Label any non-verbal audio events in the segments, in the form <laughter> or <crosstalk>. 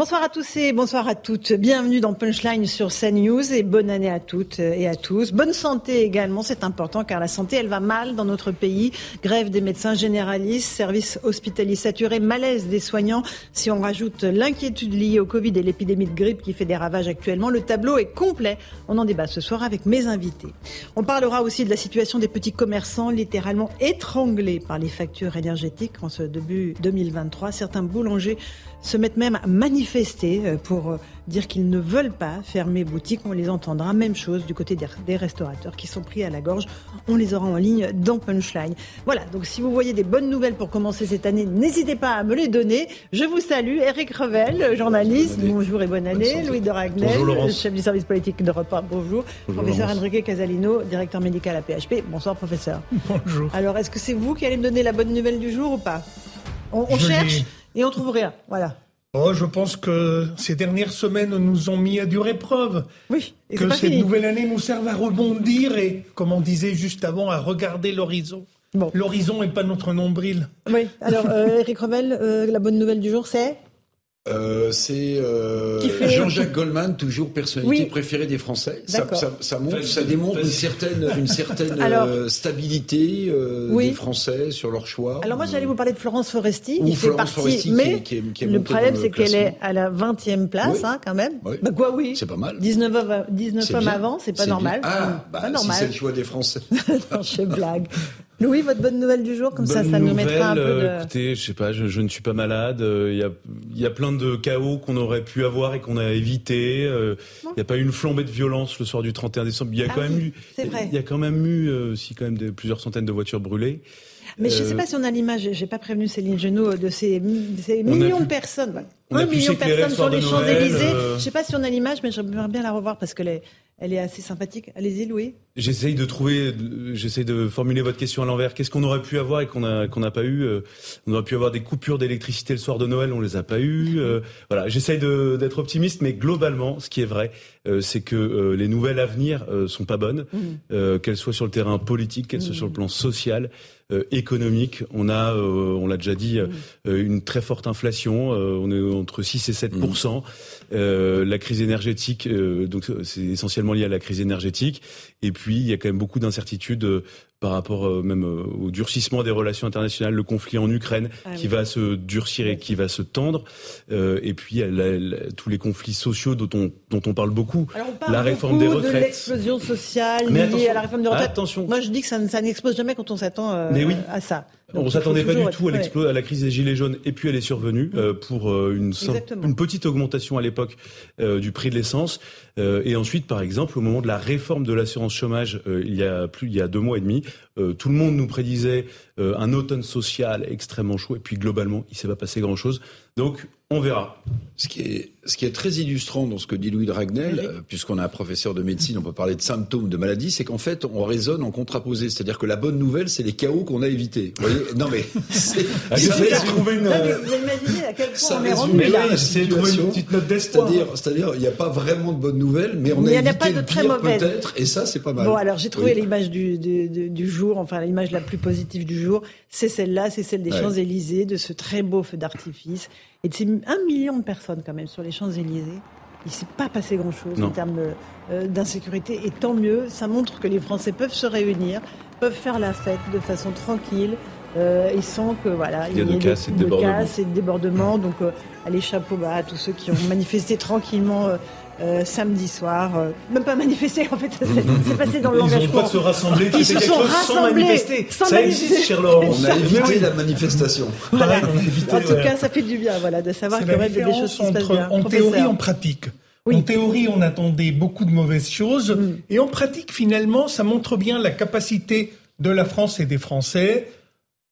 Bonsoir à tous et bonsoir à toutes. Bienvenue dans Punchline sur CNews et bonne année à toutes et à tous. Bonne santé également, c'est important car la santé, elle va mal dans notre pays. Grève des médecins généralistes, services hospitaliers saturés, malaise des soignants. Si on rajoute l'inquiétude liée au Covid et l'épidémie de grippe qui fait des ravages actuellement, le tableau est complet. On en débat ce soir avec mes invités. On parlera aussi de la situation des petits commerçants littéralement étranglés par les factures énergétiques en ce début 2023. Certains boulangers se mettent même à manifester euh, pour euh, dire qu'ils ne veulent pas fermer boutique. On les entendra. Même chose du côté des restaurateurs qui sont pris à la gorge. On les aura en ligne dans Punchline. Voilà, donc si vous voyez des bonnes nouvelles pour commencer cette année, n'hésitez pas à me les donner. Je vous salue. Eric Revel, journaliste. Bonjour et bonne année. Louis de Ragnel, chef du service politique d'Europe 1. Bonjour. bonjour professeur Enrique Casalino, directeur médical à PHP. Bonsoir, professeur. Bonjour. Alors, est-ce que c'est vous qui allez me donner la bonne nouvelle du jour ou pas? On, on cherche? Et on trouve rien. Voilà. Oh, je pense que ces dernières semaines nous ont mis à dure épreuve. Oui. Et que cette nouvelle année nous serve à rebondir et, comme on disait juste avant, à regarder l'horizon. Bon. L'horizon n'est pas notre nombril. Oui. Alors, euh, Eric Revel, euh, la bonne nouvelle du jour, c'est euh, c'est euh, Jean-Jacques Goldman, toujours personnalité préférée des Français. Ça, ça, ça, montre, ça démontre une certaine, une certaine <laughs> Alors, euh, stabilité euh, oui. des Français sur leur choix. Alors moi, j'allais vous parler de Florence Foresti, Ou qui fait Florence partie, Foresti, mais qui est- qui est le problème, c'est qu'elle est à la 20e place, Oui. hein, quand même. Oui. Bah quoi, oui. C'est pas mal. 19 hommes, 19 C'est hommes bien. avant, c'est pas normal. bien. Ah, pas bah, si normal. c'est le choix des Français. <laughs> non, je blague. Louis, votre bonne nouvelle du jour, comme ça, ça nous mettra un peu nouvelle, de... euh, Écoutez, je sais pas, je, je ne suis pas malade. euh, Il y, a, il y a plein de chaos qu'on aurait pu avoir et qu'on a évité. euh, Il n'y a pas eu une flambée de violence le soir du 31 décembre. Il y a Ah quand même eu, il y a quand même eu, euh, si quand même des- plusieurs centaines de voitures brûlées. Mais je ne sais Euh, pas si on a l'image, j'ai pas prévenu Céline Genot de ces, ces millions pu- de personnes. voilà. on Un million de personnes sur les Champs-Élysées. euh. Je sais pas si on a l'image, mais j'aimerais bien la revoir parce qu'elle est, elle est assez sympathique. Allez-y, Louis. J'essaye de trouver, j'essaye de formuler votre question à l'envers. Qu'est-ce qu'on aurait pu avoir et qu'on a qu'on n'a pas eu euh, On aurait pu avoir des coupures d'électricité le soir de Noël, on les a pas eu. euh, <laughs> voilà, j'essaye de- d'être optimiste, mais globalement, ce qui est vrai, euh, c'est que euh, les nouvelles à venir sont pas bonnes, euh, qu'elles soient sur le terrain politique, qu'elles soient sur le plan social. Euh, économique, on a, euh, on l'a déjà dit, euh, une très forte inflation. on est entre 6 et 7% Euh, La crise énergétique, donc c'est essentiellement lié à la crise énergétique. Et puis il y a quand même beaucoup d'incertitudes par rapport euh, même euh, au durcissement des relations internationales, le conflit en Ukraine Ah qui oui. va se durcir et qui va se tendre. Euh, et puis la- la- tous les conflits sociaux dont on dont on parle beaucoup. Alors on parle La réforme des beaucoup de retraites. l'explosion sociale liée à la réforme des retraites. attention. Moi, je dis que ça, ça n'explose jamais quand on s'attend euh, oui. à ça. Donc, on s'attendait pas du tout à, à la crise des gilets jaunes et puis elle est survenue euh, pour euh, une, petite augmentation à l'époque euh, du prix de l'essence. Euh, et ensuite par exemple au moment de la réforme de l'assurance chômage euh, il y a plus il y a deux mois et demi euh, tout le monde nous prédisait euh, un automne social extrêmement chaud et puis globalement il s'est pas passé grand chose donc on verra Ce qui est, ce qui est très illustrant dans ce que dit Louis de Ragnel, euh, puisqu'on a un professeur de médecine, on peut parler de symptômes de maladie, c'est qu'en fait, on raisonne en contraposé. C'est-à-dire que la bonne nouvelle, c'est les chaos qu'on a évités. Vous voyez? Non, mais <laughs> c'est, Ah, ça j'essaie de résume- trouver une mais vous imaginez à quel point ça on est résume rendu Mais là. de trouver une petite note d'espoir. C'est-à-dire, il n'y a pas vraiment de bonnes nouvelles, mais on Il y a en a évité pas de le très pire mauvaises. peut-être, et ça, c'est pas mal. Bon, alors j'ai trouvé Oui. l'image du, du, du- du jour, enfin l'image la plus positive du jour, c'est celle-là, c'est celle des Ouais. Champs-Élysées, de ce très beau feu d'artifice, et de ces un million de personnes quand même sur les Champs-Élysées. Il s'est pas passé grand-chose en termes de, euh, d'insécurité, et tant mieux, ça montre que les Français peuvent se réunir, peuvent faire la fête de façon tranquille, euh, et sans que voilà Il y a de ait casse et de débordements. casse et de débordements. Donc, euh, allez chapeau bas à tous ceux qui ont manifesté tranquillement. euh, euh, samedi soir, euh, même pas manifesté en fait, <laughs> ça s'est c'est passé dans le ils langage ont le droit de courant. se rassembler Ils se quelque sont chose sans rassemblés, manifester sans ça manifester. existe cher Laurent On a évité la manifestation. <laughs> Pareil, on a évité En tout ouais. cas, ça fait du bien, voilà, de savoir C'est qu'il y la aurait des choses qui se passent bien. en Professeur. théorie et en pratique. Oui. En théorie, on attendait beaucoup de mauvaises choses, Mm. et en pratique, finalement, ça montre bien la capacité de la France et des Français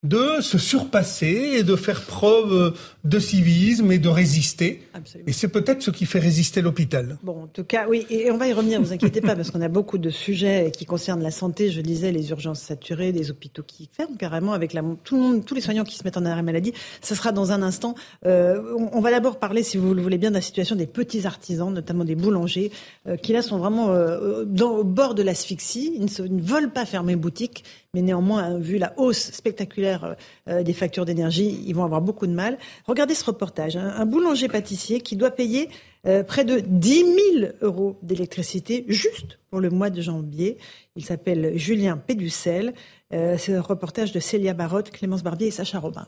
de se surpasser et de faire preuve de civisme et de résister. Et c'est peut-être ce qui fait résister l'hôpital. Bon, en tout cas, oui, et on va y revenir, vous inquiétez pas, parce qu'on a beaucoup de sujets qui concernent la santé. Je disais les urgences saturées, des hôpitaux qui ferment carrément avec la, tout le monde, tous les soignants qui se mettent en arrêt maladie. Ce sera dans un instant. Euh, on, va d'abord parler, si vous le voulez bien, de la situation des petits artisans, notamment des boulangers, euh, qui là sont vraiment euh, dans, au bord de l'asphyxie. Ils, ils ne veulent pas fermer boutique, mais néanmoins, vu la hausse spectaculaire euh, des factures d'énergie, ils vont avoir beaucoup de mal. Regardez ce reportage. Hein. Un boulanger-pâtissier qui doit payer euh, près de 10 000 euros d'électricité juste pour le mois de janvier. Il s'appelle Julien Péducel. Euh, c'est un reportage de Célia Barotte, Clémence Barbier et Sacha Robin.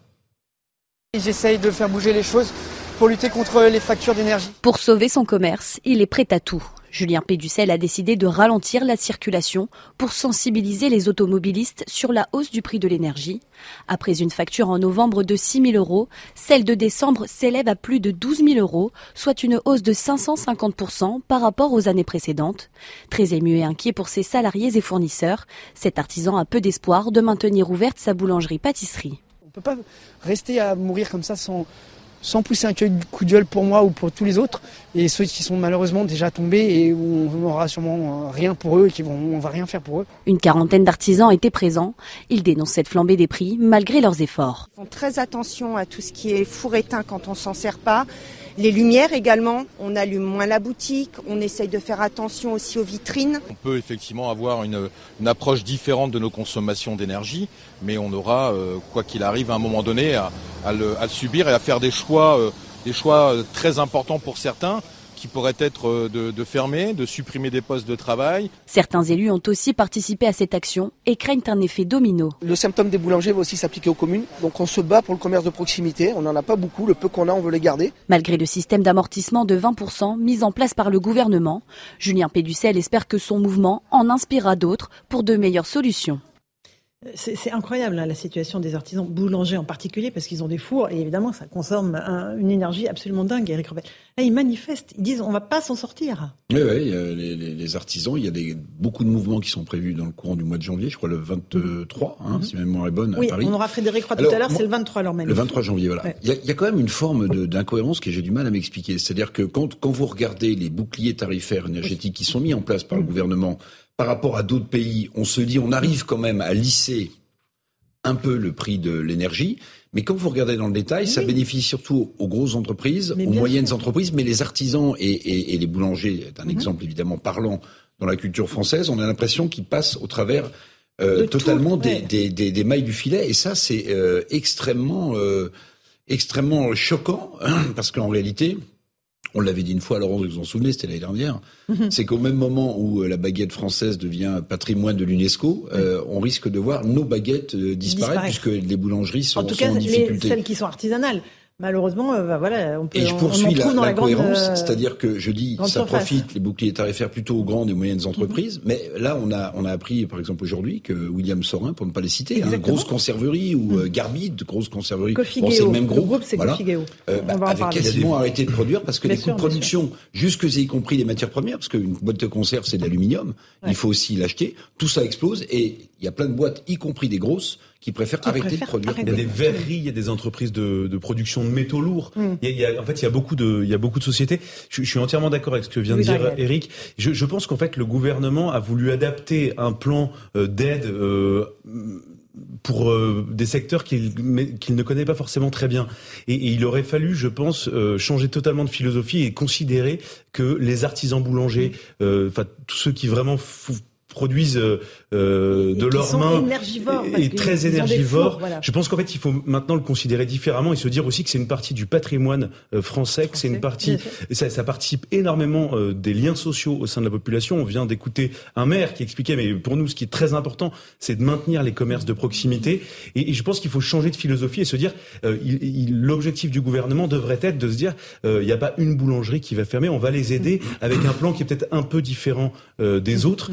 J'essaye de faire bouger les choses pour lutter contre les factures d'énergie. Pour sauver son commerce, il est prêt à tout. Julien Péducel a décidé de ralentir la circulation pour sensibiliser les automobilistes sur la hausse du prix de l'énergie. Après une facture en novembre de 6 000 euros, celle de décembre s'élève à plus de 12 000 euros, soit une hausse de 550% par rapport aux années précédentes. Très ému et inquiet pour ses salariés et fournisseurs, cet artisan a peu d'espoir de maintenir ouverte sa boulangerie-pâtisserie. On ne peut pas rester à mourir comme ça sans, sans pousser un coup de gueule pour moi ou pour tous les autres, et ceux qui sont malheureusement déjà tombés et où on n'aura sûrement euh, rien pour eux et qui vont, on va rien faire pour eux. Une quarantaine d'artisans étaient présents. Ils dénoncent cette flambée des prix malgré leurs efforts. Ils font très attention à tout ce qui est four éteint quand on s'en sert pas. Les lumières également, on allume moins la boutique, on essaye de faire attention aussi aux vitrines. On peut effectivement avoir une, approche différente de nos consommations d'énergie, mais on aura, euh, quoi qu'il arrive, à un moment donné, à, le, subir et à faire des choix, euh, des choix euh, très importants pour certains qui pourrait être euh, de, fermer, de supprimer des postes de travail. Certains élus ont aussi participé à cette action et craignent un effet domino. Le symptôme des boulangers va aussi s'appliquer aux communes. Donc on se bat pour le commerce de proximité. On n'en a pas beaucoup. Le peu qu'on a, on veut les garder. Malgré le système d'amortissement de 20% mis en place par le gouvernement, Julien Péducel espère que son mouvement en inspirera d'autres pour de meilleures solutions. C'est incroyable hein, la situation des artisans boulangers en particulier parce qu'ils ont des fours et évidemment ça consomme une énergie absolument dingue. Eric Là ils manifestent, ils disent on va pas s'en sortir. Oui, oui, les, artisans, il y a des, beaucoup de mouvements qui sont prévus dans le courant du mois de janvier, je crois le 23, hein, mhm. si ma mémoire est bonne, oui, à Paris. on aura Frédéric Roy tout à l'heure, c'est le 23 alors même. Le 23 janvier, voilà. Il, y a, il, y a, quand même une forme d'incohérence que j'ai du mal à m'expliquer. C'est-à-dire que quand, quand vous regardez les boucliers tarifaires énergétiques qui sont mis en place par le gouvernement par rapport à d'autres pays, on se dit on arrive quand même à lisser un peu le prix de l'énergie. Mais quand vous regardez dans le détail, ça bénéficie surtout aux grosses entreprises, aux moyennes entreprises, mais les artisans et, les boulangers, c'est un mhm. exemple évidemment parlant dans la culture française, on a l'impression qu'ils passent au travers euh, totalement des, mailles du filet. Et ça, c'est euh, extrêmement, euh, extrêmement choquant, parce qu'en réalité, on l'avait dit une fois, Laurent, vous vous en souvenez, c'était l'année dernière, mhm. c'est qu'au même moment où euh, la baguette française devient patrimoine de l'UNESCO, euh, on risque de voir nos baguettes euh, disparaître, puisque les boulangeries sont en, tout cas, celles qui sont artisanales. Malheureusement, euh, bah, voilà, on peut. Et je poursuis la, cohérence, euh, c'est-à-dire que je dis, ça profite les boucliers tarifaires plutôt aux grandes et moyennes entreprises. Mhm. Mais là, on a on a appris, par exemple aujourd'hui, que William Sorin, pour ne pas les citer, hein, grosse conserverie ou mmh. Garbide, grosse conserverie, bon, c'est le même groupe. Le groupe c'est voilà. euh, bah, avec quasiment arrêté de produire parce que les coûts de production, jusque y compris les matières premières, parce qu'une boîte de conserve c'est de l'aluminium, il faut aussi l'acheter. Tout ça explose et il y a plein de boîtes, y compris des grosses qui préfèrent arrêter de produire. Il y a des verreries, il y a des entreprises de, de production de métaux lourds. Mm. Il, y a, en fait, il y a beaucoup de, il y a beaucoup de sociétés. Je, je suis entièrement d'accord avec ce que vient de dire Eric. Je, je, pense qu'en fait, le gouvernement a voulu adapter un plan euh, d'aide. Euh, pour euh, des secteurs qu'il qu'il ne connaît pas forcément très bien. Et, et il aurait fallu, je pense, euh, changer totalement de philosophie et considérer que les artisans boulangers, mm. enfin tous ceux qui vraiment produisent euh, euh de leurs mains et, très énergivores. Je pense qu'en fait, il faut maintenant le considérer différemment et se dire aussi que c'est une partie du patrimoine euh, français, que c'est une partie, ça, ça, participe énormément euh, des liens sociaux au sein de la population. On vient d'écouter un maire qui expliquait, mais pour nous, ce qui est très important, c'est de maintenir les commerces de proximité. Et, et je pense qu'il faut changer de philosophie et se dire, l'objectif du gouvernement devrait être de se dire, il n'y a pas une boulangerie qui va fermer, on va les aider avec un plan qui est peut-être un peu différent des autres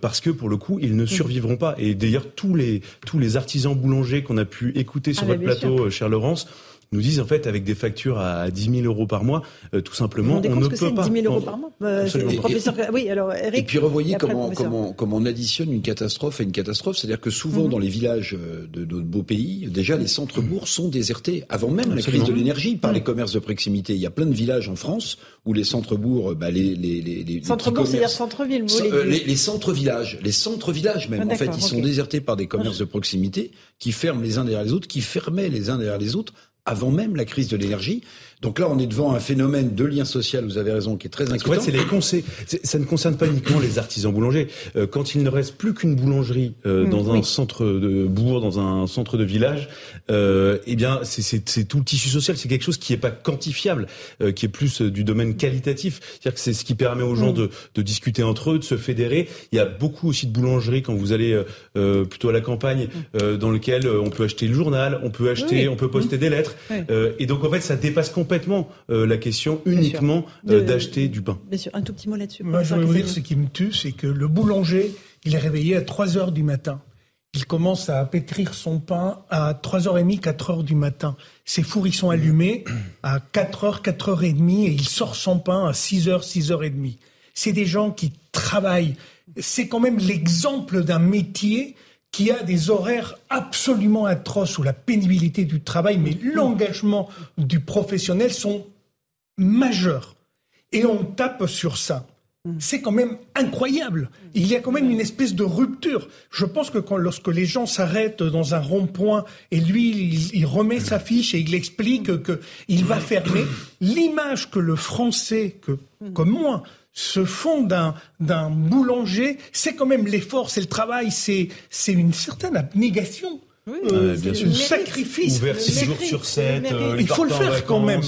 parce que pour le coup, ils ne mm. survivront pas. Et d'ailleurs, tous les tous les artisans boulangers qu'on a pu écouter sur ah, votre plateau, euh, chère Nous disent en fait avec des factures à 10 000 euros par mois, euh, tout simplement, on ne peut pas. 10 000 euros par mois. Euh, professeur... oui, alors Eric, Et puis revoyez comment, comment, comment on additionne une catastrophe à une catastrophe, c'est-à-dire que souvent mhm. dans les villages de notre beau pays, déjà les centres-bourgs sont désertés avant même la crise de l'énergie par les commerces de proximité. Il y a plein de villages en France où les centres-bourgs, bah, les, les, les, les centre-bourg, c'est-à-dire centre-ville, les, les centres-villages, les centres-villages même. Ah, en fait, ils sont désertés par des commerces de proximité qui ferment les uns derrière les autres, qui fermaient les uns derrière les autres avant même la crise de l'énergie. Donc là, on est devant un phénomène de lien social, vous avez raison, qui est très inquiétant. En fait, c'est les conseils. Ça ne concerne pas uniquement les artisans boulangers. Euh, quand il ne reste plus qu'une boulangerie euh, mm, dans un centre de bourg, dans un centre de village, euh, eh bien, c'est tout le tissu social. C'est quelque chose qui n'est pas quantifiable, euh, qui est plus du domaine qualitatif. C'est-à-dire que c'est ce qui permet aux gens mm. de, de, discuter entre eux, de se fédérer. Il y a beaucoup aussi de boulangeries quand vous allez plutôt à la campagne, mm. dans lequel on peut acheter le journal, on peut acheter, on peut poster des lettres. et donc, en fait, ça dépasse complètement complètement euh, la question uniquement euh, d'acheter du pain. Bien sûr, un tout petit mot là-dessus. Moi, je voudrais vous dire ce qui me tue, c'est que le boulanger, il est réveillé à 3 heures du matin. Il commence à pétrir son pain à 3h30, 4h du matin. Ses fours, ils sont allumés à 4h, 4h30 et il sort son pain à 6h, 6h30. C'est des gens qui travaillent. C'est quand même l'exemple d'un métier qui a des horaires absolument atroces où la pénibilité du travail, mais l'engagement du professionnel sont majeurs. Et on tape sur ça. C'est quand même incroyable. Il y a quand même une espèce de rupture. Je pense que quand, lorsque les gens s'arrêtent dans un rond-point et lui, il, remet sa fiche et il explique qu'il va fermer, l'image que le français, que, comme moi, se fond d'un, d'un boulanger, c'est quand même l'effort, c'est le travail, c'est, c'est une certaine abnégation. Oui, euh, bien sûr. sacrifice. Ouvert 6 jours sur 7. Euh, il faut le faire quand même.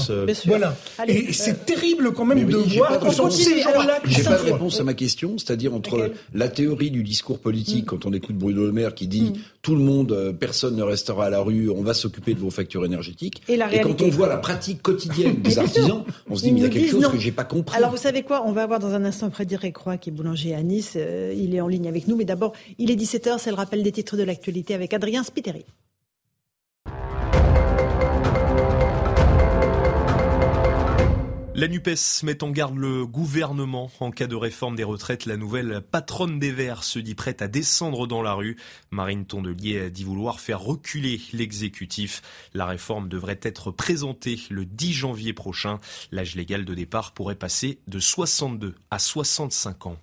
Voilà. et c'est terrible quand même de voir que ces gens-là. J'ai pas de réponse à ma question, c'est-à-dire entre la théorie du discours politique, mm. quand on écoute Bruno Le Maire qui dit mm. Tout le monde, euh, personne ne restera à la rue, on va s'occuper de vos factures énergétiques. Et, quand on voit la pratique quotidienne <laughs> des artisans, on se dit mais il y a quelque chose que j'ai pas compris. Alors vous savez quoi? On va avoir dans un instant Frédéric Roy qui est boulanger à Nice. il est en ligne avec nous, mais d'abord il est 17h, c'est le rappel des titres de l'actualité avec Adrien Spiter. La NUPES met en garde le gouvernement en cas de réforme des retraites. La nouvelle patronne des Verts se dit prête à descendre dans la rue. Marine Tondelier dit vouloir faire reculer l'exécutif. La réforme devrait être présentée le 10 janvier prochain. L'âge légal de départ pourrait passer de 62 à 65 ans.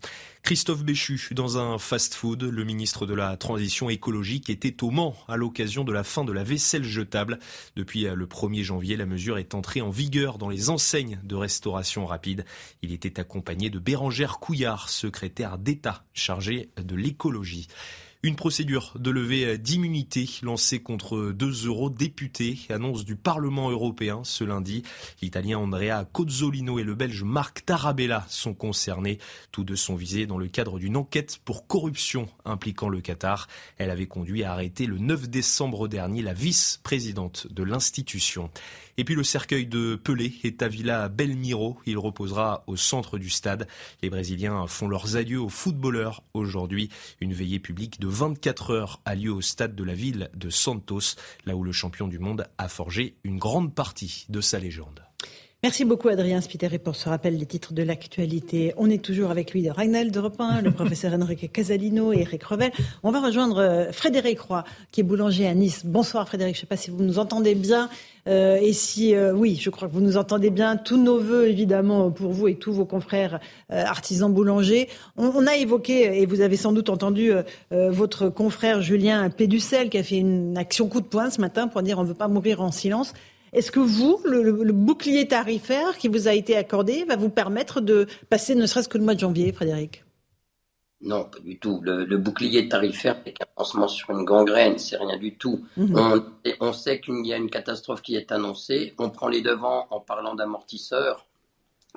Christophe Béchu, dans un fast-food, le ministre de la Transition écologique était au Mans à l'occasion de la fin de la vaisselle jetable. Depuis le 1er janvier, la mesure est entrée en vigueur dans les enseignes de restauration rapide. Il était accompagné de Bérangère Couillard, secrétaire d'État chargé de l'écologie. Une procédure de levée d'immunité lancée contre deux eurodéputés, annonce du Parlement européen ce lundi. L'Italien Andrea Cozzolino et le Belge Marc Tarabella sont concernés. Tous deux sont visés dans le cadre d'une enquête pour corruption impliquant le Qatar. Elle avait conduit à arrêter le 9 décembre dernier la vice-présidente de l'institution. Et puis le cercueil de Pelé est à Villa Belmiro. Il reposera au centre du stade. Les Brésiliens font leurs adieux aux footballeurs aujourd'hui. Une veillée publique de 24 heures a lieu au stade de la ville de Santos, là où le champion du monde a forgé une grande partie de sa légende. Merci beaucoup Adrien Spiteri pour ce rappel des titres de l'actualité. On est toujours avec lui de Ragnel de Repin, le <laughs> professeur Enrique Casalino et Eric Revel. On va rejoindre euh, Frédéric Roy, qui est boulanger à Nice. Bonsoir Frédéric, je ne sais pas si vous nous entendez bien. Euh, et si euh, oui, je crois que vous nous entendez bien. Tous nos voeux, évidemment, pour vous et tous vos confrères artisans boulangers. On, a évoqué, et vous avez sans doute entendu votre confrère Julien Péducel, qui a fait une action coup de poing ce matin pour dire on ne veut pas mourir en silence. Est-ce que vous, le, bouclier tarifaire qui vous a été accordé, va vous permettre de passer ne serait-ce que le mois de janvier, Frédéric? Non, pas du tout. Le, bouclier tarifaire n'est qu'un pansement sur une gangrène, c'est rien du tout. Mhm. On, on, sait qu'il y a une catastrophe qui est annoncée, on prend les devants en parlant d'amortisseurs,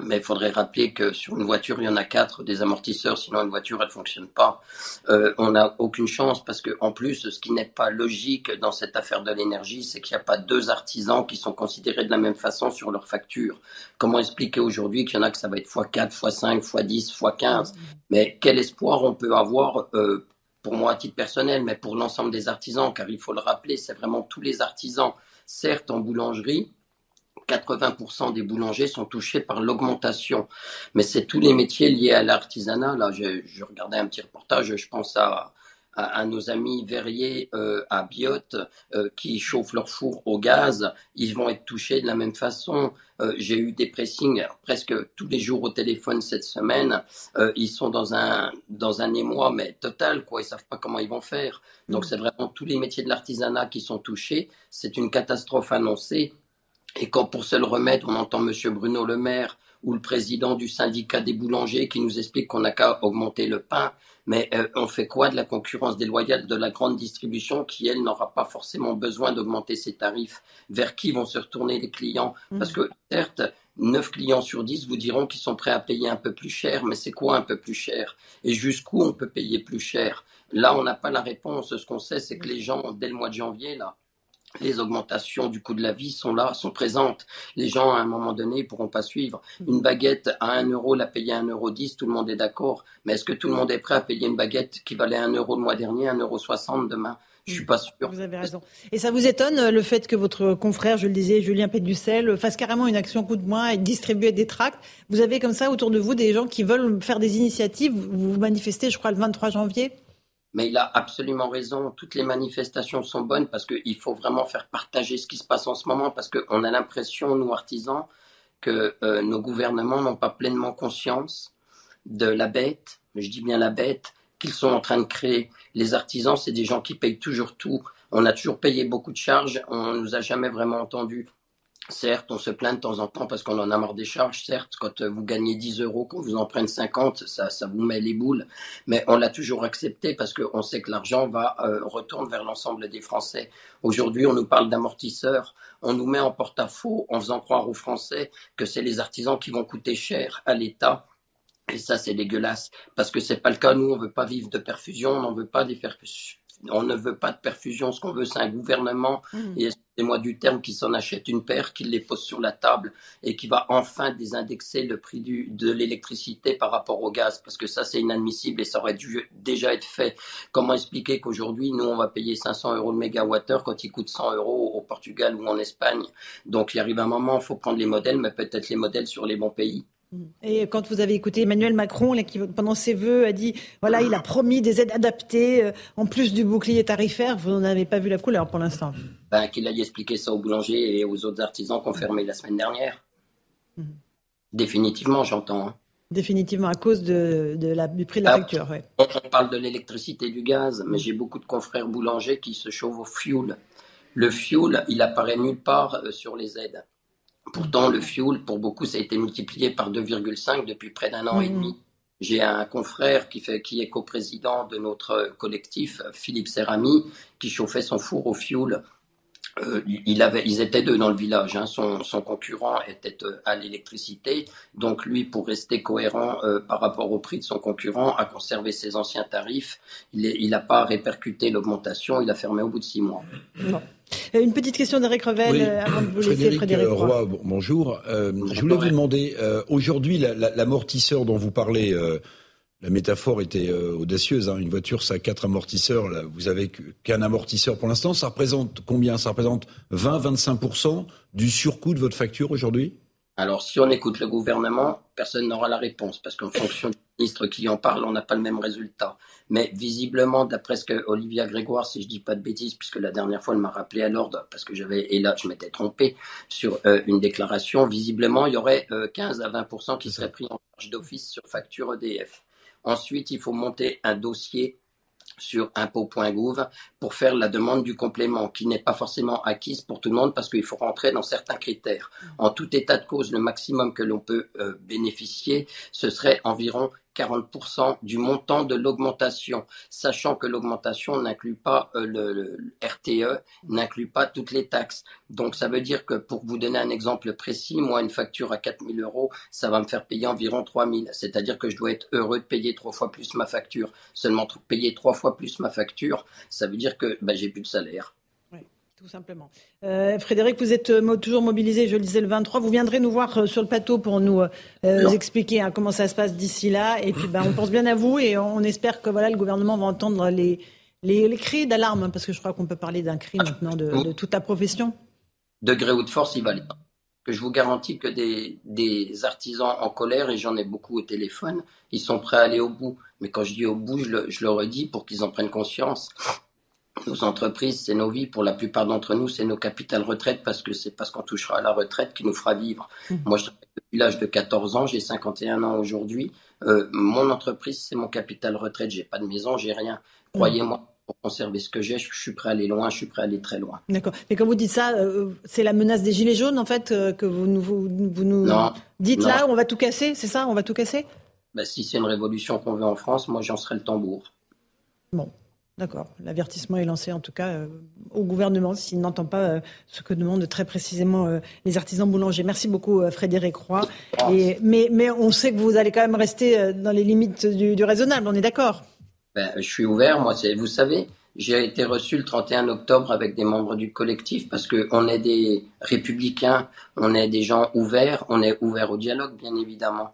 mais il faudrait rappeler que sur une voiture, il y en a quatre des amortisseurs, sinon une voiture, elle fonctionne pas. Euh, on n'a aucune chance parce que, en plus, ce qui n'est pas logique dans cette affaire de l'énergie, c'est qu'il n'y a pas deux artisans qui sont considérés de la même façon sur leur facture. Comment expliquer aujourd'hui qu'il y en a que ça va être x4, x5, x10, x15 Mais quel espoir on peut avoir euh, pour moi à titre personnel, mais pour l'ensemble des artisans, car il faut le rappeler, c'est vraiment tous les artisans Certes, en boulangerie, 80% des boulangers sont touchés par l'augmentation. Mais c'est tous les métiers liés à l'artisanat. Là, je, je, regardais un petit reportage, je pense à, à, nos amis verriers euh, à Biote euh, qui chauffent leur four au gaz. Ils vont être touchés de la même façon. Euh, j'ai eu des pressings presque tous les jours au téléphone cette semaine. ils sont dans un dans un émoi mais total quoi. Ils savent pas comment ils vont faire. Donc mmh. c'est vraiment tous les métiers de l'artisanat qui sont touchés. C'est une catastrophe annoncée. Et quand pour seul remède, on entend Monsieur Bruno Le Maire ou le président du syndicat des boulangers qui nous explique qu'on n'a qu'à augmenter le pain, mais euh, on fait quoi de la concurrence déloyale de la grande distribution qui, elle, n'aura pas forcément besoin d'augmenter ses tarifs? Vers qui vont se retourner les clients? Mmh. Parce que certes, 9 clients sur 10 vous diront qu'ils sont prêts à payer un peu plus cher, mais c'est quoi un peu plus cher? Et jusqu'où on peut payer plus cher? Là, on n'a pas la réponse. Ce qu'on sait, c'est que les gens, dès le mois de janvier, là, les augmentations du coût de la vie sont là, sont présentes. Les gens, à un moment donné, ne pourront pas suivre. Une baguette à 1 euro, la payer à 1,10 euro, tout le monde est d'accord. Mais est-ce que tout le monde est prêt à payer une baguette qui valait 1 euro le mois dernier, 1,60 euro demain? Je suis pas sûr. Vous avez raison. Et ça vous étonne euh, le fait que votre confrère, je le disais, Julien Péducel, fasse carrément une action coup de moins et distribue des tracts? Vous avez comme ça autour de vous des gens qui veulent faire des initiatives? Vous vous manifestez, je crois, le 23 janvier? Mais il a absolument raison. Toutes les manifestations sont bonnes parce qu'il faut vraiment faire partager ce qui se passe en ce moment parce qu'on a l'impression, nous artisans, que euh, nos gouvernements n'ont pas pleinement conscience de la bête, je dis bien la bête, qu'ils sont en train de créer. Les artisans, c'est des gens qui payent toujours tout. On a toujours payé beaucoup de charges, on ne nous a jamais vraiment entendu. Certes, on se plaint de temps en temps parce qu'on en a marre des charges. Certes, quand euh, vous gagnez 10 euros, qu'on vous en prenne 50, ça, ça vous met les boules. Mais on l'a toujours accepté parce qu'on sait que l'argent va euh, retourne vers l'ensemble des Français. Aujourd'hui, on nous parle d'amortisseurs. On nous met en porte-à-faux en faisant croire aux Français que c'est les artisans qui vont coûter cher à l'État. Et ça, c'est dégueulasse parce que c'est pas le cas. Nous, on veut pas vivre de perfusion, on n'en veut pas des perfusions on ne veut pas de perfusion. Ce qu'on veut, c'est un gouvernement, mmh. et excusez-moi du terme, qui s'en achète une paire, qui les pose sur la table et qui va enfin désindexer le prix du, de l'électricité par rapport au gaz, parce que ça, c'est inadmissible et ça aurait dû déjà être fait. Comment expliquer qu'aujourd'hui, nous, on va payer 500 euros le mégawattheure quand il coûte 100 euros au Portugal ou en Espagne? Donc, il arrive un moment, il faut prendre les modèles, mais peut-être les modèles sur les bons pays. Et quand vous avez écouté Emmanuel Macron, qui pendant ses vœux a dit, voilà, il a promis des aides adaptées, euh, en plus du bouclier tarifaire, vous n'en avez pas vu la couleur pour l'instant. Ben, qu'il aille expliquer ça aux boulangers et aux autres artisans qu'on fermé la semaine dernière. Mhm. Définitivement, j'entends. Hein. Définitivement, à cause de, la, du prix de la ah, facture. Ouais. On parle de l'électricité et du gaz, mais j'ai beaucoup de confrères boulangers qui se chauffent au fioul. Le fioul, il apparaît nulle part euh, sur les aides. Pourtant, le fioul, pour beaucoup, ça a été multiplié par 2,5 depuis près d'un an et demi. J'ai un confrère qui, fait, qui est coprésident de notre collectif, Philippe Serrami, qui chauffait son four au fioul. Euh, il avait, ils étaient deux dans le village. Hein. Son, son, concurrent était euh, à l'électricité. Donc lui, pour rester cohérent euh, par rapport au prix de son concurrent, a conservé ses anciens tarifs. Il n'a pas répercuté l'augmentation. Il a fermé au bout de six mois. Euh, une petite question d'Eric Revel avant de vous laisser, Frédéric, Roy. bonjour. je voulais vous demander, aujourd'hui, l'amortisseur dont vous parlez, la métaphore était audacieuse. Hein, une voiture, ça a quatre amortisseurs. Là, vous avez qu'un amortisseur pour l'instant. Ça représente combien? Ça représente 20-25% du surcoût de votre facture aujourd'hui? Alors, si on écoute le gouvernement, personne n'aura la réponse, parce qu'en fonction du ministre qui en parle, on n'a pas le même résultat. Mais visiblement, d'après ce que Olivia Grégoire, si je dis pas de bêtises, puisque la dernière fois elle m'a rappelé à l'ordre, parce que j'avais, et là je m'étais trompé sur euh, une déclaration, visiblement il y aurait 15 euh, à 20% qui seraient pris en charge d'office sur facture EDF. Ensuite, il faut monter un dossier sur impôt.gouv pour faire la demande du complément qui n'est pas forcément acquise pour tout le monde parce qu'il faut rentrer dans certains critères. En tout état de cause, le maximum que l'on peut euh, bénéficier, ce serait environ 40% du montant de l'augmentation, sachant que l'augmentation n'inclut pas euh, le, RTE, n'inclut pas toutes les taxes. Donc ça veut dire que pour vous donner un exemple précis, moi une facture à 4000 euros, ça va me faire payer environ 3000. C'est-à-dire que je dois être heureux de payer trois fois plus ma facture. Seulement payer trois fois plus ma facture, ça veut dire que ben, j'ai plus de salaire tout simplement. Euh, Frédéric, vous êtes euh, toujours mobilisé, je le disais, le 23. Vous viendrez nous voir euh, sur le plateau pour nous expliquer hein, comment ça se passe d'ici là. Et puis, ben, on pense bien à vous et on espère que voilà, le gouvernement va entendre les, les, cris d'alarme, parce que je crois qu'on peut parler d'un cri maintenant de, toute la profession. degré ou de force, il va aller. Que je vous garantis que des, des artisans en colère, et j'en ai beaucoup au téléphone, ils sont prêts à aller au bout. Mais quand je dis au bout, je le, je le redis pour qu'ils en prennent conscience. Nos entreprises, c'est nos vies. Pour la plupart d'entre nous, c'est nos capitales retraite parce que c'est parce qu'on touchera à la retraite qui nous fera vivre. Mmh. Moi, je travaille depuis l'âge de 14 ans, j'ai 51 ans aujourd'hui. Euh, mon entreprise, c'est mon capital retraite. J'ai pas de maison, j'ai rien. Croyez-moi, pour conserver ce que j'ai, je suis prêt à aller loin, je suis prêt à aller très loin. D'accord. Mais quand vous dites ça, euh, c'est la menace des gilets jaunes, en fait, euh, que vous nous, vous, vous nous non, dites non. là, on va tout casser, c'est ça On va tout casser? Bah, Si c'est une révolution qu'on veut en France, moi, j'en serai le tambour. Bon. D'accord. L'avertissement est lancé en tout cas euh, au gouvernement s'il n'entend pas euh, ce que demandent très précisément euh, les artisans boulangers. Merci beaucoup Frédéric Roy. Mais on sait que vous allez quand même rester dans les limites du, du raisonnable, on est d'accord? Ben, Je suis ouvert, moi, vous savez, j'ai été reçu le 31 octobre avec des membres du collectif parce qu'on est des républicains, on est des gens ouverts, on est ouverts au dialogue bien évidemment.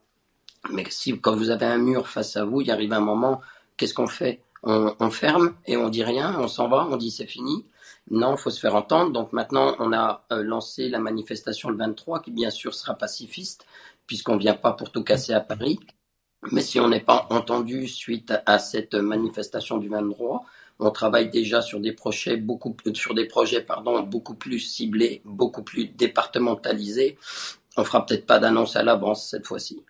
Mais si quand vous avez un mur face à vous, il arrive un moment, qu'est-ce qu'on fait? On, on, ferme et on dit rien, on s'en va, on dit c'est fini. Non, faut se faire entendre. Donc maintenant, on a euh, lancé la manifestation le 23, qui bien sûr sera pacifiste, puisqu'on vient pas pour tout casser à Paris. Mais si on n'est pas entendu suite à cette manifestation du 23, on travaille déjà sur des projets beaucoup sur des projets pardon beaucoup plus ciblés, beaucoup plus départementalisés. On fera peut-être pas d'annonce à l'avance cette fois-ci.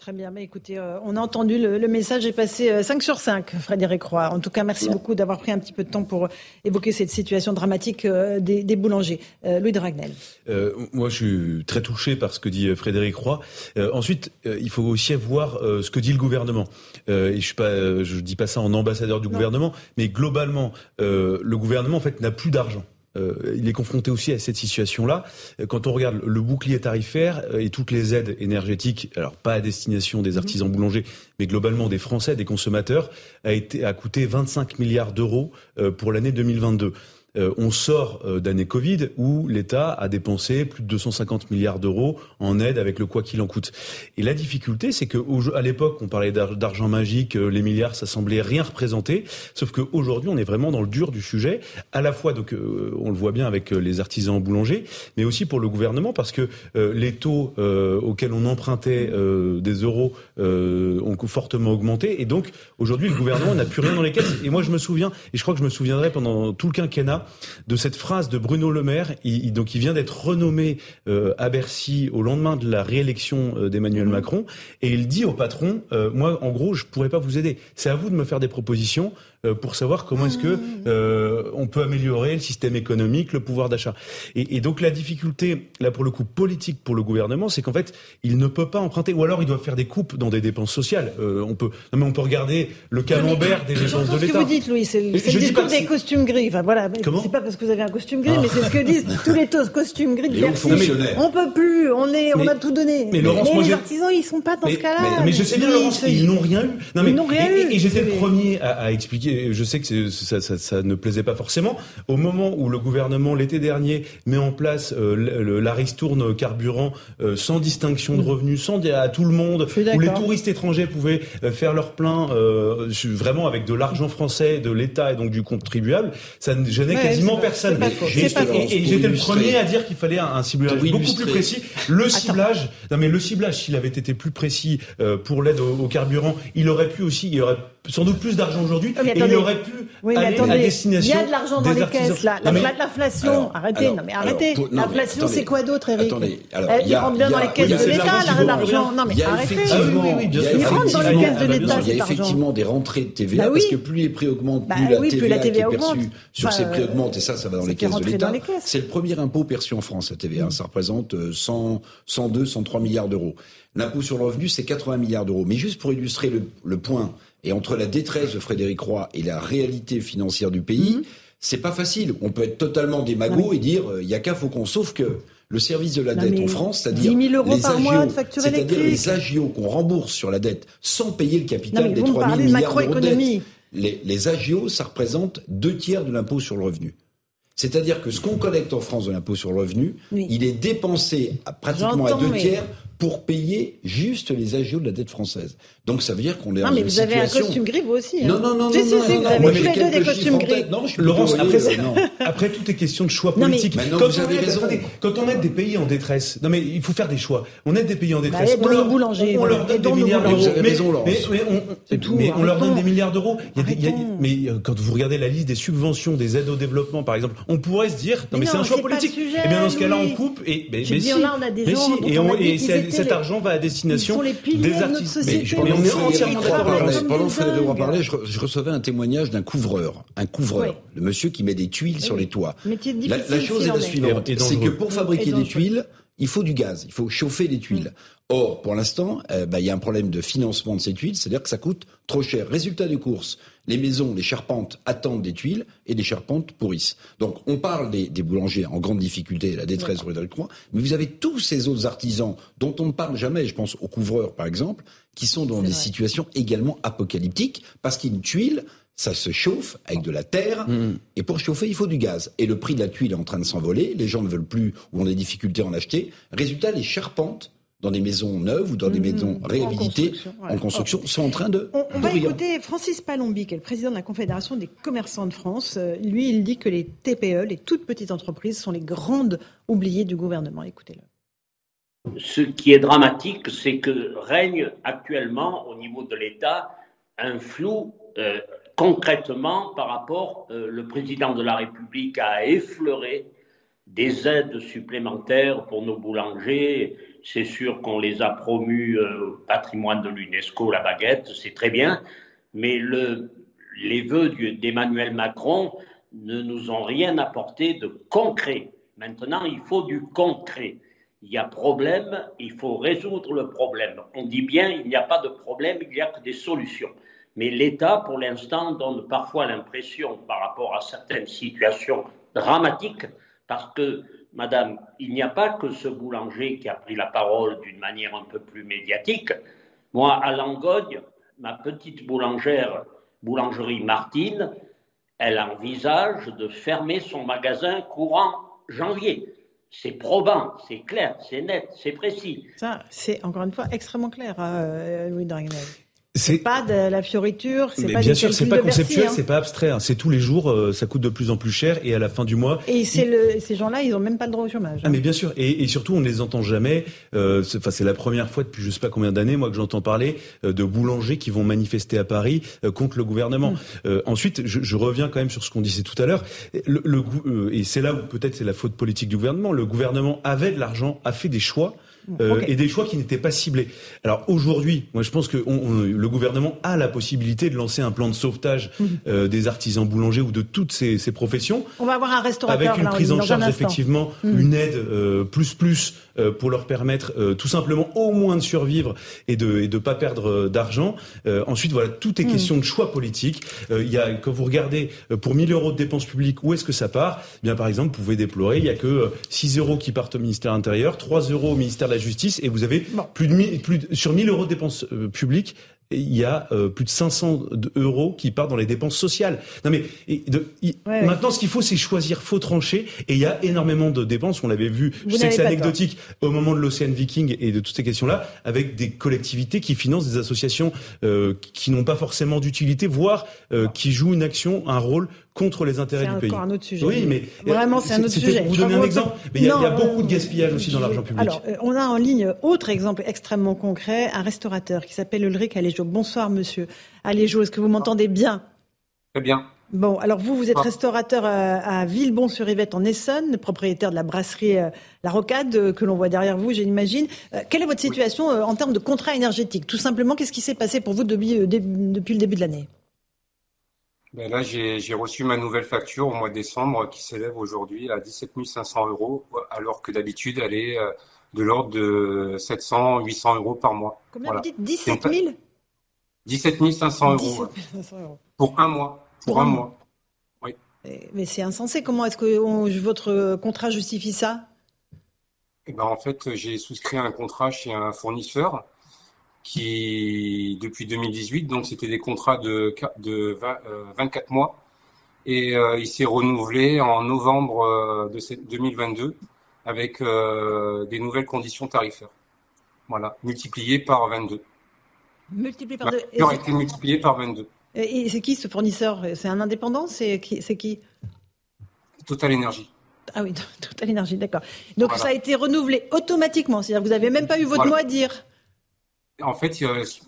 Très bien, mais écoutez, euh, on a entendu le, le message est passé euh, 5 sur 5, Frédéric Roy. En tout cas, merci ouais. beaucoup d'avoir pris un petit peu de temps pour évoquer cette situation dramatique euh, des, des, boulangers. Louis de Ragnel. moi, je suis très touché par ce que dit Frédéric Roy. ensuite, il faut aussi voir ce que dit le gouvernement. et je je dis pas ça en ambassadeur du non. gouvernement, mais globalement, le gouvernement en fait n'a plus d'argent. Euh, il est confronté aussi à cette situation-là. Quand on regarde le bouclier tarifaire et toutes les aides énergétiques, alors pas à destination des artisans mmh. boulangers, mais globalement des Français, des consommateurs, a été a coûté 25 milliards d'euros euh, pour l'année 2022. Euh, on sort euh, d'année Covid où l'État a dépensé plus de 250 milliards d'euros en aide avec le quoi qu'il en coûte. Et la difficulté, c'est que à l'époque, on parlait d'argent magique, euh, les milliards, ça semblait rien représenter. Sauf qu'aujourd'hui, on est vraiment dans le dur du sujet, à la fois, donc, euh, on le voit bien avec les artisans boulangers, mais aussi pour le gouvernement, parce que euh, les taux auxquels on empruntait des euros ont fortement augmenté. Et donc, aujourd'hui, le gouvernement n'a plus rien dans les caisses. Et moi, je me souviens, et je crois que je me souviendrai pendant tout le quinquennat, de cette phrase de Bruno Le Maire. Il, il, donc, il vient d'être renommé euh, à Bercy au lendemain de la réélection euh, d'Emmanuel mmh. Macron, et il dit au patron euh, "Moi, en gros, je pourrais pas vous aider. C'est à vous de me faire des propositions pour savoir comment est-ce que euh, on peut améliorer le système économique, le pouvoir d'achat." Et, et, donc, la difficulté, là pour le coup politique pour le gouvernement, c'est qu'en fait, il ne peut pas emprunter, ou alors il doit faire des coupes dans des dépenses sociales. Euh, on peut, non mais on peut regarder le camembert des dépenses de l'État. Ce que vous dites, Louis, c'est le, le discours des costumes gris. Enfin, voilà. Comment c'est pas parce que vous avez un costume gris, mais c'est ce que disent <laughs> tous les costumes gris de. On peut plus, on est, on mais, a tout donné. Mais, Laurence, mais moi, les artisans, ils sont pas dans mais, ce cas-là. Mais, mais, je sais bien, Laurence, ils n'ont rien eu. Non, mais, ils n'ont rien et, eu. Et, j'étais le premier à, à, expliquer. Je sais que ça, ça, ça, ne plaisait pas forcément. Au moment où le gouvernement l'été dernier met en place euh, le, la ristourne carburant euh, sans distinction de revenus, sans dire à tout le monde, où les touristes étrangers pouvaient euh, faire leur plein euh, vraiment avec de l'argent français, de l'État et donc du contribuable, ça ne gênait ouais, quasiment personne. Et, et j'étais le premier à dire qu'il fallait un, un ciblage beaucoup plus précis. Le ciblage, non mais le ciblage, s'il avait été plus précis euh, pour l'aide au, au, carburant, il aurait pu aussi, il aurait sans doute plus d'argent aujourd'hui oh, et il aurait pu oui, aller attendez, à destination. Il y a de l'argent dans les caisses là. L'inflation, arrêtez, alors, non mais arrêtez. L'inflation, c'est quoi d'autre, Eric Attendez, alors, il rentre bien dans les caisses de l'État, l'argent. Non mais arrêtez. Il rentre dans les caisses de l'État. Il y a effectivement des rentrées de TVA parce que plus les prix augmentent, plus la TVA qui est perçue sur ces prix augmente et ça, ça va dans les caisses de l'État. C'est le premier impôt perçu en France, la TVA. Ça représente 100, 102, 103 milliards d'euros. L'impôt sur le revenu, c'est 80 milliards d'euros. Mais juste pour illustrer le, le, point, et entre la détresse de Frédéric Roy et la réalité financière du pays, mmh. c'est pas facile. On peut être totalement démago et dire, il y a qu'à, faut qu'on sauve que le service de la non, dette en France, c'est-à-dire les agios, c'est-à-dire les agios qu'on rembourse sur la dette sans payer le capital non, des 3 000 milliards d'euros de dette. Les, les agios, ça représente deux tiers de l'impôt sur le revenu. C'est-à-dire que ce qu'on collecte en France de l'impôt sur le revenu, oui. il est dépensé à pratiquement à deux tiers pour payer juste les agios de la dette française. Donc ça veut dire qu'on est non, dans mais une vous avez un costume gris vous aussi. Hein. Non, non, non, si, non, si, non, si, non, vous avez moi, tous les deux des costumes gris. Non, je suis Laurence, après, non. après tout est question de choix Non, mais- quand, vous avez raison. quand on aide des pays en détresse, non mais il faut faire des choix. On aide des pays en détresse. Bah, aidons on leur, nos boulangers, on leur donne des milliards d'euros. Mais, on, C'est tout, mais on leur donne des milliards d'euros. Mais euh, quand vous regardez la liste des subventions, des aides au développement, par exemple, on pourrait se dire, non Mais c'est un choix politique. Et bien dans ce cas-là, on coupe et mais, si, et, et cet les- argent va à destination Ils sont les piliers des artistes. Mais je- Mais mais on est entièrement d'accord. Pendant que Frédéric Roy dingues. parlait, je, je recevais un témoignage d'un couvreur. Un couvreur. Oui. Le monsieur qui met des tuiles sur les toits. La, chose est la suivante, c'est que pour fabriquer des tuiles, il faut du gaz, il faut chauffer les tuiles. Or, pour l'instant, euh, bah, il y a un problème de financement de ces tuiles, c'est-à-dire que ça coûte trop cher. Résultat des courses, les maisons, les charpentes attendent des tuiles et les charpentes pourrissent. Donc, on parle des, des boulangers en grande difficulté, la détresse rue Croix, mais vous avez tous ces autres artisans dont on ne parle jamais, je pense aux couvreurs par exemple, qui sont dans des vrai. situations également apocalyptiques parce qu'une tuile, ça se chauffe avec de la terre, et pour chauffer, il faut du gaz. Et le prix de la tuile est en train de s'envoler, les gens ne veulent plus ou ont des difficultés à en acheter. Résultat, les charpentes dans des maisons neuves ou dans des maisons réhabilitées construction, en construction sont en train de On, on va écouter Francis Palombi, qui est le président de la Confédération des commerçants de France. Euh, Lui, il dit que les TPE, les toutes petites entreprises, sont les grandes oubliées du gouvernement. Écoutez-le. Ce qui est dramatique, c'est que règne actuellement au niveau de l'État un flou euh, concrètement par rapport, euh, le président de la République a effleuré des aides supplémentaires pour nos boulangers. C'est sûr qu'on les a promus euh, au patrimoine de l'UNESCO, la baguette, c'est très bien, mais le, les vœux d'Emmanuel Macron ne nous ont rien apporté de concret. Maintenant, il faut du concret. Il y a problème, il faut résoudre le problème. On dit bien, il n'y a pas de problème, il n'y a que des solutions. Mais l'État, pour l'instant, donne parfois l'impression, par rapport à certaines situations dramatiques, parce que, Madame, il n'y a pas que ce boulanger qui a pris la parole d'une manière un peu plus médiatique. Moi, à Langogne, ma petite boulangère, boulangerie Martine, elle envisage de fermer son magasin courant janvier. C'est probant, c'est clair, c'est net, c'est précis. Ça, c'est encore une fois extrêmement clair, euh, Louis Dragnel. C'est Pas de la fioriture, c'est pas bien sûr, c'est pas conceptuel, hein. c'est pas abstrait. hein. C'est tous les jours, euh, ça coûte de plus en plus cher et à la fin du mois. Et c'est le, ces gens-là, ils n'ont même pas le droit au chômage. Ah mais bien sûr et, et surtout on ne les entend jamais. Euh, c'est- Enfin c'est la première fois depuis je sais pas combien d'années moi que j'entends parler euh, de boulangers qui vont manifester à Paris euh, contre le gouvernement. Euh, ensuite je, je reviens quand même sur ce qu'on disait tout à l'heure. Le, le euh, et c'est là où peut-être c'est la faute politique du gouvernement. Le gouvernement avait de l'argent, a fait des choix. Euh, et des choix qui n'étaient pas ciblés. Alors aujourd'hui, moi je pense que on- on- le gouvernement a la possibilité de lancer un plan de sauvetage euh, des artisans boulangers ou de toutes ces, ces professions On va avoir un restaurateur avec une là, prise en charge effectivement, Mm. une aide euh, plus plus pour leur permettre euh, tout simplement au moins de survivre et de et de pas perdre euh, d'argent. Euh, ensuite voilà, tout est Mm. question de choix politique. Euh, Il y a quand vous regardez euh, pour 1000 euros de dépenses publiques où est-ce que ça part? Eh Bien par exemple, vous pouvez déplorer il y a que euh, 6 euros qui partent au ministère intérieur, 3 euros au ministère de la Justice et vous avez plus de 1000 plus de- sur 1000 euros de dépenses euh, publiques il y a euh, plus de 500 de- euros qui partent dans les dépenses sociales. Non mais et de- il- Ouais, ouais. maintenant, ce qu'il faut, c'est choisir, faut trancher. Et il y a énormément de dépenses. On l'avait vu. Vous je sais que c'est anecdotique au moment de l'Océan Viking et de toutes ces questions-là, avec des collectivités qui financent des associations euh, qui n'ont pas forcément d'utilité, voire euh, qui jouent une action, un rôle contre les intérêts C'est du pays. encore un autre sujet. Oui, mais Vraiment, c'est un autre sujet. Pour vous donner un exemple, mais il y a, y beaucoup de euh, gaspillage aussi dans l'argent public. Alors, euh, on a en ligne autre exemple extrêmement concret, un restaurateur qui s'appelle Ulrich Aléjo. Bonsoir, monsieur Aléjo. Est-ce que vous m'entendez bien? Très bien. Bon, alors vous, vous êtes Ah. restaurateur à, à Villebon-sur-Yvette en Essonne, propriétaire de la brasserie euh, La Rocade euh, que l'on voit derrière vous, j'imagine. Euh, quelle est votre situation euh, en termes de contrat énergétique? Tout simplement, qu'est-ce qui s'est passé pour vous euh, depuis le début de l'année? Ben là, j'ai reçu ma nouvelle facture au mois de décembre qui s'élève aujourd'hui à 17 500 euros, alors que d'habitude, elle est euh, de l'ordre de 700, 800 euros par mois. Combien Voilà. vous dites 17 000 17 500 euros 17 ouais. 500 euros. pour un mois. Pour, Pour un un mois. Oui. Mais c'est insensé. Comment est-ce que on- votre contrat justifie ça? Et ben, en fait, j'ai souscrit un contrat chez un fournisseur qui, depuis 2018, donc c'était des contrats de, qua- de 20, euh, 24 mois. Et euh, il s'est renouvelé en novembre euh, de cette- 2022 avec euh, des nouvelles conditions tarifaires. Voilà, multiplié par 22. Multiplié par 2. La facture a été multipliée par 22. Et c'est qui ce fournisseur? C'est un indépendant? C'est qui, qui? Total Énergie. Ah oui, <laughs> Total Énergie, d'accord. Donc ça a été renouvelé automatiquement, c'est-à-dire que vous n'avez même pas eu votre mot à dire en fait,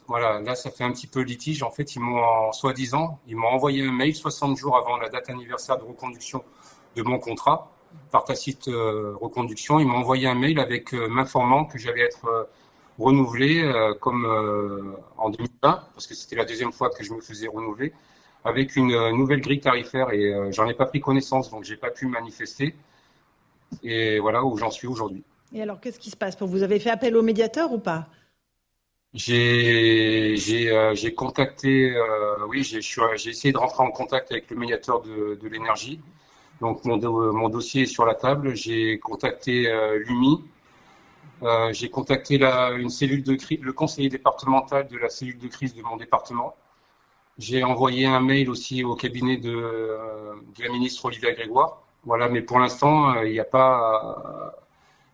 voilà, là, ça fait un petit peu litige. En fait, ils m'ont, soi-disant, ils m'ont envoyé un mail 60 jours avant la date anniversaire de reconduction de mon contrat, par tacite euh, reconduction. Ils m'ont envoyé un mail avec euh, m'informant que j'allais être euh, renouvelé comme en 2020, parce que c'était la deuxième fois que je me faisais renouveler, avec une nouvelle grille tarifaire et j'en ai pas pris connaissance, donc j'ai pas pu manifester. Et voilà où j'en suis aujourd'hui. Et alors, qu'est-ce qui se passe? Vous avez fait appel au médiateur ou pas? J'ai j'ai contacté, euh, oui, j'ai essayé de rentrer en contact avec le médiateur de, de l'énergie. Donc mon, mon dossier est sur la table. J'ai contacté euh, l'UMI. Euh, j'ai contacté la, une cellule de crise, le conseiller départemental de la cellule de crise de mon département. J'ai envoyé un mail aussi au cabinet de, de la ministre Olivia Grégoire. Voilà, mais pour l'instant, il n'y a pas,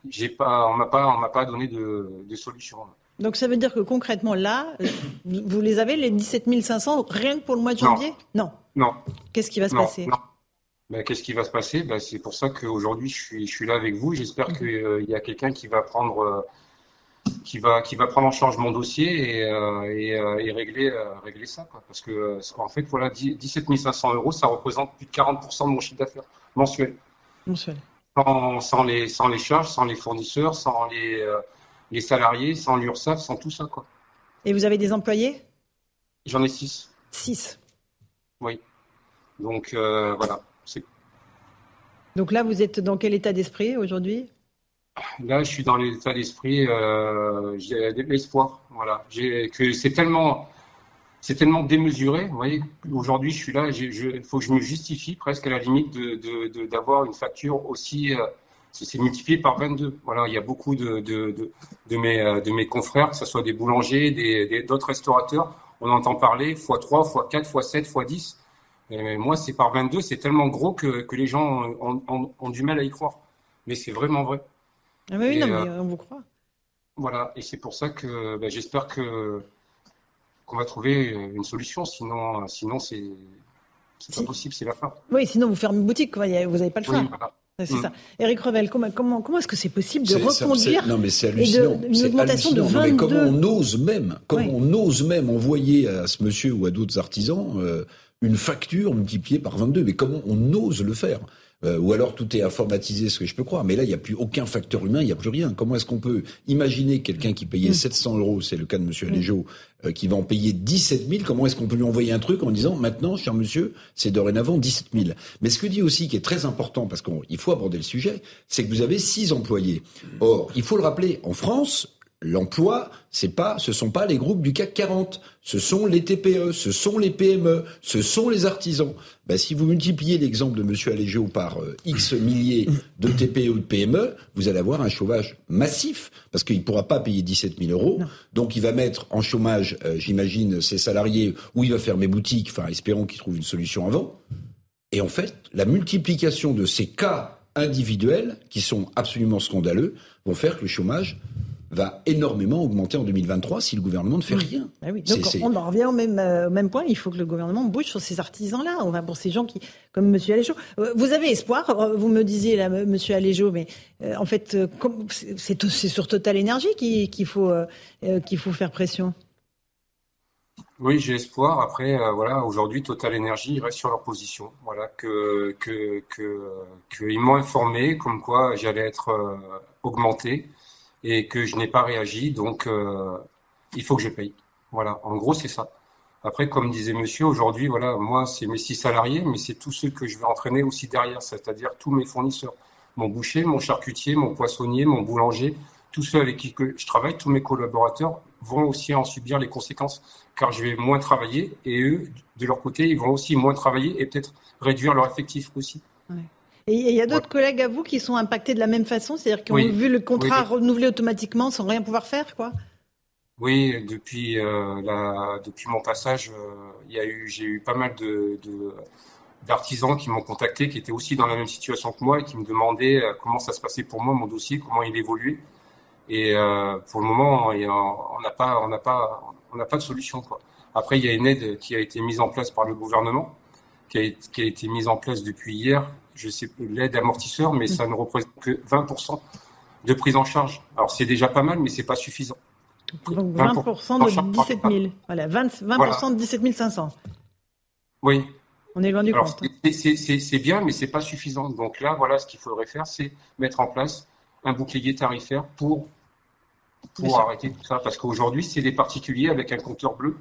j'ai pas, on m'a pas, on m'a pas donné de, de solution. Donc ça veut dire que concrètement là, vous les avez les 17 500 rien que pour le mois de janvier? Non. Non. Qu'est-ce qui va se passer? non. Ben, Qu'est-ce qui va se passer? Ben, C'est pour ça qu'aujourd'hui je suis, je suis là avec vous. J'espère qu'il euh, y a quelqu'un qui va prendre euh, qui va qui va prendre en charge mon dossier et, euh, et, et régler régler ça quoi. Parce que en fait voilà 17 500 euros ça représente plus de 40% de mon chiffre d'affaires mensuel. Mensuel. Sans, sans, les sans les charges, sans les fournisseurs, sans les les salariés, sans l'URSSAF, sans tout ça. Quoi. Et vous avez des employés? J'en ai six. Six Oui. Donc euh, voilà. Donc là, vous êtes dans quel état d'esprit aujourd'hui? Là, je suis dans l'état d'esprit, euh, j'ai l'espoir. Voilà. Que c'est tellement, c'est tellement démesuré. Vous voyez, aujourd'hui, je suis là, il faut que je me justifie presque à la limite d'avoir de, de, une facture aussi. Euh, c'est multiplié par 22. Voilà, il y a beaucoup de, de, de, de, mes, euh, de mes confrères, que ce soit des boulangers, des, d'autres restaurateurs, on entend parler x3, x4, x7, x10. Et moi, c'est par 22, c'est tellement gros que, que les gens ont, ont, ont, du mal à y croire. Mais c'est vraiment vrai. Ah oui, non, mais euh, on vous croit. Voilà, et c'est pour ça que ben, j'espère que qu'on va trouver une solution. Sinon, sinon c'est c'est pas possible, c'est la fin. Oui, sinon vous fermez une boutique, vous n'avez pas le choix. C'est mm. ça. Eric Revel, comment, comment, comment est-ce que c'est possible de reconduire Non, mais c'est hallucinant. une augmentation de 22 Comment on ose même, comment on ose même envoyer à ce monsieur ou à d'autres artisans euh, une facture multipliée par 22 Mais comment on ose le faire? Euh, ou alors tout est informatisé, ce que je peux croire. Mais là, il n'y a plus aucun facteur humain, il n'y a plus rien. Comment est-ce qu'on peut imaginer quelqu'un qui payait 700 mm. euros, c'est le cas de Monsieur Aléjo, euh, qui va en payer 17 000 Comment est-ce qu'on peut lui envoyer un truc en disant maintenant, cher monsieur, c'est dorénavant 17 000 Mais ce que dit aussi, qui est très important, parce qu'il faut aborder le sujet, c'est que vous avez six employés. Or, il faut le rappeler, en France, L'emploi, c'est pas, ce sont pas les groupes du CAC 40, ce sont les TPE, ce sont les PME, ce sont les artisans. Ben, si vous multipliez l'exemple de Monsieur Alégio par euh, X milliers de TPE ou de PME, vous allez avoir un chômage massif parce qu'il ne pourra pas payer 17 000 euros. Donc il va mettre en chômage, euh, j'imagine, ses salariés ou il va fermer boutique. Enfin, espérons qu'il trouve une solution avant. Et en fait, la multiplication de ces cas individuels qui sont absolument scandaleux vont faire que le chômage va énormément augmenter en 2023 si le gouvernement ne fait rien. Ah oui. Donc on en revient au même, euh, au même point. Il faut que le gouvernement bouge sur ces artisans-là. Va pour ces gens qui, comme Monsieur Aléjo. Euh, vous avez espoir. Euh, vous me disiez là, Monsieur Aléjo, mais en fait, c'est sur Total Énergie qu'il faut qu'il faut faire pression. Oui, j'ai espoir. Après, voilà, aujourd'hui, Total Énergie reste sur leur position. Voilà, que que que m'ont informé comme quoi j'allais être augmenté et que je n'ai pas réagi, donc euh, il faut que je paye. Voilà, en gros, c'est ça. Après, comme disait monsieur, aujourd'hui, voilà, moi, c'est mes six salariés, mais c'est tous ceux que je vais entraîner aussi derrière, c'est-à-dire tous mes fournisseurs. Mon boucher, mon charcutier, mon poissonnier, mon boulanger, tous ceux avec qui je travaille, tous mes collaborateurs vont aussi en subir les conséquences, car je vais moins travailler et eux, de leur côté, ils vont aussi moins travailler et peut-être réduire leur effectif aussi. Et il y a d'autres collègues à vous qui sont impactés de la même façon, c'est-à-dire qui ont vu le contrat renouvelé automatiquement sans rien pouvoir faire, quoi? Oui, depuis, euh, la, depuis mon passage, euh, eu, j'ai eu pas mal de, d'artisans qui m'ont contacté, qui étaient aussi dans la même situation que moi et qui me demandaient euh, comment ça se passait pour moi, mon dossier, comment il évoluait. Et euh, pour le moment, on n'a pas, on n'a pas, on n'a pas de solution. Quoi. Après, il y a une aide qui a été mise en place par le gouvernement, qui a, qui a été mise en place depuis hier. Je sais l'aide amortisseur, mais ça ne représente que 20% de prise en charge. Alors c'est déjà pas mal, mais c'est pas suffisant. Donc 20% de 17 000. Voilà, 20, 20 de 17 500. Oui. On est loin du compte. C'est bien, mais c'est pas suffisant. Donc là, voilà, ce qu'il faudrait faire, c'est mettre en place un bouclier tarifaire pour pour arrêter tout ça. Parce qu'aujourd'hui, c'est des particuliers avec un compteur bleu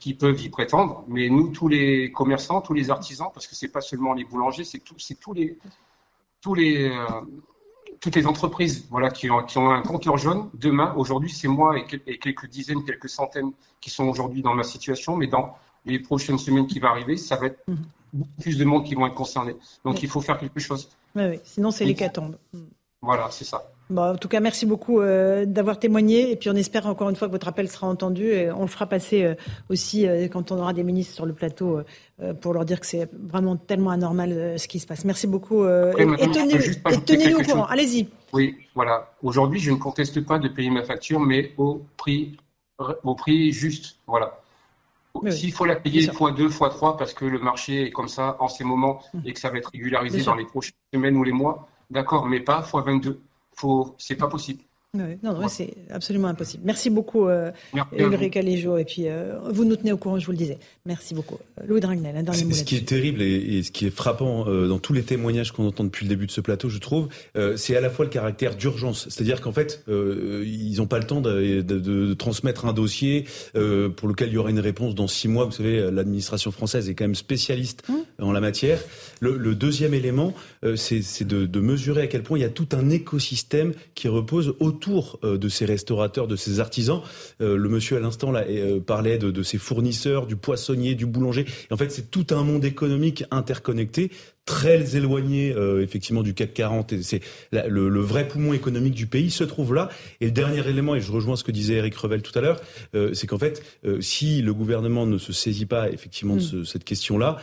qui peuvent y prétendre. Mais nous, tous les commerçants, tous les artisans, parce que c'est pas seulement les boulangers, c'est tous les tous les euh, toutes les entreprises voilà, qui, ont, qui ont un compteur jaune, demain, aujourd'hui, c'est moi et, quelques dizaines, quelques centaines qui sont aujourd'hui dans ma situation, mais dans les prochaines semaines qui vont arriver, ça va être beaucoup plus de monde qui vont être concernés. Donc il faut faire quelque chose. Oui, oui. Sinon, c'est l'hécatombe. Voilà, c'est ça. Bon, en tout cas, merci beaucoup euh, d'avoir témoigné. Et puis, on espère encore une fois que votre appel sera entendu. Et on le fera passer euh, aussi euh, quand on aura des ministres sur le plateau pour leur dire que c'est vraiment tellement anormal ce qui se passe. Merci beaucoup. et, tenez-nous au courant. Allez-y. Oui, voilà. Aujourd'hui, je ne conteste pas de payer ma facture, mais au prix, au prix juste. Voilà. S'il faut la payer fois deux, fois trois, parce que le marché est comme ça en ces moments hum. et que ça va être régularisé dans les prochaines semaines ou les mois, d'accord, mais pas fois 22 faut, c'est pas possible. Non, non c'est absolument impossible. Merci beaucoup, euh, Ulrich Et puis, euh, vous nous tenez au courant, je vous le disais. Merci beaucoup. Louis Dragnel, un dernier mot. Ce qui est terrible et, ce qui est frappant euh, dans tous les témoignages qu'on entend depuis le début de ce plateau, je trouve, euh, c'est à la fois le caractère d'urgence. C'est-à-dire qu'en fait, ils n'ont pas le temps de, de, de, transmettre un dossier pour lequel il y aura une réponse dans six mois. Vous savez, l'administration française est quand même spécialiste mmh. en la matière. Le, le deuxième élément, c'est de, de mesurer à quel point il y a tout un écosystème qui repose autour de ces restaurateurs, de ces artisans. le monsieur à l'instant là parlait de, ces fournisseurs, du poissonnier, du boulanger. En fait, c'est tout un monde économique interconnecté très éloigné euh, effectivement du CAC 40 et c'est le, vrai poumon économique du pays se trouve là. Et le dernier élément et je rejoins ce que disait Eric Revel tout à l'heure euh, c'est qu'en fait euh, si le gouvernement ne se saisit pas effectivement de mm. cette question là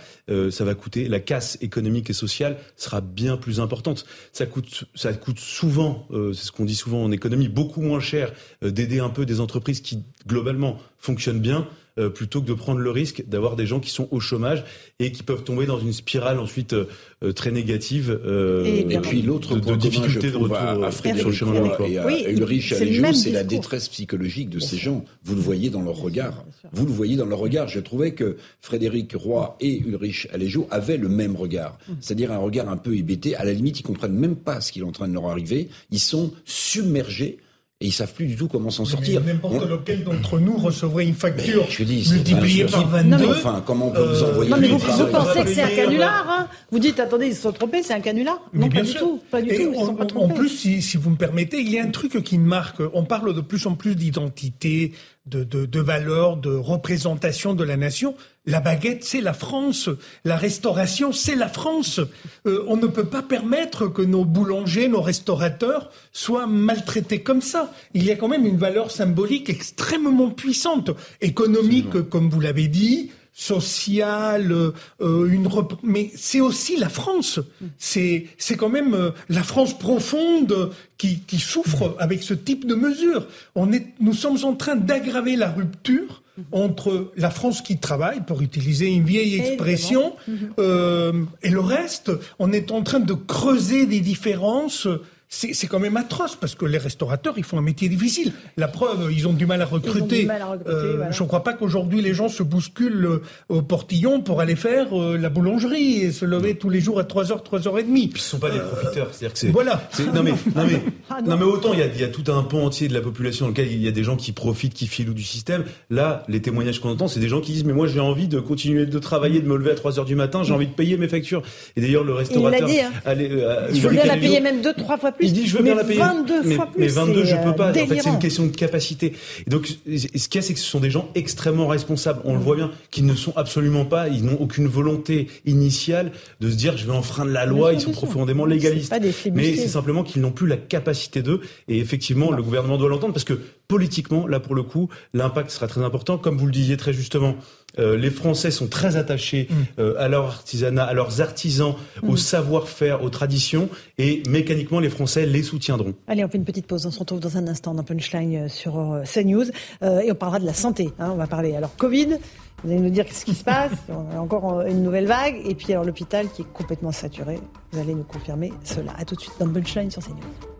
ça va coûter la casse économique et sociale sera bien plus importante. Ça coûte ça coûte souvent c'est ce qu'on dit souvent en économie beaucoup moins cher d'aider un peu des entreprises qui globalement fonctionnent bien euh, plutôt que de prendre le risque d'avoir des gens qui sont au chômage et qui peuvent tomber dans une spirale ensuite euh, euh, très négative. et, puis l'autre de, difficulté de retour à, sur le chemin de l'emploi. Et à oui, Ulrich c'est la détresse psychologique de ces gens. Vous le voyez dans leur regard. Vous le voyez dans leur regard. Je trouvais que Frédéric Roy et Ulrich Aléjo avaient le même regard. Mm. C'est-à-dire un regard un peu hébété. À la limite, ils comprennent même pas ce qui est en train de leur arriver. Ils sont submergés et ils savent plus du tout comment s'en sortir. N'importe lequel d'entre nous recevrait une facture je dis, multipliée par 22. enfin, comment on peut vous envoyer Non, mais vous, pensez que c'est un canular hein Vous dites, attendez, ils se sont trompés, c'est un canular Non, pas du tout. Pas du tout en plus, si, si, vous me permettez, il y a un truc qui me marque. On parle de plus en plus d'identité, de, de, de valeurs, de représentation de la nation. La baguette, c'est la France. La restauration, c'est la France. Euh, on ne peut pas permettre que nos boulangers, nos restaurateurs soient maltraités comme ça. Il y a quand même une valeur symbolique extrêmement puissante, économique, comme vous l'avez dit, sociale, euh, une mais c'est aussi la France. C'est c'est quand même euh, la France profonde qui, qui souffre avec ce type de mesures. On est, nous sommes en train d'aggraver la rupture entre la France qui travaille, pour utiliser une vieille expression, euh, et le reste. On est en train de creuser des différences c'est quand même atroce parce que les restaurateurs, ils font un métier difficile. La preuve, ils ont du mal à recruter. Euh, je ne crois pas qu'aujourd'hui les gens se bousculent euh, au portillon pour aller faire euh, la boulangerie et se lever tous les jours à 3h, 3h30. Puis ils ne sont pas des profiteurs. C'est-à-dire que c'est. Voilà. Non mais, non, mais, <laughs> ah, non. mais autant il y, a, il y, a, tout un pan entier de la population dans lequel il y a des gens qui profitent, qui filent du système. Là, les témoignages qu'on entend, c'est des gens qui disent Mais moi j'ai envie de continuer de travailler, de me lever à 3h du matin, j'ai envie de payer mes factures. Et d'ailleurs, le restaurateur. Il l'a dit. Hein. Allez, il faut bien la payer même deux, trois fois plus. Il dit Je veux bien la payer. 22 mais, fois plus. Mais 22, je peux pas. En fait, c'est une question de capacité. Et donc, ce qu'il y a, c'est que ce sont des gens extrêmement responsables. On le voit bien, qui ne sont absolument pas, ils n'ont aucune volonté initiale de se dire, je vais enfreindre la loi. Ils sont profondément légalistes. Mais c'est simplement qu'ils n'ont plus la capacité d'eux. Et effectivement, le gouvernement doit l'entendre parce que politiquement, là pour le coup, l'impact sera très important. Comme vous le disiez très justement, Euh, les Français sont très attachés mm. euh, à leur artisanat, à leurs artisans, au mm. savoir-faire, aux traditions, et mécaniquement, les Français les soutiendront. Allez, on fait une petite pause. On se retrouve dans un instant dans Punchline sur CNews, et on parlera de la santé. Hein. on va parler alors Covid. Vous allez nous dire ce qui se passe. <laughs> On a encore une nouvelle vague, et puis alors l'hôpital qui est complètement saturé. Vous allez nous confirmer cela. À tout de suite dans Punchline sur CNews.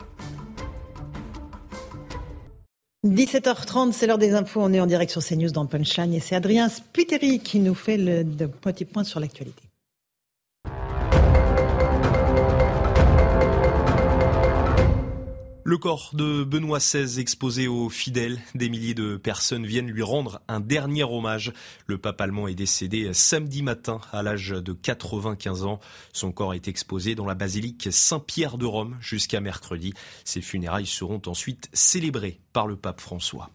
17h30, c'est l'heure des infos. On est en direct sur CNews dans Punchline et c'est Adrien Spiteri qui nous fait le petit point sur l'actualité. Le corps de Benoît XVI exposé aux fidèles, des milliers de personnes viennent lui rendre un dernier hommage. Le pape allemand est décédé samedi matin à l'âge de 95 ans. Son corps est exposé dans la basilique Saint-Pierre de Rome jusqu'à mercredi. Ses funérailles seront ensuite célébrées par le pape François.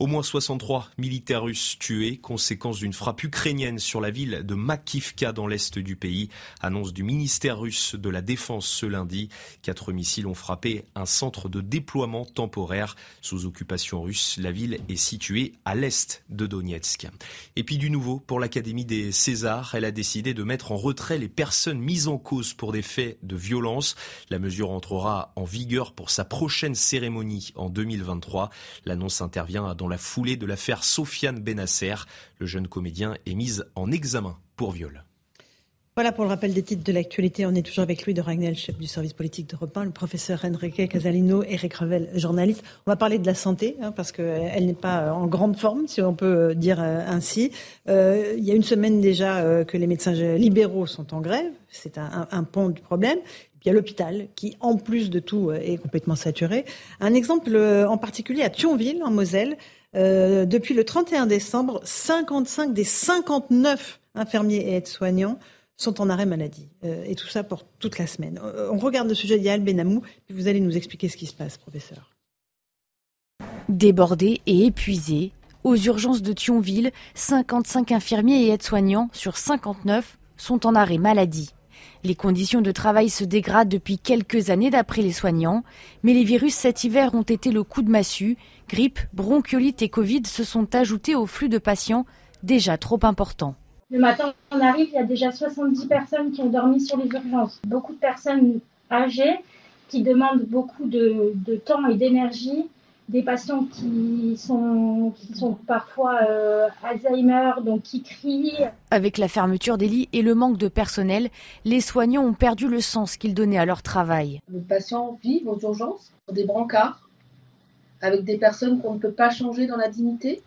Au moins 63 militaires russes tués, conséquence d'une frappe ukrainienne sur la ville de Makivka dans l'est du pays. Annonce du ministère russe de la Défense ce lundi. Quatre missiles ont frappé un centre de déploiement temporaire sous occupation russe. La ville est située à l'est de Donetsk. Et puis du nouveau, pour l'Académie des Césars, elle a décidé de mettre en retrait les personnes mises en cause pour des faits de violence. La mesure entrera en vigueur pour sa prochaine cérémonie en 2023. L'annonce intervient dans la foulée de l'affaire Sofiane Benasser. Le jeune comédien est mis en examen pour viol. Voilà pour le rappel des titres de l'actualité. On est toujours avec Louis de Ragnel, chef du service politique de 1, le professeur Enrique Casalino, Eric Revel, journaliste. On va parler de la santé, hein, parce qu'elle n'est pas en grande forme, si on peut dire euh, ainsi. Euh, il y a une semaine déjà euh, que les médecins libéraux sont en grève. C'est un, un, pont du problème. Il y a l'hôpital qui, en plus de tout, euh, est complètement saturé. Un exemple euh, en particulier à Thionville, en Moselle. Euh, depuis le 31 décembre, 55 des 59 infirmiers et aides-soignants sont en arrêt maladie. et tout ça pour toute la semaine. on regarde le sujet d'Yael Benamou, puis vous allez nous expliquer ce qui se passe, professeur. Débordés et épuisés, aux urgences de Thionville, 55 infirmiers et aides-soignants sur 59 sont en arrêt maladie. Les conditions de travail se dégradent depuis quelques années d'après les soignants, mais les virus cet hiver ont été le coup de massue. Grippe, bronchiolite et Covid se sont ajoutés au flux de patients déjà trop important. Le matin, on arrive, il y a déjà 70 personnes qui ont dormi sur les urgences. Beaucoup de personnes âgées qui demandent beaucoup de, de temps et d'énergie des patients qui sont, qui sont parfois euh, Alzheimer, donc qui crient. Avec la fermeture des lits et le manque de personnel, les soignants ont perdu le sens qu'ils donnaient à leur travail. Les patients vivent aux urgences sur des brancards, avec des personnes qu'on ne peut pas changer dans la dignité,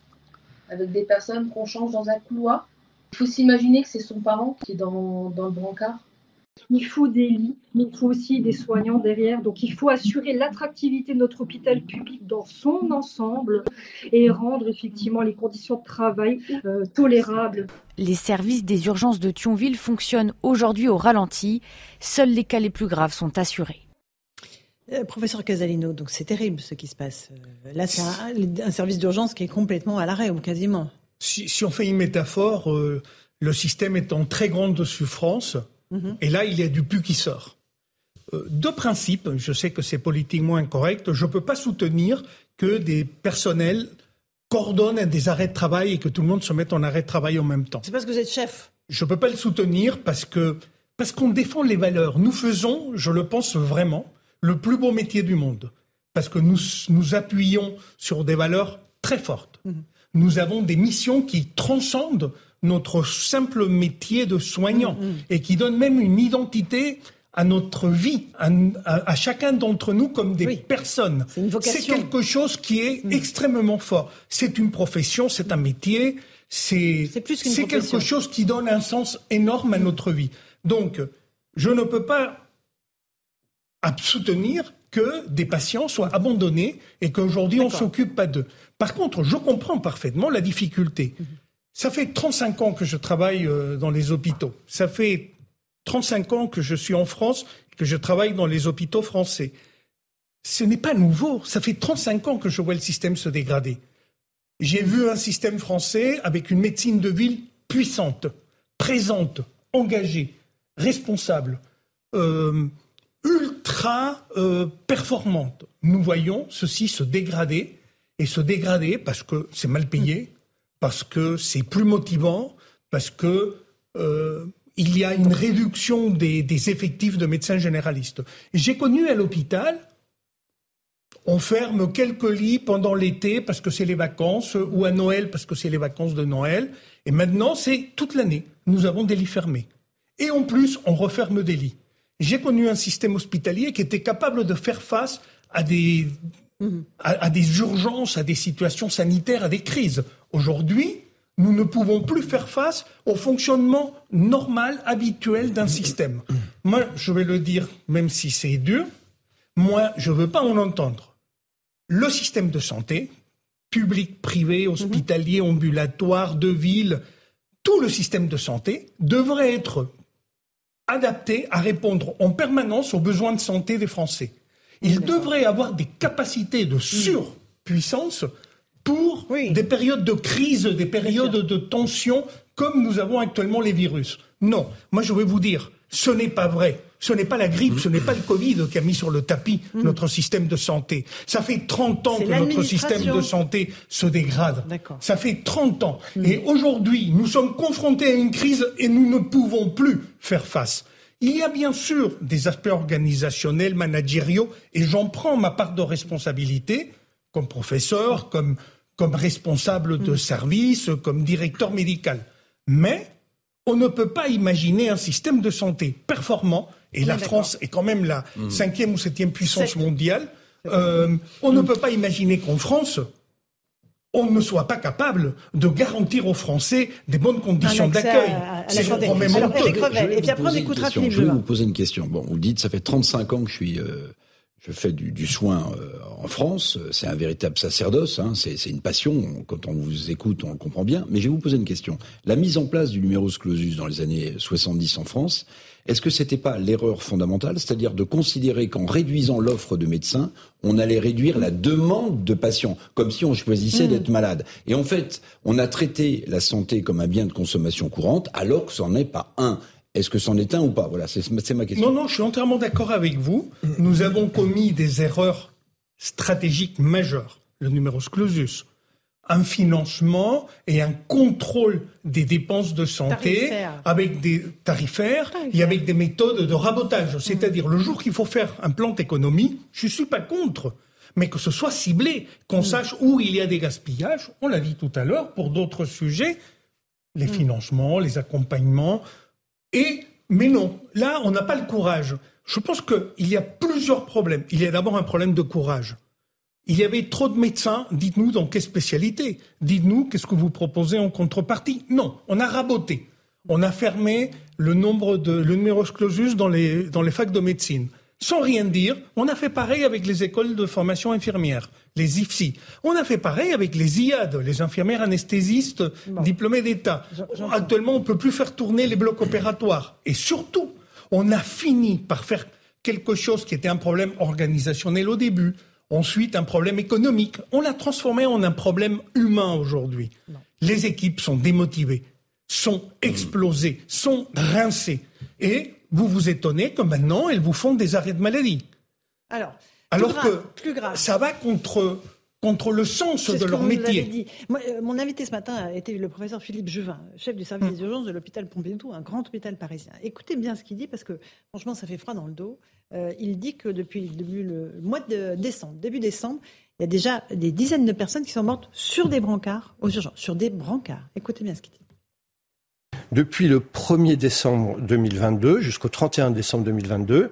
avec des personnes qu'on change dans un couloir. Il faut s'imaginer que c'est son parent qui est dans, dans le brancard. Il faut des lits, mais il faut aussi des soignants derrière. Donc il faut assurer l'attractivité de notre hôpital public dans son ensemble et rendre effectivement les conditions de travail euh, tolérables. Les services des urgences de Thionville fonctionnent aujourd'hui au ralenti. Seuls les cas les plus graves sont assurés. Euh, professeur Casalino, donc c'est terrible ce qui se passe. Euh, là, c'est un, service d'urgence qui est complètement à l'arrêt, ou quasiment. Si, on fait une métaphore, le système est en très grande souffrance. Mhm. Et là, il y a du pu qui sort. Euh, deux principes, je sais que c'est politiquement incorrect, je ne peux pas soutenir que des personnels coordonnent des arrêts de travail et que tout le monde se mette en arrêt de travail en même temps. C'est parce que vous êtes chef. Je ne peux pas le soutenir parce que parce qu'on défend les valeurs. Nous faisons, je le pense vraiment, le plus beau métier du monde. Parce que nous nous appuyons sur des valeurs très fortes. Mhm. Nous avons des missions qui transcendent notre simple métier de soignant mm, mm. et qui donne même une identité à notre vie, à, chacun d'entre nous comme des personnes. C'est quelque chose qui est mm. extrêmement fort. C'est une profession, c'est un métier, c'est quelque chose qui donne un sens énorme à notre vie. Donc, je ne peux pas soutenir que des patients soient abandonnés et qu'aujourd'hui on s'occupe pas d'eux. Par contre, je comprends parfaitement la difficulté. Mm-hmm. Ça fait 35 ans que je travaille euh, dans les hôpitaux. Ça fait 35 ans que je suis en France, que je travaille dans les hôpitaux français. Ce n'est pas nouveau. Ça fait 35 ans que je vois le système se dégrader. J'ai vu un système français avec une médecine de ville puissante, présente, engagée, responsable, euh, ultra euh, performante. Nous voyons ceci se dégrader et se dégrader parce que c'est mal payé, parce que c'est plus motivant, parce que euh, il y a une réduction des, des effectifs de médecins généralistes. J'ai connu à l'hôpital, on ferme quelques lits pendant l'été parce que c'est les vacances, ou à Noël parce que c'est les vacances de Noël, et maintenant c'est toute l'année. Nous avons des lits fermés. Et en plus, on referme des lits. J'ai connu un système hospitalier qui était capable de faire face à des, à, des urgences, à des situations sanitaires, à des crises. Aujourd'hui, nous ne pouvons plus faire face au fonctionnement normal, habituel d'un système. Moi, je vais le dire, même si c'est dur, moi, je ne veux pas en entendre. Le système de santé, public, privé, hospitalier, ambulatoire, de ville, tout le système de santé devrait être adapté à répondre en permanence aux besoins de santé des Français. Il devrait avoir des capacités de surpuissance pour des périodes de crise, des périodes de tension comme nous avons actuellement les virus. Non, moi je vais vous dire, ce n'est pas vrai. Ce n'est pas la grippe, ce n'est pas le Covid qui a mis sur le tapis Mm. notre système de santé. Ça fait 30 ans que notre système de santé se dégrade. Ça fait 30 ans. Mm. Et aujourd'hui, nous sommes confrontés à une crise et nous ne pouvons plus faire face. Il y a bien sûr des aspects organisationnels, managériaux, et j'en prends ma part de responsabilité comme professeur, comme, comme responsable Mm. de service, comme directeur médical. Mais on ne peut pas imaginer un système de santé performant, et la France est quand même la cinquième ou septième puissance mondiale. Euh, on ne peut pas imaginer qu'en France, on ne soit pas capable de garantir aux Français des bonnes conditions d'accueil. C'est Je vais et puis vous après, on poser une écoutera question. Philippe Je vais Juvin. vous poser une question. Bon, vous dites, ça fait 35 ans que je suis, euh, je fais du, du soin euh, en France. C'est un véritable sacerdoce. Hein. C'est une passion. Quand on vous écoute, on le comprend bien. Mais je vais vous poser une question. La mise en place du numerus clausus dans les années 70 en France, est-ce que c'était pas l'erreur fondamentale, c'est-à-dire de considérer qu'en réduisant l'offre de médecins, on allait réduire la demande de patients, comme si on choisissait Mm. d'être malade? Et en fait, on a traité la santé comme un bien de consommation courante, alors que c'en est pas un. Est-ce que c'en est un ou pas? Voilà, c'est ma question. Non, non, je suis entièrement d'accord avec vous. Nous avons commis des erreurs stratégiques majeures. Le numerus clausus. Un financement et un contrôle des dépenses de santé Tarifaire. avec des tarifaires et avec des méthodes de rabotage. C'est-à-dire, le jour qu'il faut faire un plan d'économie, je suis pas contre. Mais que ce soit ciblé, qu'on sache où il y a des gaspillages, on l'a dit tout à l'heure, pour d'autres sujets, les financements, les accompagnements, mais non, là, on n'a pas le courage. Je pense qu'il y a plusieurs problèmes. Il y a d'abord un problème de courage. Il y avait trop de médecins. Dites-nous dans quelle spécialité. Dites-nous qu'est-ce que vous proposez en contrepartie. Non, on a raboté. On a fermé le nombre de dans les dans les facs de médecine. Sans rien dire, on a fait pareil avec les écoles de formation infirmière, les IFSI. On a fait pareil avec les IAD, les infirmières anesthésistes diplômées d'État. Actuellement, on peut plus faire tourner les blocs opératoires. Et surtout, on a fini par faire quelque chose qui était un problème organisationnel au début, ensuite un problème économique. On l'a transformé en un problème humain aujourd'hui. Les équipes sont démotivées, sont explosées, sont rincées. Et vous vous étonnez que maintenant, elles vous font des arrêts de maladie. Alors, Alors grave, que plus grave. ça va contre, contre le sens de ce que leur vous métier. avez dit. Moi, euh, mon invité ce matin a été le professeur Philippe Juvin, chef du service des urgences de l'hôpital Pompidou, un grand hôpital parisien. Écoutez bien ce qu'il dit parce que franchement, ça fait froid dans le dos. Euh, il dit que depuis, depuis le mois de décembre, début décembre, il y a déjà des dizaines de personnes qui sont mortes sur des brancards aux urgences, sur des brancards. Écoutez bien ce qu'il dit. Depuis le 1er décembre 2022 jusqu'au 31 décembre 2022,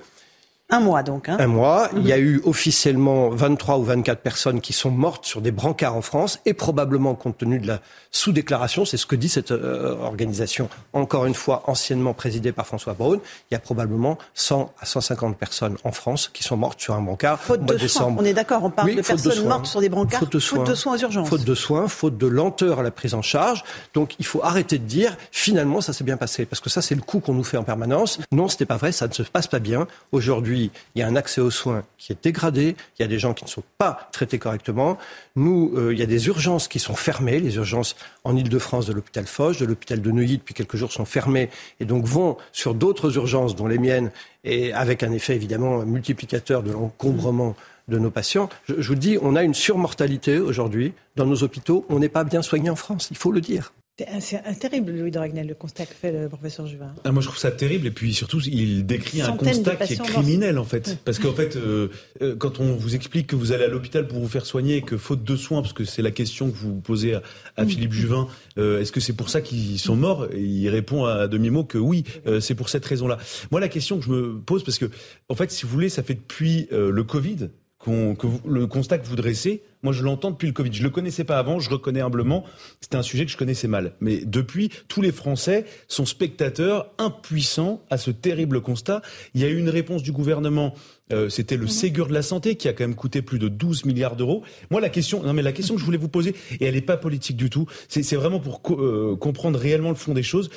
Un mois donc. Hein. un mois, il y a eu officiellement 23 ou 24 personnes qui sont mortes sur des brancards en France et probablement compte tenu de la sous-déclaration, c'est ce que dit cette euh, organisation, encore une fois anciennement présidée par François Braun, il y a probablement 100 à 150 personnes en France qui sont mortes sur un brancard Faute au mois de de soins. décembre. On est d'accord, on parle Oui, de faute personnes soins. mortes sur des brancards. Faute de soins. aux urgences. Faute de soins, faute de lenteur à la prise en charge. Donc il faut arrêter de dire finalement ça s'est bien passé parce que ça c'est le coup qu'on nous fait en permanence. Non, ce n'est pas vrai, ça ne se passe pas bien. Aujourd'hui, il y a un accès aux soins qui est dégradé, il y a des gens qui ne sont pas traités correctement. Nous, euh, il y a des urgences qui sont fermées, les urgences en Ile-de-France de l'hôpital Foch, de l'hôpital de Neuilly depuis quelques jours sont fermées et donc vont sur d'autres urgences dont les miennes et avec un effet évidemment multiplicateur de l'encombrement de nos patients. Je, je vous dis, on a une surmortalité aujourd'hui dans nos hôpitaux. On n'est pas bien soigné en France, il faut le dire. C'est terrible, Louis Dragnel, le constat que fait le professeur Juvin. Ah, moi, je trouve ça terrible. Et puis, surtout, il décrit un constat qui est criminel, en fait. Parce qu'en fait, euh, euh, quand on vous explique que vous allez à l'hôpital pour vous faire soigner et que faute de soins, parce que c'est la question que vous posez à, à mm. Philippe Juvin, euh, est-ce que c'est pour ça qu'ils sont morts? Et Il répond à demi-mot que oui, euh, c'est pour cette raison-là. Moi, la question que je me pose, parce que, en fait, si vous voulez, ça fait depuis euh, le Covid que le constat que vous dressez, moi je l'entends depuis le Covid. Je le connaissais pas avant, je reconnais humblement, c'était un sujet que je connaissais mal. Mais depuis, tous les Français sont spectateurs, impuissants à ce terrible constat. Il y a eu une réponse du gouvernement. Euh, c'était le Ségur de la santé qui a quand même coûté plus de 12 milliards d'euros. Moi, la question, non mais la question que je voulais vous poser, et elle n'est pas politique du tout, c'est vraiment pour euh, comprendre réellement le fond des choses.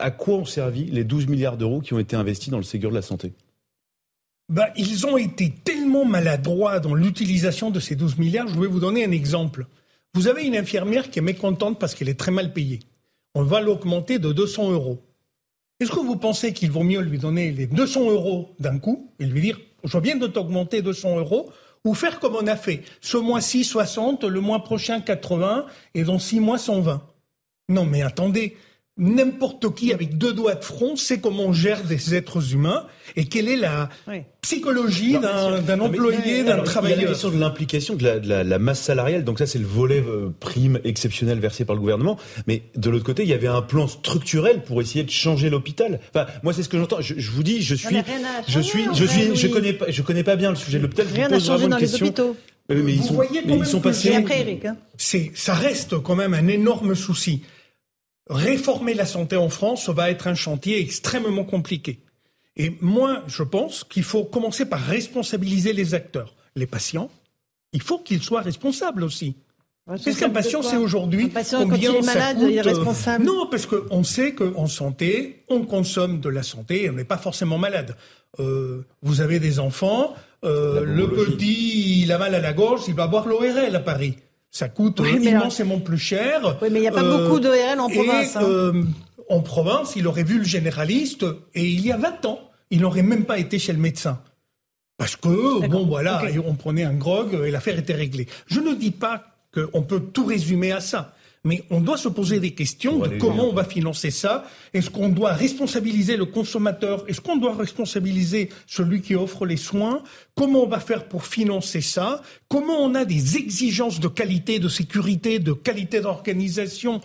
À quoi ont servi les 12 milliards d'euros qui ont été investis dans le Ségur de la santé? Ben, ils ont été tellement maladroits dans l'utilisation de ces 12 milliards. Je vais vous donner un exemple. Vous avez une infirmière qui est mécontente parce qu'elle est très mal payée. On va l'augmenter de 200 euros. Est-ce que vous pensez qu'il vaut mieux lui donner les 200 euros d'un coup et lui dire je viens de t'augmenter 200 euros ou faire comme on a fait ce mois-ci 60, le mois prochain 80 et dans six mois 120 Non mais attendez, n'importe qui avec deux doigts de front sait comment on gère des êtres humains et quelle est la psychologie d'un employé, d'un travailleur. Il y a la question de l'implication de, la, masse salariale, donc ça c'est le volet euh, prime exceptionnel versé par le gouvernement. Mais de l'autre côté, il y avait un plan structurel pour essayer de changer l'hôpital. Enfin, moi c'est ce que j'entends. Je, vous dis, je suis, je suis, je suis, je connais pas, je connais pas bien le sujet de l'hôpital. Rien n'a changé dans les hôpitaux. mais ils vous sont, voyez mais ils sont passés. Après, Eric, hein. C'est, ça reste quand même un énorme souci. Réformer la santé en France va être un chantier extrêmement compliqué. Et moi, je pense qu'il faut commencer par responsabiliser les acteurs. Les patients, il faut qu'ils soient responsables aussi. Qu'est-ce qu'un patient sait aujourd'hui combien quand il est malade, il est euh, responsable Non, parce qu'on sait qu'en santé, on consomme de la santé et on n'est pas forcément malade. Euh, vous avez des enfants, euh, le petit, il a mal à la gorge, il va boire l'ORL à Paris. Ça coûte immensément plus cher. Oui, mais il n'y a pas beaucoup d'ORL en province. Hein. en province, il aurait vu le généraliste et il y a 20 ans, il n'aurait même pas été chez le médecin. Parce que, bon, voilà, on prenait un grog et l'affaire était réglée. Je ne dis pas qu'on peut tout résumer à ça. Mais on doit se poser des questions de comment on va financer ça. Est-ce qu'on doit responsabiliser le consommateur? Est-ce qu'on doit responsabiliser celui qui offre les soins? Comment on va faire pour financer ça? Comment on a des exigences de qualité, de sécurité, de qualité d'organisation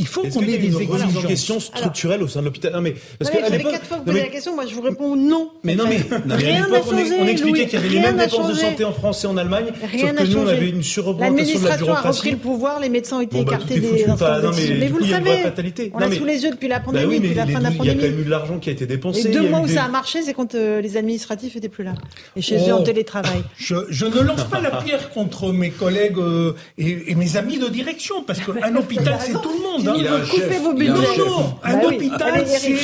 il faut qu'on ait des exigences. question structurelle au sein de l'hôpital. Non mais parce que à quatre fois vous posez la question, moi je vous réponds non. Mais non mais, rien n'a changé. On, expliquait qu'il y avait les mêmes dépenses de santé en France et en Allemagne, sauf que nous on avait une surreprésentation de la bureaucratie. a repris le pouvoir, les médecins ont été bah, écartés des Mais vous le savez, on l'a sous les yeux depuis la bah pandémie, depuis la fin de la pandémie. Il y a quand même eu de l'argent qui a été dépensé. Les deux mois où ça a marché, c'est quand euh, les administratifs étaient plus là et chez eux en oh. télétravail. Je ne lance pas la pierre contre mes collègues euh, et mes amis de direction parce qu'un hôpital c'est tout le monde. Non, non, un bah hôpital, c'est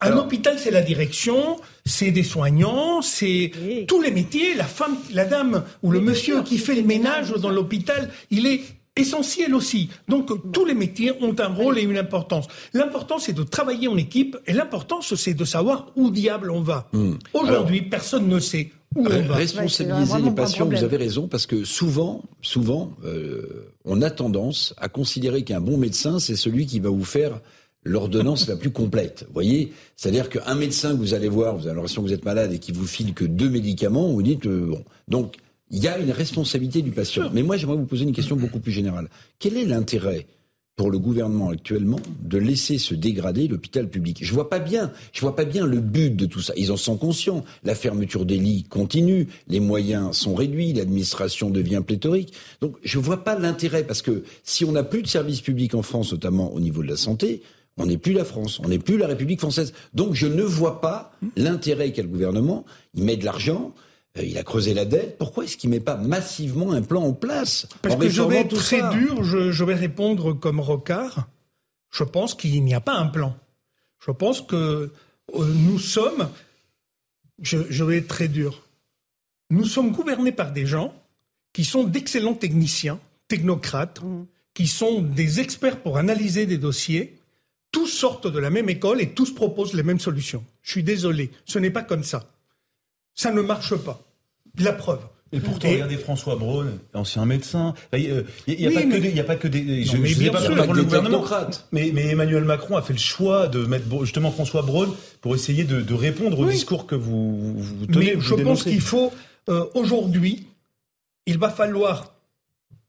un hôpital, c'est la direction, c'est des soignants, c'est tous les métiers. La femme, la dame ou le monsieur qui fait le ménage dans l'hôpital, il est essentiel aussi. Donc tous les métiers ont un rôle et une importance. L'important c'est de travailler en équipe et l'importance c'est de savoir où diable on va. Hmm. Aujourd'hui, personne ne sait va. Responsabiliser les patients, vous avez raison, parce que souvent, souvent, euh, on a tendance à considérer qu'un bon médecin c'est celui qui va vous faire l'ordonnance la plus complète. Vous voyez C'est-à-dire qu'un médecin que vous allez voir, vous avez l'impression que vous êtes malade et qui vous file que deux médicaments, vous dites, euh, bon. Donc, il y a une responsabilité du patient. Mais moi, j'aimerais vous poser une question beaucoup plus générale. Quel est l'intérêt pour le gouvernement actuellement de laisser se dégrader l'hôpital public. Je vois pas bien, je vois pas bien le but de tout ça. Ils en sont conscients. La fermeture des lits continue, les moyens sont réduits, l'administration devient pléthorique. Donc je vois pas l'intérêt parce que si on n'a plus de services publics en France, notamment au niveau de la santé, on n'est plus la France, on n'est plus la République française. Donc je ne vois pas l'intérêt qu'a le gouvernement. Il met de l'argent, il a creusé la dette. Pourquoi est-ce qu'il met pas massivement un plan en place Parce que je vais être très dur, je, vais répondre comme Rocard. Je pense qu'il n'y a pas un plan. Je pense que euh, nous sommes, je, vais être très dur, nous sommes gouvernés par des gens qui sont d'excellents techniciens, technocrates, mmh. qui sont des experts pour analyser des dossiers. Tous sortent de la même école et tous proposent les mêmes solutions. Je suis désolé, ce n'est pas comme ça. Ça ne marche pas. La preuve, Et pourtant, regardez François Braun, ancien médecin. Il n'y a, pas que des. Je ne sais pas pour le gouvernement. Mais, mais, Emmanuel Macron a fait le choix de mettre justement François Braun pour essayer de, répondre au discours que vous, vous tenez. Mais je pense qu'il faut, euh, aujourd'hui, il va falloir,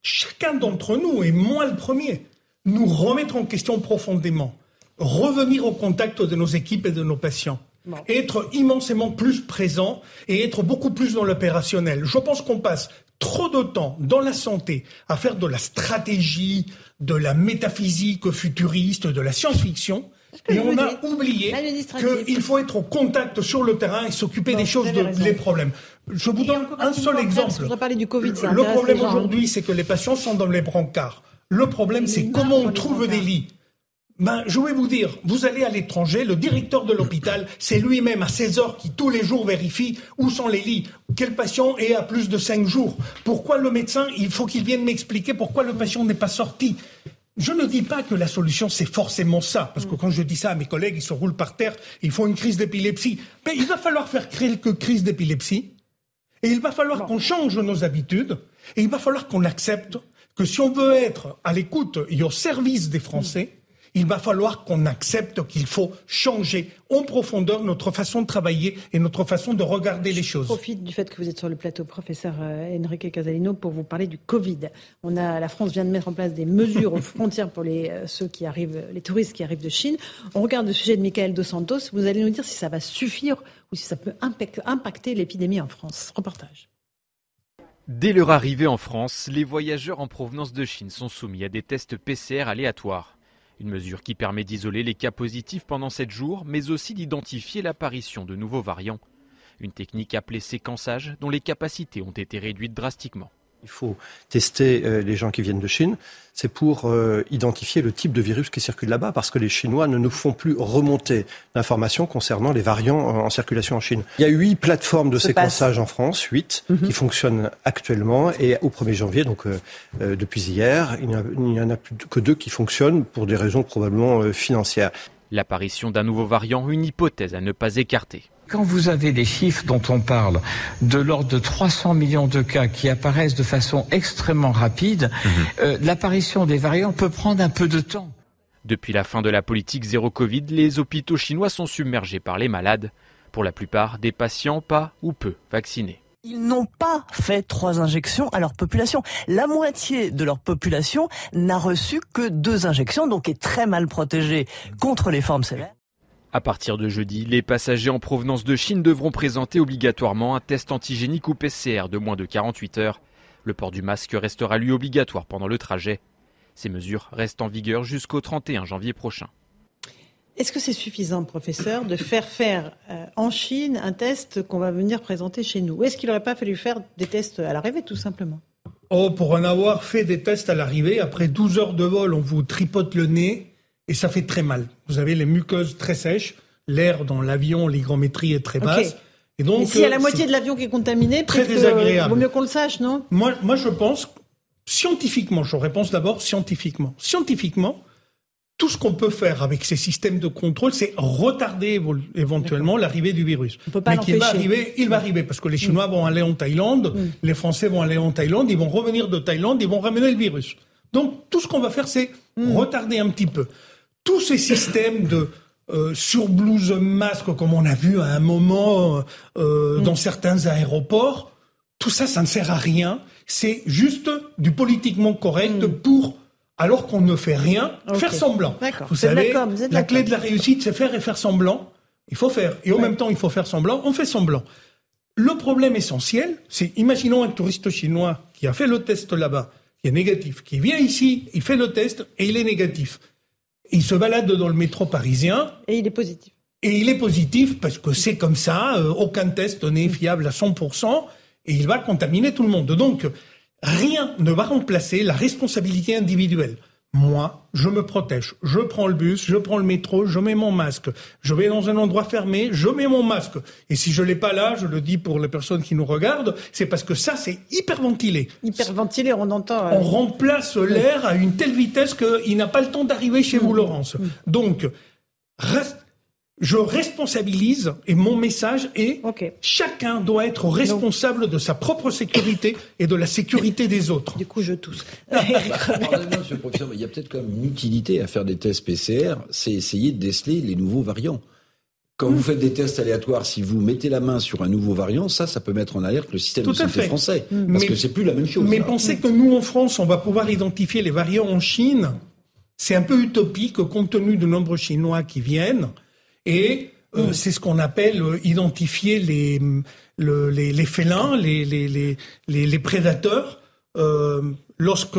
chacun d'entre nous, et moi le premier, nous remettre en question profondément, revenir au contact de nos équipes et de nos patients être immensément plus présent et être beaucoup plus dans l'opérationnel. Je pense qu'on passe trop de temps dans la santé à faire de la stratégie, de la métaphysique futuriste, de la science-fiction. Et on a oublié qu'il faut être au contact sur le terrain et s'occuper des choses, de, des problèmes. Je vous donne un seul exemple. Parler du COVID, le problème aujourd'hui, c'est que les patients sont dans les brancards. Le problème, c'est comment on trouve des lits. Ben, je vais vous dire, vous allez à l'étranger, le directeur de l'hôpital, c'est lui-même à 16 heures qui tous les jours vérifie où sont les lits, quel patient est à plus de 5 jours. Pourquoi le médecin, il faut qu'il vienne m'expliquer pourquoi le patient n'est pas sorti. Je ne dis pas que la solution, c'est forcément ça, parce que quand je dis ça à mes collègues, ils se roulent par terre, ils font une crise d'épilepsie. Mais il va falloir faire quelques crises d'épilepsie, et il va falloir qu'on change nos habitudes, et il va falloir qu'on accepte que si on veut être à l'écoute et au service des Français, il va falloir qu'on accepte qu'il faut changer en profondeur notre façon de travailler et notre façon de regarder les choses. Je profite du fait que vous êtes sur le plateau, professeur euh, Enrique Casalino, pour vous parler du Covid. On a, la France vient de mettre en place des mesures aux <laughs> frontières pour les, euh, ceux qui arrivent, les touristes qui arrivent de Chine. On regarde le sujet de Michael Dos Santos. Vous allez nous dire si ça va suffire ou si ça peut impacter l'épidémie en France. Reportage. Dès leur arrivée en France, les voyageurs en provenance de Chine sont soumis à des tests PCR aléatoires. Une mesure qui permet d'isoler les cas positifs pendant 7 jours, mais aussi d'identifier l'apparition de nouveaux variants. Une technique appelée séquençage dont les capacités ont été réduites drastiquement. Il faut tester euh, les gens qui viennent de Chine. C'est pour euh, identifier le type de virus qui circule là-bas, parce que les Chinois ne nous font plus remonter l'information concernant les variants en circulation en Chine. Il y a huit plateformes de séquençage en France, huit, mhm. qui fonctionnent actuellement. Et au 1er janvier, donc euh, depuis hier, il n'y en a plus que deux qui fonctionnent pour des raisons probablement financières. L'apparition d'un nouveau variant, une hypothèse à ne pas écarter. Quand vous avez les chiffres dont on parle, de l'ordre de 300 millions de cas qui apparaissent de façon extrêmement rapide, mhm. euh, l'apparition des variants peut prendre un peu de temps. Depuis la fin de la politique zéro Covid, les hôpitaux chinois sont submergés par les malades. Pour la plupart, des patients pas ou peu vaccinés. Ils n'ont pas fait trois injections à leur population. La moitié de leur population n'a reçu que deux injections, donc est très mal protégée contre les formes sévères. À partir de jeudi, les passagers en provenance de Chine devront présenter obligatoirement un test antigénique ou PCR de moins de 48 heures. Le port du masque restera lui obligatoire pendant le trajet. Ces mesures restent en vigueur jusqu'au 31 janvier prochain. Est-ce que c'est suffisant, professeur, de faire faire euh, en Chine un test qu'on va venir présenter chez nous? Ou est-ce qu'il n'aurait pas fallu faire des tests à l'arrivée, tout simplement? Oh, pour en avoir fait des tests à l'arrivée, après 12 heures de vol, on vous tripote le nez et ça fait très mal. Vous avez les muqueuses très sèches, l'air dans l'avion, l'hygrométrie est très basse. Et donc, Mais s'il y a la euh, moitié de l'avion qui est contaminé, très désagréable. vaut mieux qu'on le sache, non? Moi, moi, je pense, scientifiquement, je réponds d'abord scientifiquement. Scientifiquement, tout ce qu'on peut faire avec ces systèmes de contrôle, c'est retarder éventuellement l'arrivée du virus. On peut pas Mais qu'il va arriver, il va arriver parce que les Chinois mm. vont aller en Thaïlande, mm. les Français vont aller en Thaïlande, ils vont revenir de Thaïlande, ils vont ramener le virus. Donc tout ce qu'on va faire, c'est mm. retarder un petit peu tous ces systèmes de euh, surblouse masque, comme on a vu à un moment euh, mm. dans certains aéroports, tout ça, ça ne sert à rien. C'est juste du politiquement correct pour, alors qu'on ne fait rien, faire semblant. Vous savez, la clé de la réussite, c'est faire et faire semblant. Il faut faire. Et en même temps, il faut faire semblant. On fait semblant. Le problème essentiel, c'est, imaginons un touriste chinois qui a fait le test là-bas, qui est négatif, qui vient ici, il fait le test et il est négatif. Il se balade dans le métro parisien. Et il est positif. Et il est positif parce que c'est comme ça, euh, aucun test n'est fiable à 100%, et il va contaminer tout le monde. Donc, rien ne va remplacer la responsabilité individuelle. Moi, je me protège. Je prends le bus, je prends le métro, je mets mon masque. Je vais dans un endroit fermé, je mets mon masque. Et si je l'ai pas là, je le dis pour les personnes qui nous regardent, c'est parce que ça, c'est hyperventilé. Hyperventilé, on entend. Euh, on remplace l'air à une telle vitesse qu'il n'a pas le temps d'arriver chez vous, mm. Laurence. Mm. Donc, reste, je responsabilise et mon message est chacun doit être responsable de sa propre sécurité et de la sécurité des autres. Du coup, je tousse. <laughs> Pardonnez-moi, monsieur le professeur, mais il y a peut-être quand même une utilité à faire des tests PCR, c'est essayer de déceler les nouveaux variants. Quand vous faites des tests aléatoires, si vous mettez la main sur un nouveau variant, ça, ça peut mettre en alerte le système Tout de santé fait. français. Parce Mais- que c'est plus la même chose. Mais pensez que nous, en France, on va pouvoir identifier les variants en Chine, c'est un peu utopique compte tenu du nombre Chinois qui viennent. Et euh, c'est ce qu'on appelle euh, identifier les, le- les, les félins, les, prédateurs. Euh, lorsque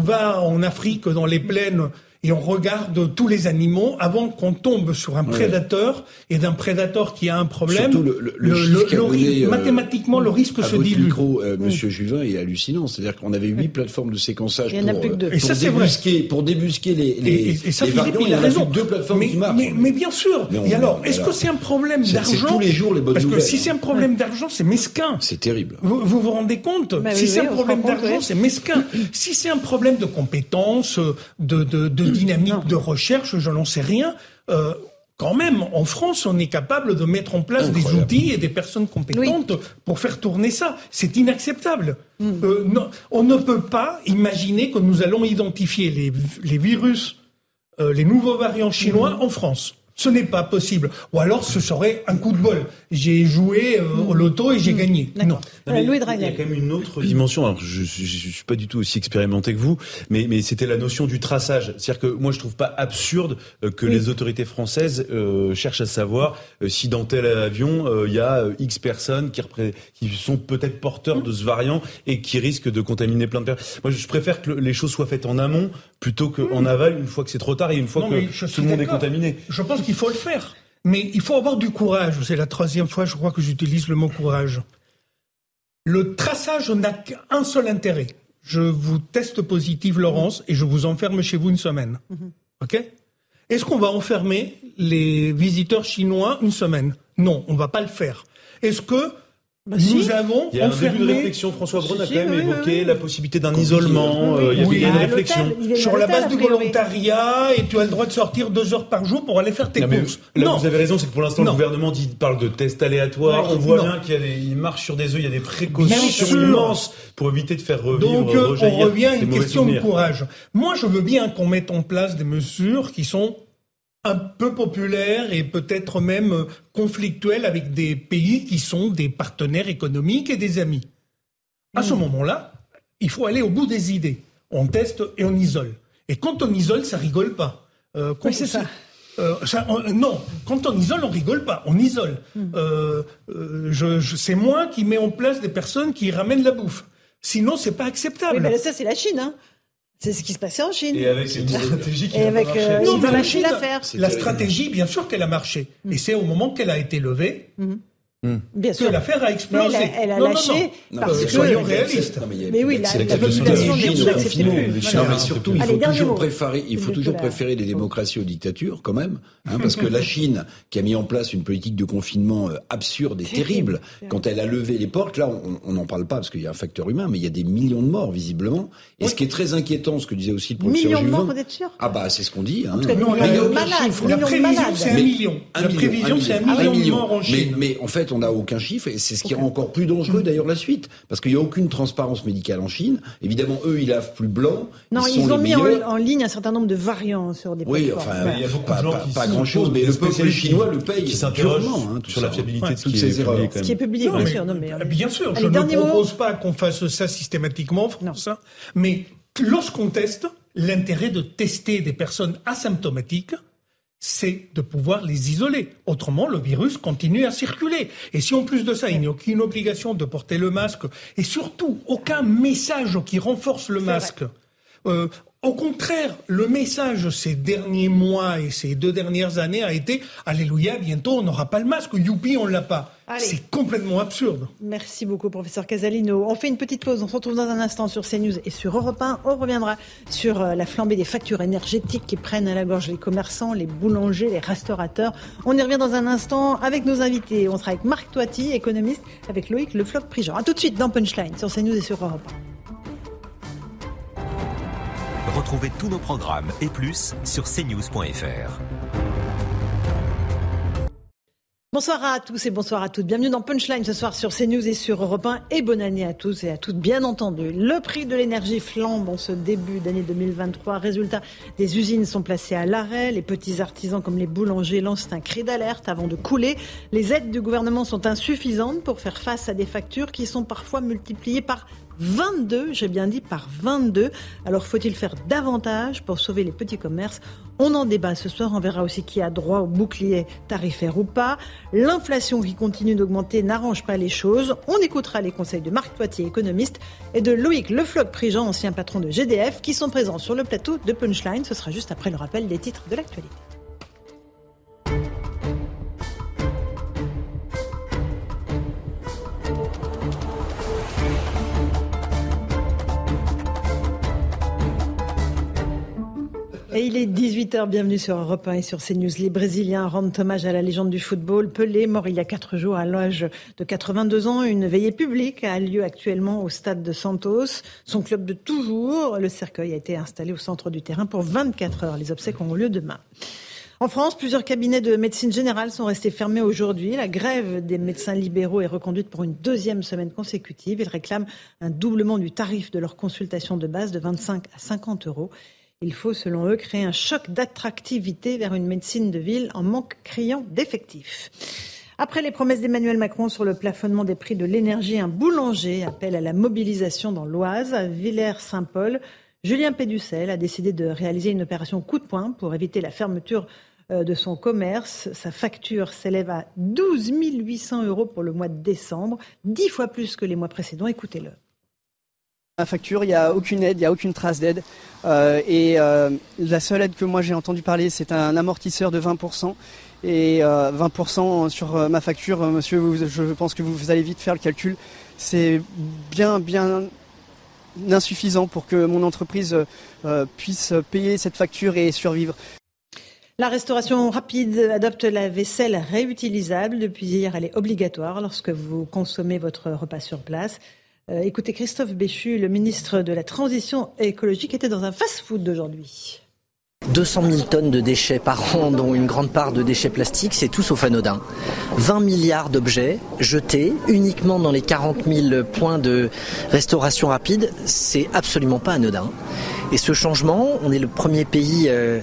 va en Afrique, dans les plaines, et on regarde tous les animaux, avant qu'on tombe sur un Ouais. prédateur, et d'un prédateur qui a un problème, Surtout le, le, euh, mathématiquement, le risque à se votre dilue. micro, euh. Monsieur Juvin est hallucinant. C'est-à-dire qu'on avait huit plateformes de séquençage Il y en a pour, plus que deux. euh, Et ça, pour c'est vrai. débusquer, pour débusquer les, les, Et, et- et ça, les Philippe, variants. il a raison. deux plateformes mais, qui marchent. mais, mais bien sûr. Mais on- et alors, est-ce que c'est un problème d'argent tous les jours les bonnes Parce que nouvelles. si c'est un problème d'argent, c'est mesquin. C'est terrible. Vous, vous vous rendez compte Bah Si oui, c'est oui, un problème d'argent, c'est mesquin. si c'est un problème de compétences, de, <clears throat> dynamique, de recherche, je n'en sais rien. euh, quand même, en France, on est capable de mettre en place des outils et des personnes compétentes pour faire tourner ça. C'est inacceptable. Euh, non, on ne peut pas imaginer que nous allons identifier les, les virus, euh, les nouveaux variants chinois en France. Ce n'est pas possible. Ou alors, ce serait un coup de bol. J'ai joué euh, au loto et j'ai gagné. Non. Non, mais Louis il y a quand même une autre dimension. Alors, je, je, je suis pas du tout aussi expérimenté que vous, mais, mais c'était la notion du traçage. C'est-à-dire que moi, je trouve pas absurde euh, que les autorités françaises euh, cherchent à savoir euh, si dans tel avion euh, il y a X personnes qui, sont peut-être porteurs de ce variant et qui risquent de contaminer plein de personnes. Moi, je préfère que le- les choses soient faites en amont plutôt qu'en aval, une fois que c'est trop tard et une fois Non, que tout le monde est contaminé. Je pense qu'il faut le faire. Mais il faut avoir du courage. C'est la troisième fois, je crois, que j'utilise le mot courage. Le traçage n'a qu'un seul intérêt. Je vous teste positive, Laurence, et je vous enferme chez vous une semaine. OK? Est-ce qu'on va enfermer les visiteurs chinois une semaine? Non, on va pas le faire. Est-ce que nous si. avons Il y a un début de réflexion. François Braun a Si, quand même oui, oui, évoqué oui. la possibilité d'un isolement. euh, il y a- Oui. il y a une réflexion. sur la base du volontariat et tu as le droit de sortir deux heures par jour pour aller faire tes Non, mais courses. là, non, vous avez raison, c'est que pour l'instant, le gouvernement dit, parle de tests aléatoires. On voit non. bien qu'il y a des, il marche sur des œufs, il y a des précautions immenses pour éviter de faire revivre, Donc, euh, on revient à une question de courage. Moi, je veux bien qu'on mette en place des mesures qui sont un peu populaires et peut-être même euh, conflictuelles avec des pays qui sont des partenaires économiques et des amis. À ce moment-là, il faut aller au bout des idées. On teste et on isole. Et quand on isole, ça rigole pas. Euh, Oui, c'est ça. euh, ça, on- non, quand on isole, on rigole pas, on isole. Mm. Euh, euh, je, je- c'est moi qui mets en place des personnes qui ramènent la bouffe. Sinon, c'est pas acceptable. Oui, mais là, ça, c'est la Chine. Hein. C'est ce qui se passait en Chine. Et avec cette stratégie qui Et n'a avec, pas marché. euh, l'affaire. La stratégie, bien sûr qu'elle a marché. Et c'est au moment qu'elle a été levée Bien que sûr. l'affaire a Mais explosé. elle a, elle a Non, non, lâché non. parce que. soyons réalistes. Non, mais, Mais oui, c'est la- la captation population plus. Non, Voilà. mais surtout, il faut toujours préférer, il faut Philippe toujours Collard. préférer les démocraties aux dictatures, quand même, hein, parce que la Chine, qui a mis en place une politique de confinement euh, absurde et terrible, quand elle a levé les portes, là, on n'en parle pas parce qu'il y a un facteur humain, mais il y a des millions de morts visiblement. Et ce qui est très inquiétant, ce que disait aussi le professeur Millions de morts, Juvin. vous êtes sûr Ah bah c'est ce qu'on dit. Hein. tout cas, Non, Mais il y a la, la prévision, c'est un million. Un La million, prévision, c'est un million. million de Un morts en Chine. mais en fait, on n'a aucun chiffre et c'est ce qui rend encore plus dangereux d'ailleurs la suite. Parce qu'il n'y a aucune transparence médicale en Chine. Évidemment, eux, ils lavent plus blanc. Non, ils, ils, sont ont mis en, ligne un certain nombre de variants sur des Oui, plateformes. enfin. Il y a beaucoup pas, de gens pas- qui pas se grand chose, posent mais le peuple chinois le paye qui hein, sur ça. la fiabilité Ouais, de toutes ces erreurs. Ce qui est publié, Non, bien mais- sûr. Non, mais on est- Bien sûr, Allez, je ne propose pas qu'on fasse ça systématiquement en France, hein, mais lorsqu'on teste, l'intérêt de tester des personnes asymptomatiques, c'est de pouvoir les isoler. Autrement, le virus continue à circuler. Et si en plus de ça, il n'y a aucune obligation de porter le masque, et surtout aucun message qui renforce le masque, euh, au contraire, le message ces derniers mois et ces deux dernières années a été Alléluia, bientôt on n'aura pas le masque, youpi, on l'a pas. C'est complètement absurde. Merci beaucoup, professeur Casalino. On fait une petite pause. On se retrouve dans un instant sur CNews et sur Europe 1. On reviendra sur euh, la flambée des factures énergétiques qui prennent à la gorge les commerçants, les boulangers, les restaurateurs. On y revient dans un instant avec nos invités. On sera avec Marc Toiti, économiste, avec Loïc Lefloc-Prigent. A tout de suite dans Punchline sur CNews et sur Europe 1. Retrouvez tous nos programmes et plus sur cnews.fr. Bonsoir à tous et bonsoir à toutes. Bienvenue dans Punchline ce soir sur CNews et sur Europe 1. Et bonne année à tous et à toutes, bien entendu. Le prix de l'énergie flambe en ce début d'année 2023. Résultat, des usines sont placées à l'arrêt. Les petits artisans comme les boulangers lancent un cri d'alerte avant de couler. Les aides du gouvernement sont insuffisantes pour faire face à des factures qui sont parfois multipliées par 22, j'ai bien dit par 22. Alors faut-il faire davantage pour sauver les petits commerces? On en débat ce soir, on verra aussi qui a droit au bouclier tarifaire ou pas. L'inflation qui continue d'augmenter n'arrange pas les choses. On écoutera les conseils de Marc Toitier, économiste, et de Loïc Lefloc-Prigent, ancien patron de GDF, qui sont présents sur le plateau de Punchline. Ce sera juste après le rappel des titres de l'actualité. Et il est 18h, bienvenue sur Europe 1 et sur CNews. Les Brésiliens rendent hommage à la légende du football. Pelé, mort il y a 4 jours à l'âge de 82 ans. Une veillée publique a lieu actuellement au stade de Santos. Son club de toujours, le cercueil, a été installé au centre du terrain pour 24 heures. Les obsèques auront lieu demain. En France, plusieurs cabinets de médecine générale sont restés fermés aujourd'hui. La grève des médecins libéraux est reconduite pour une deuxième semaine consécutive. Ils réclament un doublement du tarif de leur consultation de base de 25 à 50 euros. Il faut, selon eux, créer un choc d'attractivité vers une médecine de ville en manque criant d'effectifs. Après les promesses d'Emmanuel Macron sur le plafonnement des prix de l'énergie, un boulanger appelle à la mobilisation dans l'Oise, à Villers-Saint-Paul. Julien Péducel a décidé de réaliser une opération coup de poing pour éviter la fermeture euh, de son commerce. Sa facture s'élève à 12 800 euros pour le mois de décembre, dix fois plus que les mois précédents. Écoutez-le. Ma facture, il n'y a aucune aide, il n'y a aucune trace d'aide. Euh, et euh, la seule aide que moi j'ai entendu parler, c'est un amortisseur de 20%. Et euh, 20% sur euh, ma facture, monsieur, vous, je pense que vous, vous, allez vite faire le calcul. C'est bien, bien insuffisant pour que mon entreprise puisse payer cette facture et survivre. La restauration rapide adopte la vaisselle réutilisable. Depuis hier, elle est obligatoire lorsque vous consommez votre repas sur place. Euh, écoutez, Christophe Béchu, le ministre de la Transition écologique, était dans un fast-food d'aujourd'hui. 200 000 tonnes de déchets par an, dont une grande part de déchets plastiques, c'est tout sauf anodin. 20 milliards d'objets jetés uniquement dans les 40 000 points de restauration rapide, c'est absolument pas anodin. Et ce changement, on est le premier pays euh,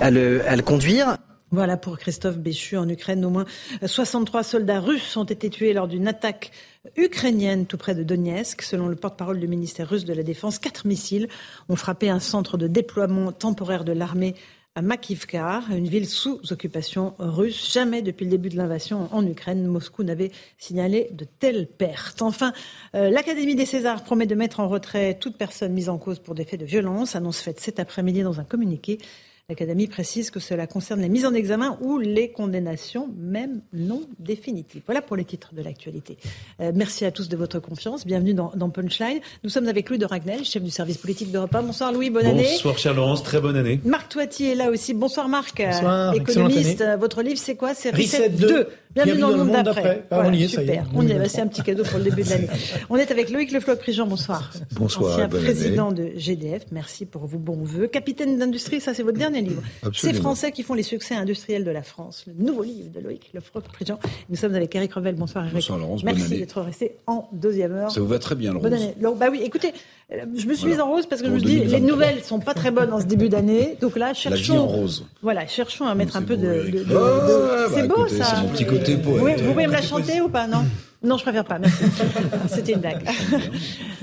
à, le, à le conduire. Voilà pour Christophe Béchu en Ukraine. Au moins 63 soldats russes ont été tués lors d'une attaque ukrainienne tout près de Donetsk. Selon le porte-parole du ministère russe de la Défense, quatre missiles ont frappé un centre de déploiement temporaire de l'armée à Makivka, une ville sous occupation russe. Jamais depuis le début de l'invasion en Ukraine, Moscou n'avait signalé de telles pertes. Enfin, euh, l'Académie des Césars promet de mettre en retrait toute personne mise en cause pour des faits de violence. Annonce faite cet après-midi dans un communiqué. L'Académie précise que cela concerne les mises en examen ou les condamnations, même non définitives. Voilà pour les titres de l'actualité. Euh, merci à tous de votre confiance. Bienvenue dans, dans, Punchline. Nous sommes avec Louis de Ragnel, chef du service politique d'Europe 1. Bonsoir Louis, bonne année. Bonsoir chère Laurence, très bonne année. Marc Toiti est là aussi. Bonsoir Marc, Bonsoir, économiste. Votre livre c'est quoi? C'est Reset 2. 2. Bienvenue, Bienvenue, dans, le monde d'après. Ah, on y est, super. ça y est. On y est. C'est un petit cadeau pour le début de l'année. <laughs> on est avec Loïc Lefloc-Prigent. Bonsoir. Bonsoir. Ancien bonne président année. de GDF. Merci pour vos bons voeux. Capitaine d'industrie, ça c'est votre dernier livre. C'est Français qui font les succès industriels de la France. Le nouveau livre de Loïc Lefloc-Prigent. Nous sommes avec Eric Revel. Bonsoir Eric. Bonsoir Laurence. Merci d'être resté en deuxième heure. Ça vous va très bien Laurence. Bonne année. Alors, bah oui, écoutez, euh, je me suis Voilà. mise en rose parce que Pour je me dis les 2023. nouvelles sont pas très bonnes en ce début d'année. Donc là, La vie cherchons. en rose. Voilà, cherchons à mettre un peu beau, de. Eric. de- de- Ouais, de- ouais, c'est bah, beau écoutez, ça. c'est mon petit côté poète. Vous pouvez me la chanter ou pas Non? Non, je préfère pas, merci. <laughs> C'était une blague. <laughs>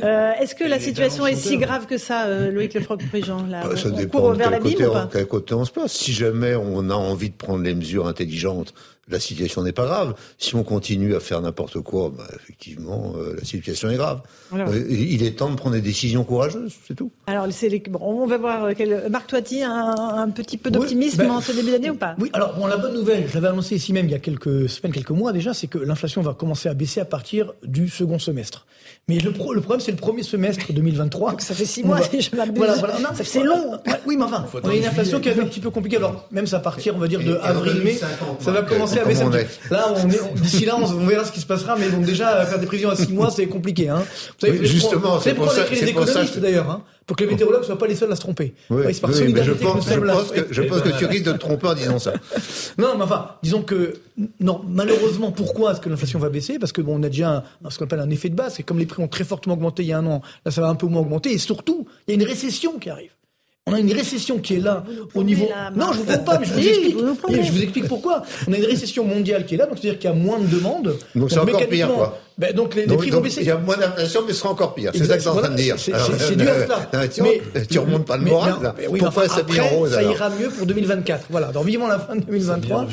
Euh, Est-ce que la situation est si grave que ça, euh, Loïc Lefroc-Prigent là Bah, ça on dépend court de vers quel côté, on, quel côté on se place. Si jamais on a envie de prendre les mesures intelligentes, la situation n'est pas grave. Si on continue à faire n'importe quoi, bah, effectivement, euh, la situation est grave. Alors. Euh, il est temps de prendre des décisions courageuses, c'est tout. Alors, c'est les- bon, on va voir euh, quel... Marc Toiti, un, un petit peu d'optimisme ben, en ce début d'année ou pas? Oui, alors bon, la bonne nouvelle, je l'avais annoncé ici même il y a quelques semaines, quelques mois déjà, c'est que l'inflation va commencer à baisser à partir du second semestre. Mais le, pro- le problème, c'est le premier semestre 2023. Donc ça fait six mois, va- si je m'abuse. Voilà, voilà. Non, Ça fait long. Ouais, oui, mais enfin, on a une inflation qui est un petit peu compliquée. Alors, même à partir, on va dire, de avril-mai, ça va commencer commencer à baisser un petit Là, on est, d'ici là, on, verra ce qui se passera, mais bon, déjà, faire des prévisions à 6 mois, c'est compliqué, hein. Vous savez, justement, c'est pour ça, les économistes, d'ailleurs, hein pour que les météorologues ne soient pas les seuls à se tromper. Oui, oui, mais je pense, je pense, que, je pense que tu risques de te tromper en disant ça. <laughs> non, mais enfin, disons que, non, malheureusement, pourquoi est-ce que l'inflation va baisser? Parce que bon, on a déjà un, ce qu'on appelle un effet de base, c'est comme les prix ont très fortement augmenté il y a un an, là ça va un peu moins augmenter, et surtout, il y a une récession qui arrive. On a une récession qui est là au niveau. Non, je vous comprends pas, mais je vous explique. je vous explique pourquoi. On a une récession mondiale qui est là, donc c'est-à-dire qu'il y a moins de demandes. Donc c'est encore pire, quoi. Ben, donc les, prix vont baisser. Il y a moins d'inflation, mais ce sera encore pire. C'est ça que c'est en train de dire. C'est dû à cela. mais, tu remontes pas le moral, là. Oui, Pourquoi enfin, après, rose, ça ira mieux pour 2024. Voilà, dans vivement la fin de 2023.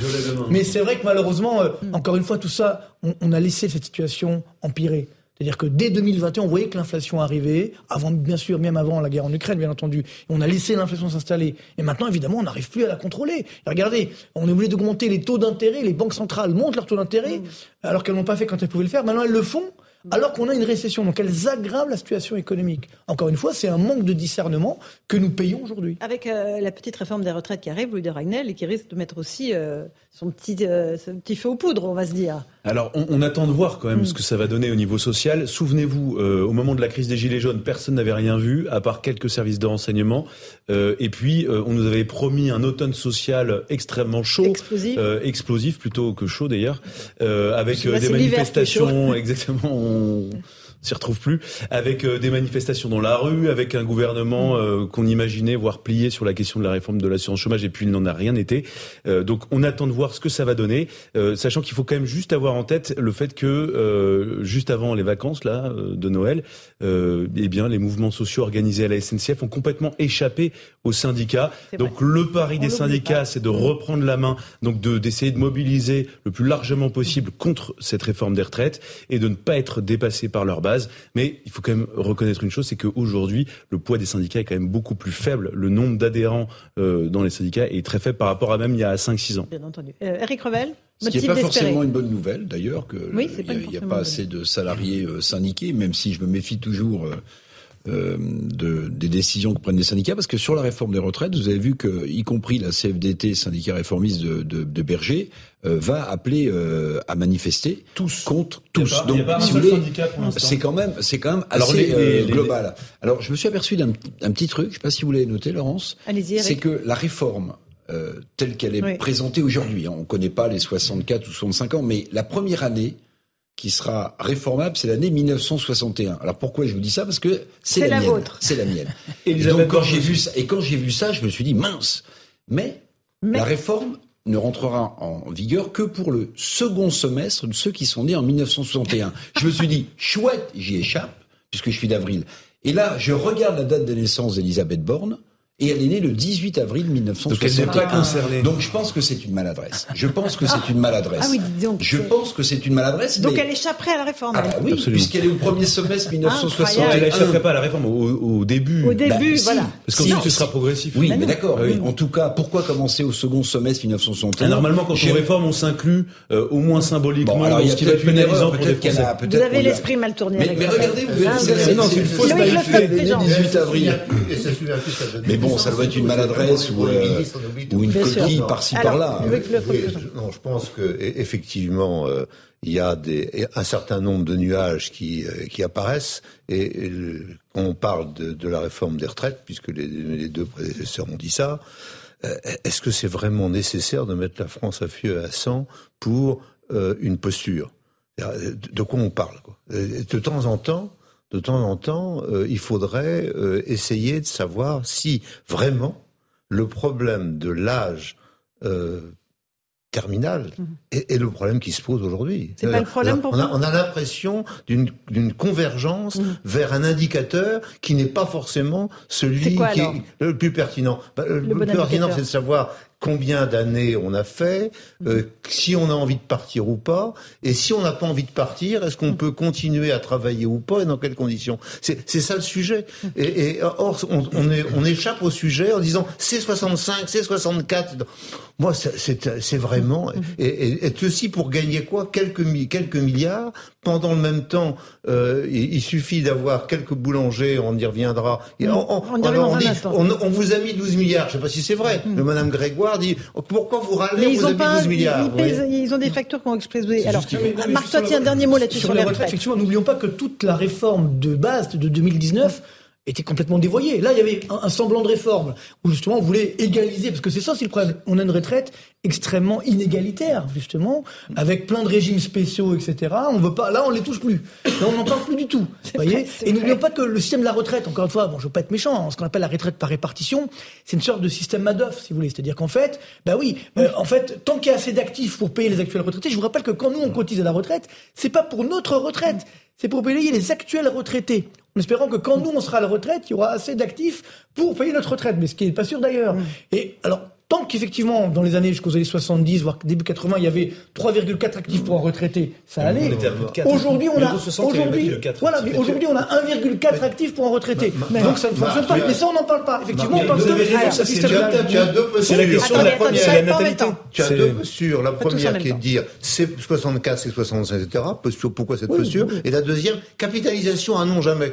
Mais c'est vrai que malheureusement, euh, encore une fois, tout ça, on a laissé cette situation empirer. C'est-à-dire que dès 2021, on voyait que l'inflation arrivait, avant, bien sûr, même avant la guerre en Ukraine, bien entendu. on a laissé l'inflation s'installer. Et maintenant, évidemment, on n'arrive plus à la contrôler. regardez, on est obligé d'augmenter les taux d'intérêt. Les banques centrales montent leurs taux d'intérêt, mmh. alors qu'elles n'ont pas fait quand elles pouvaient le faire. Maintenant, elles le font alors qu'on a une récession. Donc elles aggravent la situation économique. Encore une fois, c'est un manque de discernement que nous payons aujourd'hui. Avec euh, la petite réforme des retraites qui arrive, Louis de Ragnel, et qui risque de mettre aussi euh, son, petit, euh, son petit feu aux poudres, on va se dire. Alors, on, attend de voir quand même mm. ce que ça va donner au niveau social. Souvenez-vous, au moment de la crise des Gilets jaunes, personne n'avait rien vu, à part quelques services de renseignement. et puis, on nous avait promis un automne social extrêmement chaud, explosif, explosif plutôt que chaud d'ailleurs, avec des manifestations <laughs> exactement on s'y retrouve plus, avec euh, des manifestations dans la rue, avec un gouvernement mm. euh, qu'on imaginait voir plier sur la question de la réforme de l'assurance chômage, et puis il n'en a rien été. Euh, donc on attend de voir ce que ça va donner, sachant qu'il faut quand même juste avoir en tête le fait que juste avant les vacances là de Noël, eh bien les mouvements sociaux organisés à la SNCF ont complètement échappé aux syndicats. Donc le pari des syndicats, c'est de reprendre la main, donc de d'essayer de mobiliser le plus largement possible contre cette réforme des retraites et de ne pas être dépassés par leur base. Mais il faut quand même reconnaître une chose, c'est qu'aujourd'hui, le poids des syndicats est quand même beaucoup plus faible. Le nombre d'adhérents euh, dans les syndicats est très faible par rapport à même il y a 5-6 ans. Bien entendu. Euh, Eric Revel ce qui n'est pas forcément une bonne nouvelle, d'ailleurs, qu'il n'y a, pas assez de salariés euh, syndiqués, même si je me méfie toujours euh, de, des décisions que prennent les syndicats, parce que sur la réforme des retraites, vous avez vu que, y compris la CFDT, syndicat réformiste de, de, de Berger, euh, va appeler euh, à manifester tous contre tous. Donc, si vous voulez, c'est quand même, c'est quand même assez euh, global. Alors, je me suis aperçu d'un petit truc, je sais pas si vous l'avez noté, Laurence. C'est que la réforme telle qu'elle est présentée aujourd'hui, hein, on ne connaît pas les 64 ou 65 ans, mais la première année qui sera réformable, c'est l'année 1961. Alors pourquoi je vous dis ça? Parce que c'est la, mienne. C'est la mienne. <laughs> et donc quand j'ai vu ça, et quand j'ai vu ça, je me suis dit mince. Mais, la réforme ne rentrera en vigueur que pour le second semestre de ceux qui sont nés en 1961. je me suis dit <laughs> chouette, j'y échappe puisque je suis d'avril. Et là, je regarde la date de naissance d'Elisabeth Borne. Et elle est née le 18 avril 1961. Donc, pas concernée. Donc je pense que c'est une maladresse. Je pense que c'est une maladresse. Ah oui, donc. Je pense que c'est une maladresse. Donc elle échapperait à la réforme. Ah bah oui, puisqu'elle est au premier semestre 1961. Elle n'échapperait pas à la réforme au, début. Au début, bah, voilà. Parce qu'ensuite ce sera progressif. Oui, mais d'accord. En tout cas, pourquoi commencer au second semestre 1961 Normalement, quand on réforme, on s'inclut euh, au moins symboliquement bon, alors, ce qui va être pénalisant pour les Français. Vous avez l'esprit mal tourné. Mais regardez, vous. Non, c'est une fausse naïveté. 18 avril. Bon, ça doit être une maladresse adresse ou, euh, ou une coquille par-ci par-là. non, je pense que effectivement, euh, il y a des, un certain nombre de nuages qui, euh, qui apparaissent. Et, quand on parle de, de, la réforme des retraites, puisque les, les deux prédécesseurs ont dit ça, est-ce que c'est vraiment nécessaire de mettre la France à feu à sang pour une posture? De quoi on parle quoi? De temps en temps, de temps en temps, il faudrait essayer de savoir si vraiment le problème de l'âge euh, terminal mhm. est, le problème qui se pose aujourd'hui. C'est pas le problème pour on a, on a l'impression d'une convergence mhm. vers un indicateur qui n'est pas forcément celui qui est le plus pertinent. Bah, le, plus pertinent, c'est de savoir combien d'années on a fait, euh, mm. si on a envie de partir ou pas, et si on n'a pas envie de partir, est-ce qu'on mm. peut continuer à travailler ou pas, et dans quelles conditions? C'est ça le sujet. Mm. Et, or, on, on, est, on échappe au sujet en disant c'est 65, c'est 64. Moi, c'est vraiment... Et, et, ceci pour gagner quoi? Quelques, quelques milliards. Pendant le même temps, euh, il, suffit d'avoir quelques boulangers, on y reviendra. on, on, on, vous a mis 12 milliards, je ne sais pas si c'est vrai, de Madame Grégoire Dit, pourquoi vous râlez Vous avez 12 milliards. Ils, ont des factures qui ont explosé. Alors, Marc, toi, tiens, un dernier mot là-dessus sur, les retraites. Effectivement, n'oublions pas que toute la réforme de base de 2019 était complètement dévoyé. Là, il y avait un, semblant de réforme où justement on voulait égaliser, parce que c'est ça aussi le problème. On a une retraite extrêmement inégalitaire, justement, avec plein de régimes spéciaux, etc. On veut pas. Là, on les touche plus. Là, on n'en parle plus du tout. Voyez. Et n'oublions pas que le système de la retraite, encore une fois, bon, je veux pas être méchant, hein, ce qu'on appelle la retraite par répartition, c'est une sorte de système Madoff, si vous voulez. C'est-à-dire qu'en fait, bah oui, euh, en fait, tant qu'il y a assez d'actifs pour payer les actuels retraités, je vous rappelle que quand nous on cotise à la retraite, c'est pas pour notre retraite, c'est pour payer les actuels retraités en espérant que quand nous, on sera à la retraite, il y aura assez d'actifs pour payer notre retraite, mais ce qui n'est pas sûr d'ailleurs. Mm. Et alors, tant qu'effectivement, dans les années jusqu'aux années 70, voire début 80, il y avait 3,4 actifs pour un retraité, ça allait. Aujourd'hui, on a, aujourd'hui, voilà, mais aujourd'hui, on a 1,4 actifs pour un retraité. Donc ça ne fonctionne pas. Mais ça, on n'en parle pas. Effectivement, on parle de Tu as deux postures. C'est la question de la natalité. Tu as deux postures. La première qui est de dire c'est 64, c'est 65, etc. Pourquoi cette posture Et la deuxième, capitalisation à non jamais.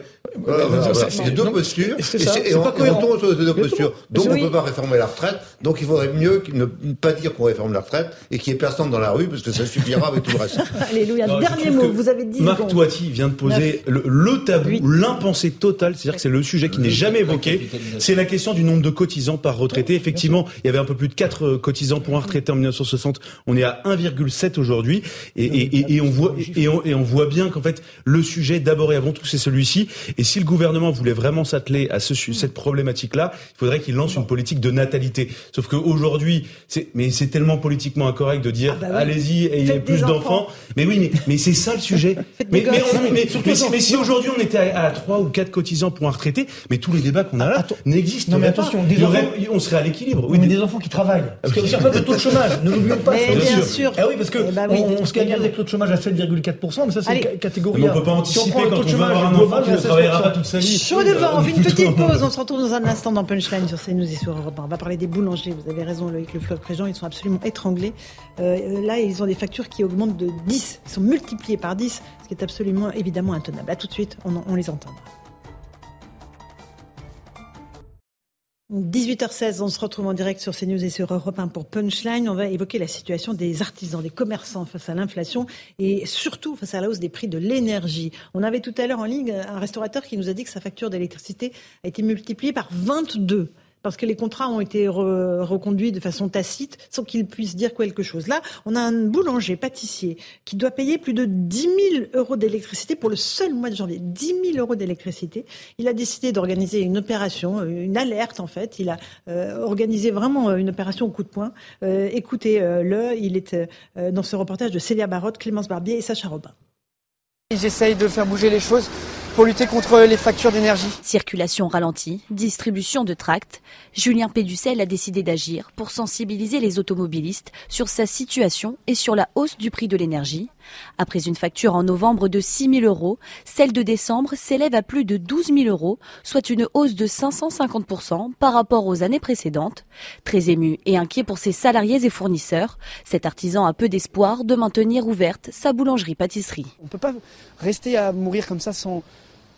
C'est deux postures. Et on tourne autour de deux postures. Donc on ne peut pas réformer la retraite. Donc il faudrait mieux ne pas dire qu'on réforme la retraite et qu'il n'y ait personne dans la rue parce que ça suffira avec tout le reste. <laughs> Alléluia. Dernier mot, vous avez dit. Marc Toiti vient de poser le, tabou, l'impensé total, c'est-à-dire que c'est le sujet qui n'est jamais évoqué. C'est la question du nombre de cotisants par retraité. Effectivement, il y avait un peu plus de 4 euh, cotisants pour un retraité en 1960. On est à 1,7 aujourd'hui et, et, on voit et on, et on voit bien qu'en fait le sujet d'abord et avant tout c'est celui-ci. Et si le gouvernement voulait vraiment s'atteler à ce, cette problématique-là, il faudrait qu'il lance une politique de natalité. Sauf qu'aujourd'hui, c'est, mais c'est tellement politiquement incorrect de dire, ah bah allez-y, ayez plus d'enfants. Mais oui, mais, mais c'est ça le sujet. <laughs> mais, mais, mais, mais, si aujourd'hui on était à, trois 3 ou 4 cotisants pour un retraité, mais tous les débats qu'on a là n'existent mais attention, Des enfants, on serait à l'équilibre. Oui, mais des enfants qui travaillent. Parce qu'il y a un peu de taux de chômage. Ne l'oublions pas. Mais bien sûr. Ah oui, parce que eh bah on se gagne avec taux de chômage à 7,4%, mais ça c'est une catégorie. On peut pas anticiper quand on veut avoir un enfant qui ne travaillera pas toute sa vie. Chaud devant, on fait une <laughs> petite pause. On se retrouve dans un instant dans Punchline sur CNews et sur Europe On va parler des boulangers. Vous avez raison, Loïc Le Fleuve Préjean, ils sont absolument étranglés. Euh, là, ils ont des factures qui augmentent de 10. Ils sont multipliés par 10, ce qui est absolument évidemment intenable. A tout de suite, on, on les entendra. 18h16, on se retrouve en direct sur CNews et sur Europe 1 pour Punchline. On va évoquer la situation des artisans, des commerçants face à l'inflation et surtout face à la hausse des prix de l'énergie. On avait tout à l'heure en ligne un restaurateur qui nous a dit que sa facture d'électricité a été multipliée par 22 parce que les contrats ont été reconduits de façon tacite sans qu'ils puissent dire quelque chose. Là, on a un boulanger, pâtissier, qui doit payer plus de 10 000 euros d'électricité pour le seul mois de janvier. 10 000 euros d'électricité. Il a décidé d'organiser une opération, euh, une alerte en fait. Il a euh, organisé vraiment euh, une opération au coup de poing. Écoutez-le, il est dans ce reportage de Célia Barotte, Clémence Barbier et Sacha Robin. J'essaye de faire bouger les choses pour lutter contre les factures d'énergie. Circulation ralentie, distribution de tracts. Julien Péducel a décidé d'agir pour sensibiliser les automobilistes sur sa situation et sur la hausse du prix de l'énergie. Après une facture en novembre de 6 000 euros, celle de décembre s'élève à plus de 12 000 euros, soit une hausse de 550% par rapport aux années précédentes. Très ému et inquiet pour ses salariés et fournisseurs, cet artisan a peu d'espoir de maintenir ouverte sa boulangerie-pâtisserie. On ne peut pas rester à mourir comme ça sans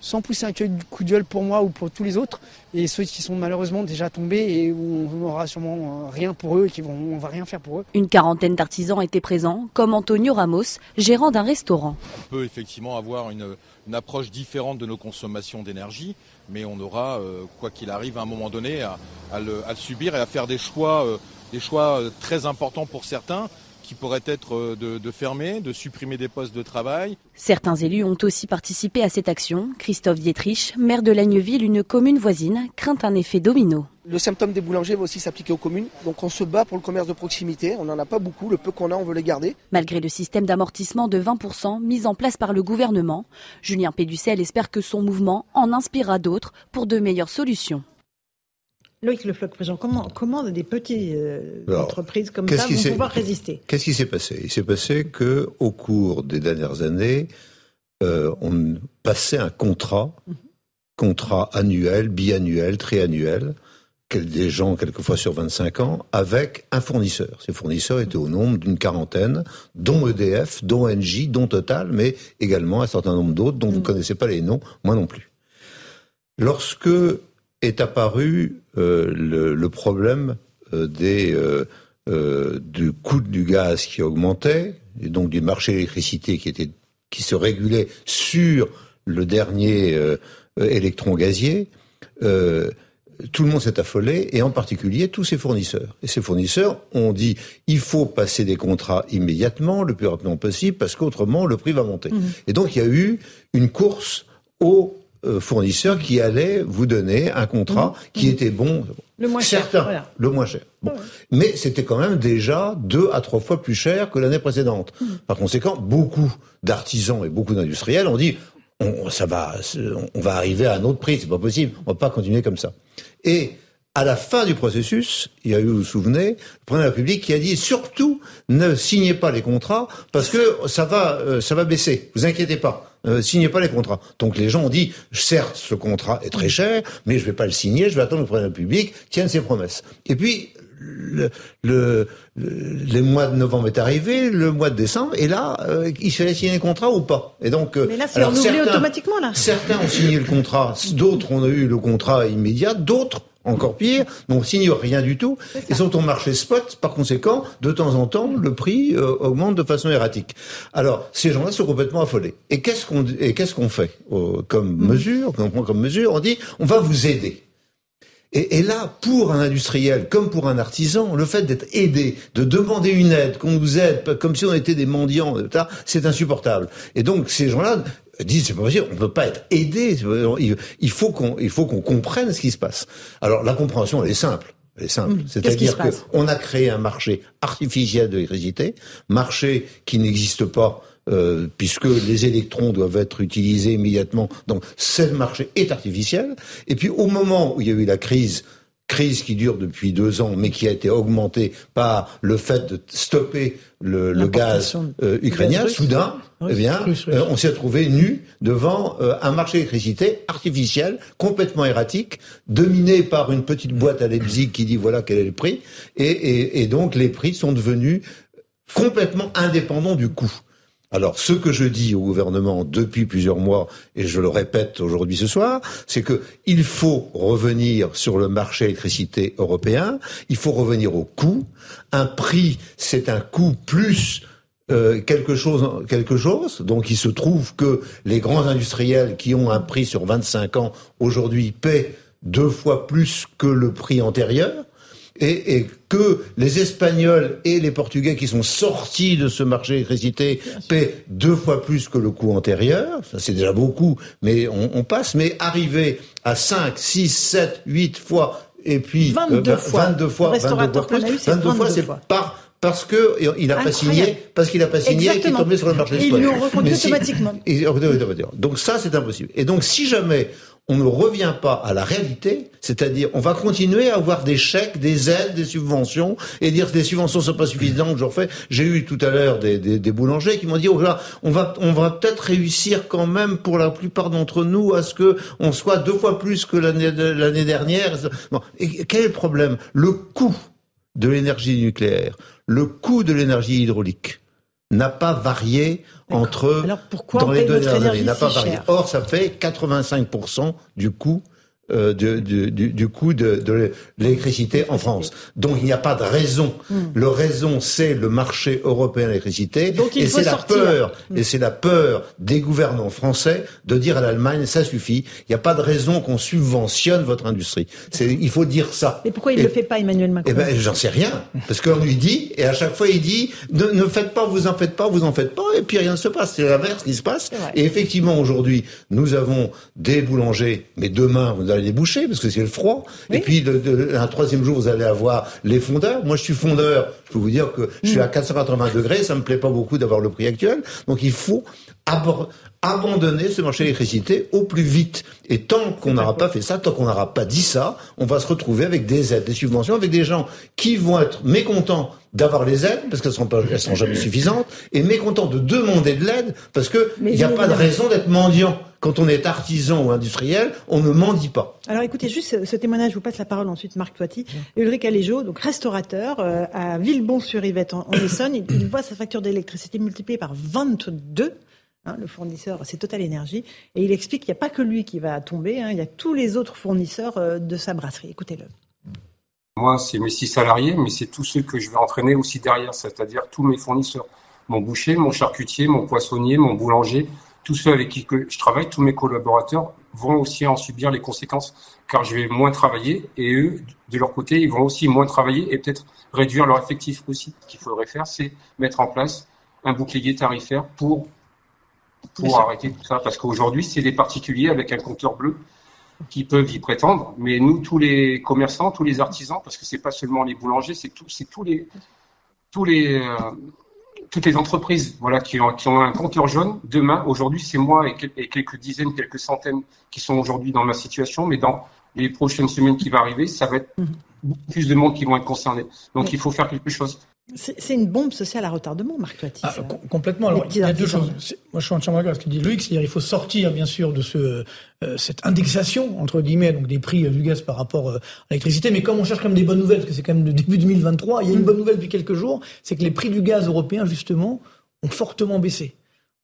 sans pousser un coup de gueule pour moi ou pour tous les autres, et ceux qui sont malheureusement déjà tombés et où on n'aura sûrement euh, rien pour eux et qui vont, on va rien faire pour eux. Une quarantaine d'artisans étaient présents, comme Antonio Ramos, gérant d'un restaurant. On peut effectivement avoir une, approche différente de nos consommations d'énergie, mais on aura, euh, quoi qu'il arrive, à un moment donné, à, le, subir et à faire des choix, euh, des choix très importants pour certains qui pourrait être euh, de, fermer, de supprimer des postes de travail. Certains élus ont aussi participé à cette action. Christophe Dietrich, maire de Lagneville, une commune voisine, craint un effet domino. Le symptôme des boulangers va aussi s'appliquer aux communes. Donc on se bat pour le commerce de proximité. On n'en a pas beaucoup. Le peu qu'on a, on veut les garder. Malgré le système d'amortissement de 20% mis en place par le gouvernement, Julien Péducel espère que son mouvement en inspirera d'autres pour de meilleures solutions. Loïc Le Floc, comment, comment des petites euh, entreprises comme ça vont pouvoir résister? Qu'est-ce qui s'est passé? Il s'est passé que au cours des dernières années, euh, on passait un contrat, contrat annuel, biannuel, triannuel, des gens quelquefois sur 25 ans, avec un fournisseur. Ces fournisseurs étaient au nombre d'une quarantaine, dont EDF, dont Engie, dont Total, mais également un certain nombre d'autres dont vous ne mhm. connaissez pas les noms, moi non plus. Lorsque est apparu euh, le, problème des, du coût du gaz qui augmentait, et donc du marché de l'électricité qui, était, qui se régulait sur le dernier électron gazier, tout le monde s'est affolé, et en particulier tous ses fournisseurs. Et ces fournisseurs ont dit il faut passer des contrats immédiatement, le plus rapidement possible, parce qu'autrement le prix va monter. Mmh. Et donc il y a eu une course aux euh, fournisseurs qui allaient vous donner un contrat mmh. qui mmh. était bon. Le moins Certains, cher. Le moins cher. Bon. Mais c'était quand même déjà deux à trois fois plus cher que l'année précédente. Par conséquent, beaucoup d'artisans et beaucoup d'industriels ont dit on, ça va, on va arriver à un autre prix, c'est pas possible, on va pas continuer comme ça. Et à la fin du processus, il y a eu, vous vous souvenez, le président de la République qui a dit surtout ne signez pas les contrats parce que ça va, euh, ça va baisser. Vous inquiétez pas. Euh, signez pas les contrats. Donc les gens ont dit, certes, ce contrat est très cher, mais je vais pas le signer, je vais attendre que le président République tienne ses promesses. Et puis, le, le, les mois de novembre est arrivé, le mois de décembre, et là, euh, il fallait signer le contrat ou pas. Et donc, euh, mais là, c'est renouvelé automatiquement là. Certains ont signé le contrat, d'autres ont eu le contrat immédiat, d'autres encore pire, n'ont signé rien du tout, et sont au marché spot, par conséquent, de temps en temps, le prix euh, augmente de façon erratique. Alors, ces gens-là sont complètement affolés. Et qu'est-ce qu'on et qu'est-ce qu'on fait comme mmh. mesure, qu'on prend comme mesure? On dit, on va vous aider. Et, et, là, pour un industriel comme pour un artisan, le fait d'être aidé, de demander une aide, qu'on nous aide, comme si on était des mendiants, c'est insupportable. Et donc ces gens-là disent c'est pas possible, on peut pas être aidé. Il faut qu'on, il faut qu'on comprenne ce qui se passe. Alors la compréhension elle est simple. Elle est simple. Mmh. C'est-à-dire qu'on a créé un marché artificiel de l'électricité, marché qui n'existe pas euh, puisque les électrons doivent être utilisés immédiatement. Donc, ce marché est artificiel. Et puis, au moment où il y a eu la crise, crise qui dure depuis deux ans, mais qui a été augmentée par le fait de stopper le, le gaz euh, ukrainien, soudain, eh bien, euh, on s'est trouvé nu devant un marché d'électricité artificiel, complètement erratique, dominé par une petite boîte à Leipzig qui dit voilà quel est le prix, et, et, et donc les prix sont devenus complètement indépendants du coût. Alors, ce que je dis au gouvernement depuis plusieurs mois, et je le répète aujourd'hui ce soir, c'est que il faut revenir sur le marché électricité européen, il faut revenir au coût. Un prix, c'est un coût plus euh, quelque chose, quelque chose. Donc, il se trouve que les grands industriels qui ont un prix sur 25 ans aujourd'hui paient deux fois plus que le prix antérieur et, et, que les Espagnols et les Portugais qui sont sortis de ce marché d'électricité paient deux fois plus que le coût antérieur, ça c'est déjà beaucoup, mais on, on, passe, mais arriver à 5, 6, 7, 8 fois, et puis 22 euh, fois, 22 fois, 22 fois plus, 22 fois c'est par parce que il n'a pas signé, parce qu'il n'a pas signé et qu'il est tombé sur le marché. Ils lui ont reconduit automatiquement. donc ça, c'est impossible. Et donc, si jamais on ne revient pas à la réalité, c'est-à-dire on va continuer à avoir des chèques, des aides, des subventions, et dire que les subventions sont pas suffisantes, je refais. J'ai eu tout à l'heure des, boulangers qui m'ont dit, oh là, on va, peut-être réussir quand même pour la plupart d'entre nous à ce que on soit deux fois plus que l'année l'année dernière. Bon, quel est le problème? Le coût de l'énergie nucléaire, le coût de l'énergie hydraulique n'a pas varié entre Alors pourquoi dans les deux dernières années. N'a pas varié. Or, ça fait 85% du coût euh, du, du, du, coût de, de l'électricité en France. Donc il n'y a pas de raison. Hmm. Le raison, c'est le marché européen de l'électricité. Et c'est la peur, hmm. et c'est la peur des gouvernants français de dire à l'Allemagne, ça suffit. Il n'y a pas de raison qu'on subventionne votre industrie. Il faut dire ça. Mais pourquoi il ne le fait pas, Emmanuel Macron? Eh ben, j'en sais rien. Parce qu'on lui dit, et à chaque fois il dit, ne, ne faites pas, vous en faites pas, vous en faites pas, et puis rien ne se passe. C'est l'inverse qui se passe. Et effectivement, aujourd'hui, nous avons des boulangers, mais demain, vous allez les boucher parce que c'est le froid. Et puis un troisième jour, vous allez avoir les fondeurs. Moi, je suis fondeur. Je peux vous dire que je suis à 480 mm. degrés. Ça me plaît pas beaucoup d'avoir le prix actuel. Donc, il faut abandonner ce marché de l'électricité au plus vite. Et tant qu'on n'aura pas fait ça, tant qu'on n'aura pas dit ça, on va se retrouver avec des aides, des subventions, avec des gens qui vont être mécontents d'avoir les aides parce qu'elles sont pas, elles sont jamais suffisantes, et mécontents de demander de l'aide parce que il n'y a pas de raison d'être mendiant. Quand on est artisan ou industriel, on ne mendie pas. Alors écoutez, juste ce, témoignage, je vous passe la parole ensuite, Marc Toiti. Ulrich Aléjo, donc restaurateur euh, à Villebon-sur-Yvette en, Essonne, il, il voit sa facture d'électricité multipliée par 22 Hein, le fournisseur, c'est Total Énergie. Et il explique qu'il n'y a pas que lui qui va tomber, hein, il y a tous les autres fournisseurs euh, de sa brasserie. Écoutez-le. Moi, c'est mes six salariés, mais c'est tous ceux que je vais entraîner aussi derrière, c'est-à-dire tous mes fournisseurs. Mon boucher, mon charcutier, mon poissonnier, mon boulanger, tous ceux avec qui je travaille, tous mes collaborateurs vont aussi en subir les conséquences, car je vais moins travailler et eux, de leur côté, ils vont aussi moins travailler et peut-être réduire leur effectif aussi. Ce qu'il faudrait faire, c'est mettre en place un bouclier tarifaire pour pour arrêter tout ça, parce qu'aujourd'hui, c'est des particuliers avec un compteur bleu qui peuvent y prétendre, mais nous, tous les commerçants, tous les artisans, parce que c'est pas seulement les boulangers, c'est tous les tous les euh, toutes les entreprises voilà, qui, ont, qui ont un compteur jaune, demain, aujourd'hui, c'est moi et, quelques dizaines, quelques centaines qui sont aujourd'hui dans ma situation, mais dans les prochaines semaines qui vont arriver, ça va être beaucoup plus de monde qui vont être concernés. Donc il faut faire quelque chose. C'est une bombe sociale à retardement, Marc Toiti. Ah, complètement. Alors, il y a deux choses. Moi, je suis entièrement d'accord avec ce que dit Loïc. C'est-à-dire il faut sortir, bien sûr, de ce, euh, cette indexation, entre guillemets, donc des prix euh, du gaz par rapport euh, à l'électricité. Mais comme on cherche quand même des bonnes nouvelles, parce que c'est quand même le début 2023, il y a une mm. bonne nouvelle depuis quelques jours, c'est que les prix du gaz européen, justement, ont fortement baissé.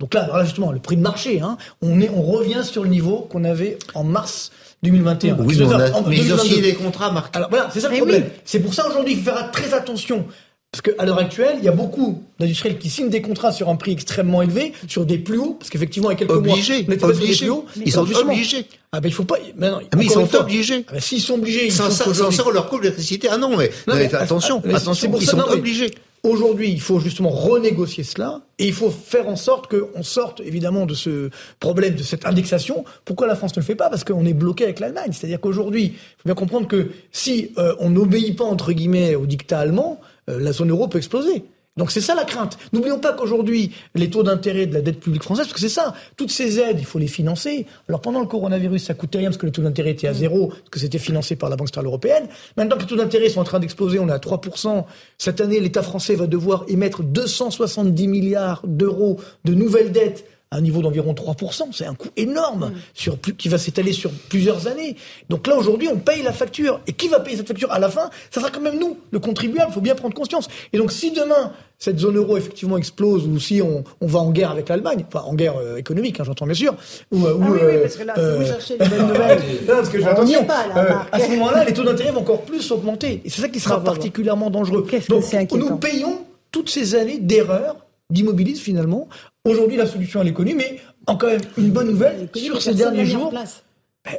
Donc là, là justement, le prix de marché, hein, on, est, on revient sur le niveau qu'on avait en mars 2021. Oui, mais, on a, ils ont signé des contrats, Marc. Alors voilà, c'est ça le problème. C'est pour ça aujourd'hui, il faut faire très attention parce qu'à l'heure actuelle, il y a beaucoup d'industriels qui signent des contrats sur un prix extrêmement élevé, sur des plus hauts, parce qu'effectivement, il y a quelques obligés, mois, on obligés. Plus hauts, ils sont obligés. Ah ben il faut pas. Mais, non, ah, mais ils sont obligés. Ah ben, S'ils sont obligés, ils sans, sont sans, sans leur coût d'électricité. Ah non, mais, non, mais attention, attention, ils sont obligés. Aujourd'hui, il faut justement renégocier cela et il faut faire en sorte qu'on sorte évidemment de ce problème, de cette indexation. Pourquoi la France ne le fait pas? Parce qu'on est bloqué avec l'Allemagne. C'est-à-dire qu'aujourd'hui, il faut bien comprendre que si euh, on n'obéit pas entre guillemets au dictat allemand, la zone euro peut exploser. Donc c'est ça la crainte. N'oublions pas qu'aujourd'hui, les taux d'intérêt de la dette publique française, parce que c'est ça, toutes ces aides, il faut les financer. Alors pendant le coronavirus, ça coûtait rien parce que les taux d'intérêt étaient à zéro, parce que c'était financé par la Banque centrale européenne. Maintenant que les taux d'intérêt sont en train d'exploser, on est à 3%. Cette année, l'État français va devoir émettre 270 milliards d'euros de nouvelles dettes à un niveau d'environ 3%. C'est un coût énorme mm. sur, qui va s'étaler sur plusieurs années. Donc là, aujourd'hui, on paye la facture. Et qui va payer cette facture à la fin? Ça sera quand même nous, le contribuable. Il faut bien prendre conscience. Et donc, si demain, cette zone euro effectivement explose ou si on, on va en guerre avec l'Allemagne, enfin en guerre euh, économique, hein, j'entends bien sûr. Ou, ah oui, oui, parce que là, si vous cherchez les bonnes nouvelles, <laughs> non, parce que pas, là, à ce moment-là, les taux d'intérêt vont encore plus augmenter. Et c'est ça qui sera particulièrement dangereux. Donc, nous payons toutes ces années d'erreurs d'immobilisme finalement. Aujourd'hui, la solution elle est connue, mais encore même une bonne nouvelle sur ces derniers jours.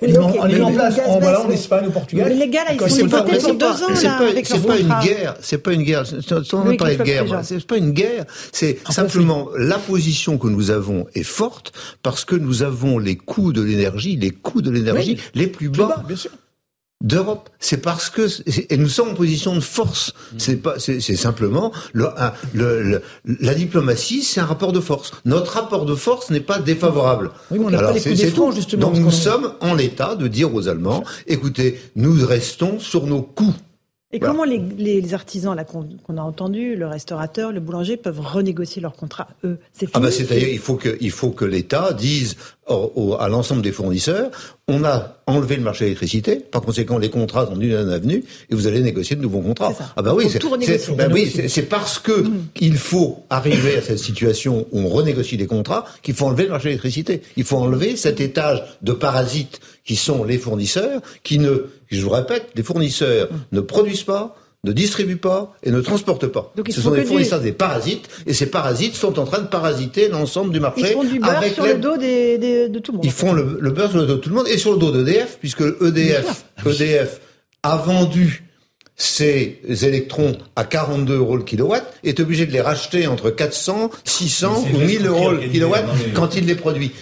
Elle est en place en, voilà, en Espagne, au Portugal. Mais les gars, là, ils sont votés pour deux ans, là, avec C'est pas une guerre, c'est pas une guerre, sans parler de guerre, c'est pas une guerre, c'est simplement la position que nous avons est forte parce que nous avons les coûts de l'énergie, les coûts de l'énergie les plus bas. bien sûr d'Europe. C'est parce que et nous sommes en position de force. Mm. C'est pas, c'est simplement le, le, la diplomatie, c'est un rapport de force. Notre rapport de force n'est pas défavorable. Oui, mais on justement. Donc nous sommes en l'état de dire aux Allemands, écoutez, nous restons sur nos coups. Et comment les, les, artisans là qu'on a entendu, le restaurateur, le boulanger peuvent renégocier leur contrat eux? C'est ah bah c'est-à-dire il faut que il faut que l'État dise à l'ensemble des fournisseurs on a enlevé le marché de l'électricité, par conséquent les contrats sont d'une avenue et vous allez négocier de nouveaux contrats. Ah bah oui, c'est bah oui, c'est parce que mmh. il faut arriver à cette situation où on renégocie les contrats qu'il faut enlever le marché de l'électricité. Il faut enlever cet étage de parasites qui sont les fournisseurs, qui ne, je vous répète, les fournisseurs mmh. ne produisent pas, ne distribuent pas et ne transportent pas. Ce sont des fournisseurs des parasites et ces parasites sont en train de parasiter l'ensemble du marché. Ils font du beurre sur le dos de tout le monde. Ils font le, beurre sur le dos de tout le monde et sur le dos d'EDF puisque EDF, EDF a vendu ces électrons à 42 euros le kilowatt est obligé de les racheter entre 400, 600 ou 1000 euros le kilowatt quand il les produit.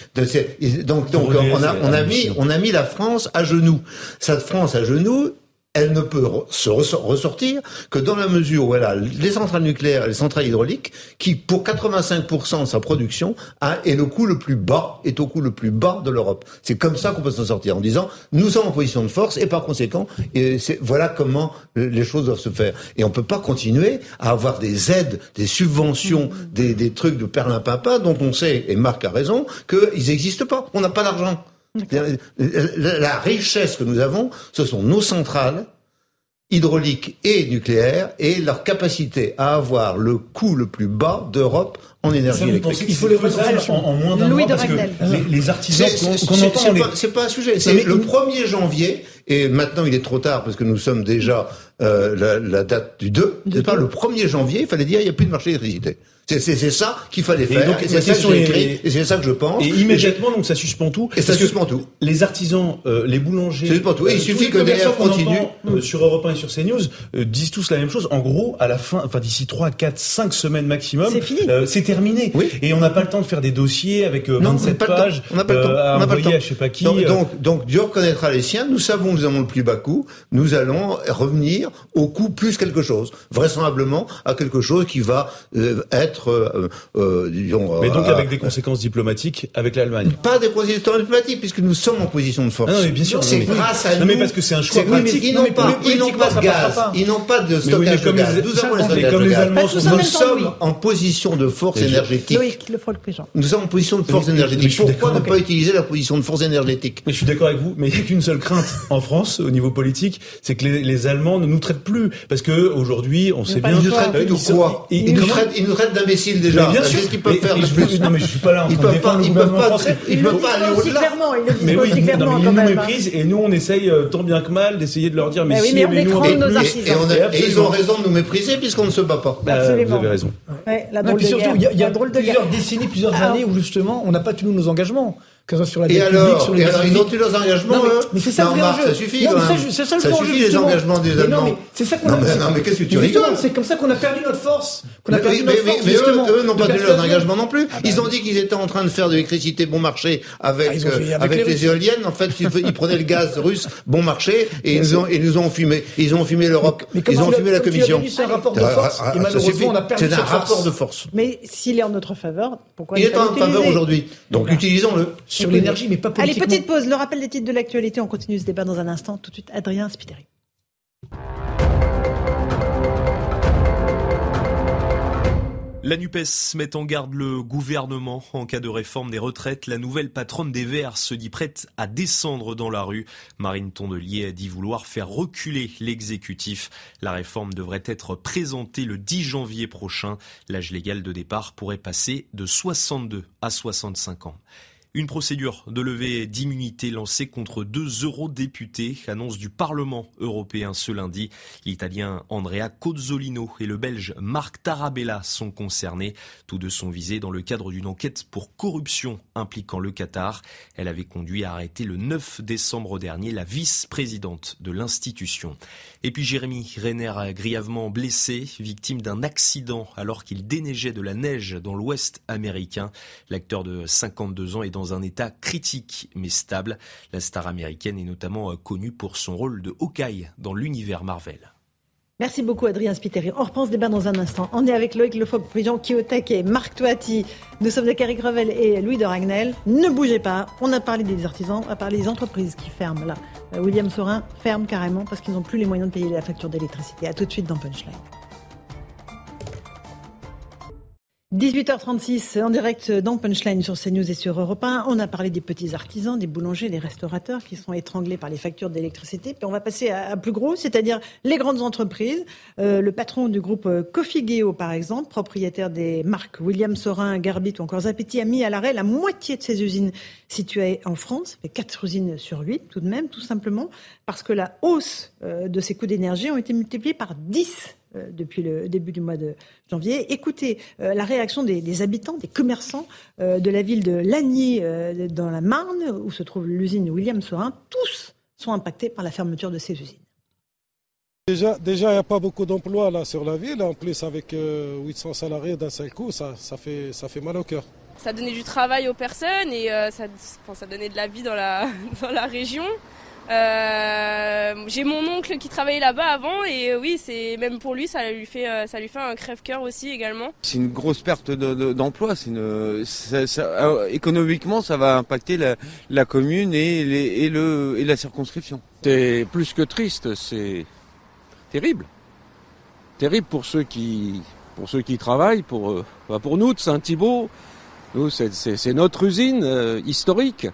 Donc, donc on a, on a mis, on a mis la France à genoux. Cette France à genoux, elle ne peut se ressortir que dans la mesure où elle a les centrales nucléaires et les centrales hydrauliques, qui pour 85% de sa production est le coût le plus bas, est au coût le plus bas de l'Europe. C'est comme ça qu'on peut s'en sortir en disant nous sommes en position de force et par conséquent, voilà comment les choses doivent se faire. Et on peut pas continuer à avoir des aides, des subventions, des, des trucs de perlimpinpin dont on sait, et Marc a raison, qu'ils n'existent pas. On n'a pas d'argent. La richesse que nous avons, ce sont nos centrales hydrauliques et nucléaires et leur capacité à avoir le coût le plus bas d'Europe en énergie électrique. Il faut les ressortir en, moins d'un mois parce que les, artisans qu'on entend... C'est pas, un sujet. C'est le 1er janvier Et maintenant, il est trop tard parce que nous sommes déjà euh, la, la, date du 2. C'est pas le 1er janvier, il fallait dire il n'y a plus de marché d'électricité. C'est ça qu'il fallait faire. Et, donc, c'est ça que écrit, et c'est ça que je pense. Et immédiatement, donc ça suspend tout. Et ça suspend tout. Les artisans, euh, les boulangers. Ça suspend tout. Et il euh, suffit que DF continue. Euh, sur Europe 1 et sur CNews euh, disent tous la même chose. En gros, à la fin, enfin d'ici 3, 4, 5 semaines maximum, c'est fini. Terminé. Oui. Et on n'a pas le temps de faire des dossiers avec 27 pages. On n'a pas le temps. on n'a pas le temps. À je sais pas qui. Donc, donc, donc, Dieu reconnaîtra les siens. Nous savons nous avons le plus bas coût. Nous allons revenir au coût plus quelque chose. Vraisemblablement à quelque chose qui va être euh, disons, mais donc euh, avec des conséquences diplomatiques avec l'Allemagne. Pas des conséquences diplomatiques puisque nous sommes en position de force. Ah non, mais bien sûr. C'est grâce à nous. mais parce que c'est un choix pratique. Ils n'ont pas, ils n'ont pas de gaz. Ils n'ont pas de stockage de gaz. Nous avons le stockage de gaz. Nous sommes en position de force énergétique. Nous sommes en position de force énergétique. Pourquoi ne pas utiliser la position de force énergétique Mais je suis d'accord avec vous. Mais il n'y a qu'une seule crainte <laughs> en France au niveau politique, c'est que les Allemands ne nous traitent plus parce que aujourd'hui, on sait bien. Ils nous traitent plus de quoi Ils nous traitent d'imbéciles déjà sûr. qu'ils peuvent faire de plus Non, mais je suis pas là en train de défendre le gouvernement français. Ils peuvent pas aller au-delà. Mais oui, ils nous méprisent et nous, on essaye euh, tant bien que mal d'essayer de leur dire, mais si, mais nous, on Et ils ont raison de nous mépriser puisqu'on ne se bat pas. Bah, vous avez raison. Surtout, il y a plusieurs décennies, plusieurs années où justement, on n'a pas tenu nos engagements que ce soit sur la et alors, sur les et alors, ils ont eu leurs engagements, non, mais, mais c'est ça, non, le Marc, ça suffit, non, ça, ça, ça suffit les engagements des Allemands. Non, mais c'est ça qu'on a. Non, mais qu'est-ce que tu rigoles C'est comme ça qu'on a perdu notre force. Qu'on a perdu notre force. Mais eux, n'ont pas tenu leurs engagements non plus. Ah, ils bah ont dit qu'ils étaient en train de faire de l'électricité bon marché avec ah, euh, avec les éoliennes. En fait, ils prenaient le gaz russe bon marché et ils nous ont fumé. Ils ont fumé l'Europe. Ils ont fumé la Commission. C'est un rapport de force. Et malheureusement, on a perdu C'est un rapport de force. Mais s'il est en notre faveur, pourquoi il est en faveur aujourd'hui Donc utilisons-le sur l'énergie, mais pas politiquement. Allez, petite pause rappel des titres de l'actualité. On continue ce débat dans un instant. Tout de suite, Adrien Spiteri. La NUPES met en garde le gouvernement en cas de réforme des retraites. La nouvelle patronne des Verts se dit prête à descendre dans la rue. Marine Tondelier a dit vouloir faire reculer l'exécutif. La réforme devrait être présentée le 10 janvier prochain. L'âge légal de départ pourrait passer de 62 à 65 ans. Une procédure de levée d'immunité lancée contre deux eurodéputés, annonce du Parlement européen ce lundi. L'Italien Andrea Cozzolino et le Belge Marc Tarabella sont concernés. Tous deux sont visés dans le cadre d'une enquête pour corruption impliquant le Qatar. Elle avait conduit à arrêter le 9 décembre dernier la vice-présidente de l'institution. Et puis Jérémy Renner grièvement blessé, victime d'un accident alors qu'il déneigeait de la neige dans l'ouest américain. L'acteur de 52 ans est dans un état critique mais stable. La star américaine est notamment connue pour son rôle de Hawkeye dans l'univers Marvel. Merci beaucoup Adrien Spiteri. On reprend ce débat dans un instant. On est avec Loïc Lefoc, président Kiotek et Marc Toati. Nous sommes avec Eric Revel et Louis de Ragnel. Ne bougez pas. On a parlé des artisans, on a parlé des entreprises qui ferment là. Euh, William Sorin ferme carrément parce qu'ils n'ont plus les moyens de payer la facture d'électricité. A tout de suite dans Punchline. 18h36 en direct dans Punchline sur CNews et sur Europe 1. On a parlé des petits artisans, des boulangers, des restaurateurs qui sont étranglés par les factures d'électricité. Puis on va passer à, plus gros, c'est-à-dire les grandes entreprises. Euh, le patron du groupe Coffee par exemple, propriétaire des marques William Sorin, Garbit ou encore Zapetti, a mis à l'arrêt la moitié de ses usines situées en France. Fait 4 usines sur 8 tout de même, tout simplement, parce que la hausse euh, de ses coûts d'énergie ont été multipliés par 10 euh, depuis le début du mois de janvier. Écoutez euh, la réaction des, habitants, des commerçants euh, de la ville de Lagny, dans la Marne, où se trouve l'usine William Sorin. Tous sont impactés par la fermeture de ces usines. Déjà, il n'y a pas beaucoup d'emplois là sur la ville. En plus, avec 800 salariés d'un seul coup, ça, fait, ça fait mal au cœur. Ça donnait du travail aux personnes et ça, ça donnait de la vie dans la, <laughs> dans la région. Euh, j'ai mon oncle qui travaillait là-bas avant et euh, oui, c'est même pour lui, ça lui fait, euh, ça lui fait un crève-cœur aussi également. C'est une grosse perte d'emploi. une, économiquement, ça va impacter la, commune et, et, le, et la circonscription. C'est plus que triste, c'est terrible. Terrible pour ceux qui, pour ceux qui travaillent, pour, pour nous de Saint-Thibault. Nous, c'est notre usine historique.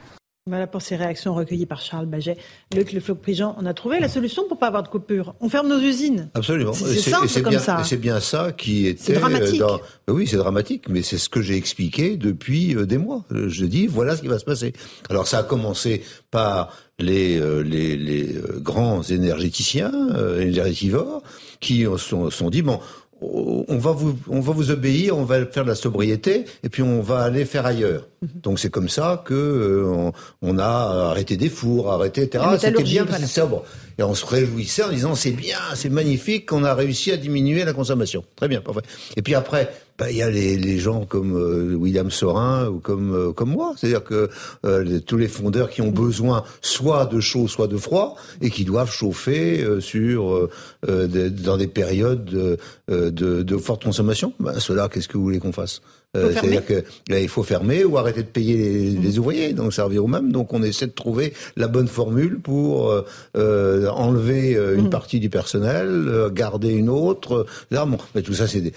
Voilà pour ces réactions recueillies par Charles Baget. Luc Le Floc-Prigent, on a trouvé la solution pour pas avoir de coupure. On ferme nos usines. Absolument. C'est simple comme bien, ça. C'est bien ça qui était. C'est dramatique. Dans... Oui, c'est dramatique, mais c'est ce que j'ai expliqué depuis des mois. Je dis voilà ce qui va se passer. Alors ça a commencé par les, euh, les, les grands énergéticiens, euh, énergivores, qui sont, sont dit bon, on va vous on va vous obéir, on va faire de la sobriété et puis on va aller faire ailleurs. Donc c'est comme ça que euh, on, on, a arrêté des fours, arrêté etc. C'était bien parce que c'est sobre. Et on se réjouissait en disant c'est bien, c'est magnifique qu'on a réussi à diminuer la consommation. Très bien, parfait. Et puis après, bah, il y a les, les gens comme euh, William Sorin ou comme euh, comme moi, c'est-à-dire que euh, tous les fondeurs qui ont besoin soit de chaud, soit de froid, et qui doivent chauffer sur de, dans des périodes de, de, de forte consommation. Bah, cela, qu'est-ce que vous voulez qu'on fasse? C'est-à-dire que là, il faut fermer ou arrêter de payer les, les ouvriers, donc revient au même. Donc on essaie de trouver la bonne formule pour enlever une partie du personnel, garder une autre. Là, bon, mais tout ça, c'est des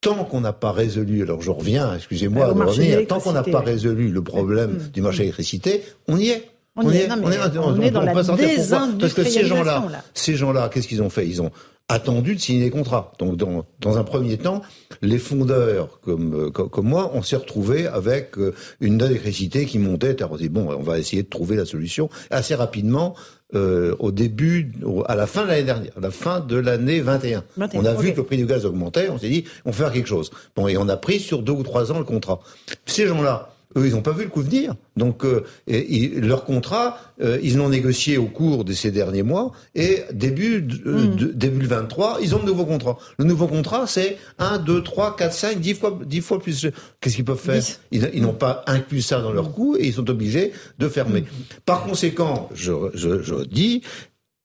tant qu'on n'a pas résolu, alors je reviens, excusez-moi de revenir, tant qu'on n'a pas résolu le problème mmh. du marché de l'électricité, on y est. On, on, y est, non, on, est, on, on est, dans la désindustrialisation. Parce que ces gens-là, ces gens-là, qu'est-ce qu'ils ont fait? Ils ont attendu de signer des contrats. Donc, dans, dans un premier temps, les fondeurs comme, comme, comme moi, on s'est retrouvés avec une électricité qui montait. On dit bon, on va essayer de trouver la solution. Assez rapidement, euh, au début, à la fin de l'année dernière, à la fin de l'année 21. 21 on a okay. vu que le prix du gaz augmentait, on s'est dit, on fait faire quelque chose. Bon, et on a pris sur deux ou trois ans le contrat. Ces gens-là, eux, ils n'ont pas vu le coup venir. Donc, euh, et, et, leur contrat, euh, ils l'ont négocié au cours de ces derniers mois. Et début euh, mm. de, début 23, ils ont de nouveaux contrats. Le nouveau contrat, c'est 1, 2, 3, 4, 5, 10 fois, 10 fois plus. Qu'est-ce qu'ils peuvent faire Ils, ils n'ont pas inclus ça dans leur coût et ils sont obligés de fermer. Mm. Par conséquent, je, je, je dis,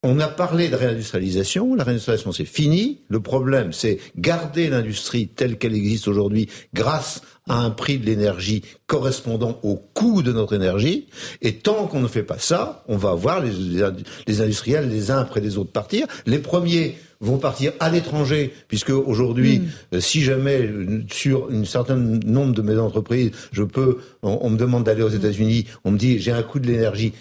on a parlé de réindustrialisation. La réindustrialisation, c'est fini. Le problème, c'est garder l'industrie telle qu'elle existe aujourd'hui grâce à un prix de l'énergie correspondant au coût de notre énergie. Et tant qu'on ne fait pas ça, on va voir les, les industriels les uns après les autres partir. Les premiers vont partir à l'étranger, puisque aujourd'hui, mmh. si jamais sur un certain nombre de mes entreprises, je peux, on, on me demande d'aller aux États-Unis, on me dit j'ai un coût de l'énergie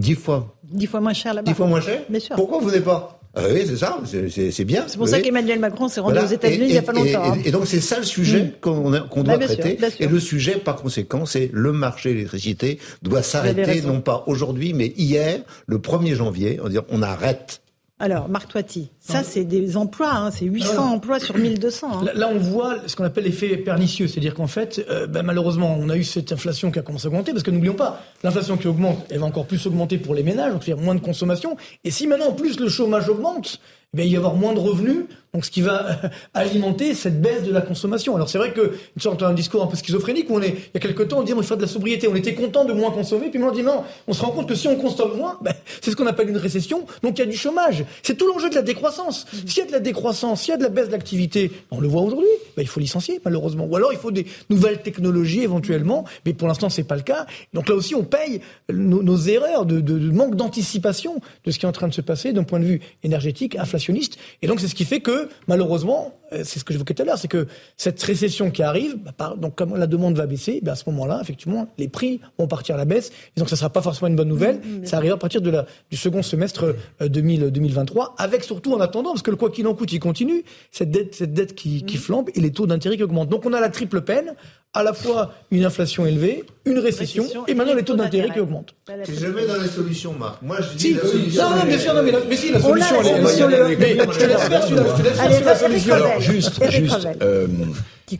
dix fois. Dix fois moins cher là-bas. Dix fois moins cher. Bien sûr. Pourquoi vous n'êtes pas ah oui, c'est ça, c'est bien. C'est pour ça qu'Emmanuel Macron s'est rendu voilà. aux États-Unis il n'y a pas longtemps. Et, et, et donc c'est ça le sujet mmh. qu'on qu doit bah, traiter. Sûr, et le sujet, par conséquent, c'est le marché de l'électricité doit s'arrêter, non pas aujourd'hui, mais hier, le 1er janvier, on, dire, on arrête alors, Marc Toiti, ça, c'est des emplois, hein, c'est 800 ah. emplois sur 1200. Hein. Là, là, on voit ce qu'on appelle l'effet pernicieux, c'est-à-dire qu'en fait, euh, ben, malheureusement, on a eu cette inflation qui a commencé à augmenter, parce que n'oublions pas, l'inflation qui augmente, elle va encore plus augmenter pour les ménages, donc c'est-à-dire moins de consommation. Et si maintenant, en plus, le chômage augmente, eh bien, il va y avoir moins de revenus, donc ce qui va alimenter cette baisse de la consommation. Alors c'est vrai que une sorte d'un discours un peu schizophrénique où on est, il y a quelques temps, on dit on faut de la sobriété, on était content de moins consommer, puis maintenant on dit non, on se rend compte que si on consomme moins, ben, <laughs> c'est ce qu'on appelle une récession, donc il y a du chômage. C'est tout l'enjeu de la décroissance. Mmh. S'il y a de la décroissance, s'il y a de la baisse d'activité, on le voit aujourd'hui, ben, il faut licencier malheureusement, ou alors il faut des nouvelles technologies éventuellement, mais pour l'instant c'est pas le cas. Donc là aussi on paye nos, nos erreurs de, de, de manque d'anticipation de ce qui est en train de se passer d'un point de vue énergétique, inflationniste, et donc c'est ce qui fait que malheureusement, c'est ce que j'évoquais tout à l'heure, c'est que cette récession qui arrive, bah, par, donc comme la demande va baisser, bah, à ce moment-là, effectivement, les prix vont partir à la baisse. Et donc ça ne sera pas forcément une bonne nouvelle. Mmh, ça arrivera à partir de la, du second semestre euh, 2000, 2023, avec surtout en attendant, parce que le quoi qu'il en coûte, il continue, cette dette, cette dette qui, mmh. qui flambe et les taux d'intérêt qui augmentent. Donc on a la triple peine à la fois une inflation élevée, une récession, récession et maintenant les taux d'intérêt qui augmentent. C'est jamais dans les solutions, Marc. Moi, je dis si, la solution. Non, non, bien sûr, non, mais, la, mais si, la solution, elle est. Je te laisse faire sur la, je te laisse faire sur la solution. Alors, juste, juste, euh,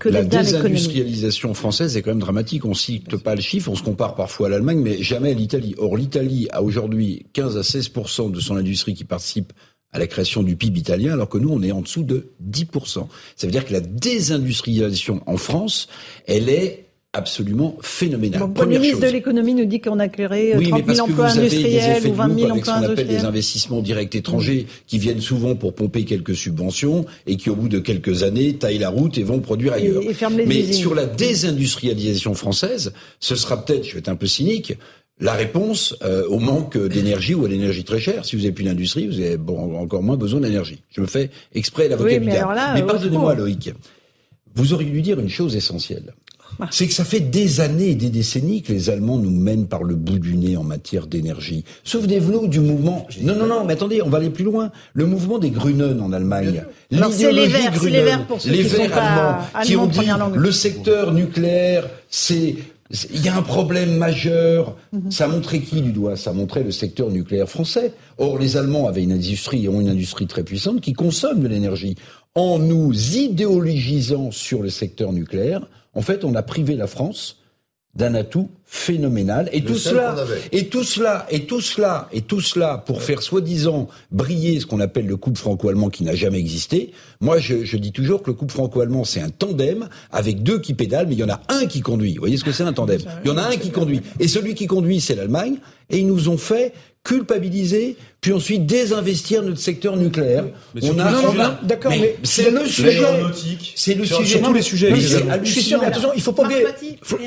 la désindustrialisation française est quand même dramatique. On cite pas le chiffre, on se compare parfois à l'Allemagne, mais jamais à l'Italie. Or, l'Italie a aujourd'hui 15 à 16 de son industrie qui participe à la création du PIB italien, alors que nous, on est en dessous de 10%. Ça veut dire que la désindustrialisation en France, elle est absolument phénoménale. Bon, le Premier ministre de l'économie nous dit qu'on a créé oui, 30 000 emplois industriels ou 20 000 avec emplois ce qu'on appelle des investissements directs étrangers qui viennent souvent pour pomper quelques subventions et qui, au bout de quelques années, taillent la route et vont produire ailleurs. Et, et Mais usines. sur la désindustrialisation française, ce sera peut-être, je vais être un peu cynique, la réponse euh, au manque d'énergie ou à l'énergie très chère. Si vous n'avez plus d'industrie, vous avez bon, encore moins besoin d'énergie. Je me fais exprès l'avocat oui, du mais, diable. là, mais pardonnez-moi, Loïc. Vous auriez dû dire une chose essentielle. c'est que ça fait des années et des décennies que les Allemands nous mènent par le bout du nez en matière d'énergie. Souvenez-vous du mouvement. Non, non, non, mais attendez, on va aller plus loin. Le mouvement des Grünen en Allemagne. c'est les Verts, c'est les Verts pour ceux les qui Verts allemands, qui ont dit le secteur nucléaire, c'est il y a un problème majeur. Mhm. Ça montrait qui du doigt? Ça montrait le secteur nucléaire français. Or, les Allemands avaient une industrie, ont une industrie très puissante qui consomme de l'énergie. En nous idéologisant sur le secteur nucléaire, en fait, on a privé la France d'un atout phénoménal. Et tout cela et tout cela et tout cela et tout cela pour faire soi-disant briller ce qu'on appelle le couple franco-allemand qui n'a jamais existé. Moi, je, je, dis toujours que le couple franco-allemand c'est un tandem avec deux qui pédalent, mais il y en a un qui conduit. Vous voyez ce que c'est un tandem? Il y en a un qui conduit. Et celui qui conduit c'est l'Allemagne. Et ils nous ont fait culpabiliser, puis ensuite désinvestir notre secteur nucléaire. on a, d'accord, mais, c'est le sujet. C'est le sujet. Sur tous les sujets. je suis sûr, mais attention, il faut pas oublier.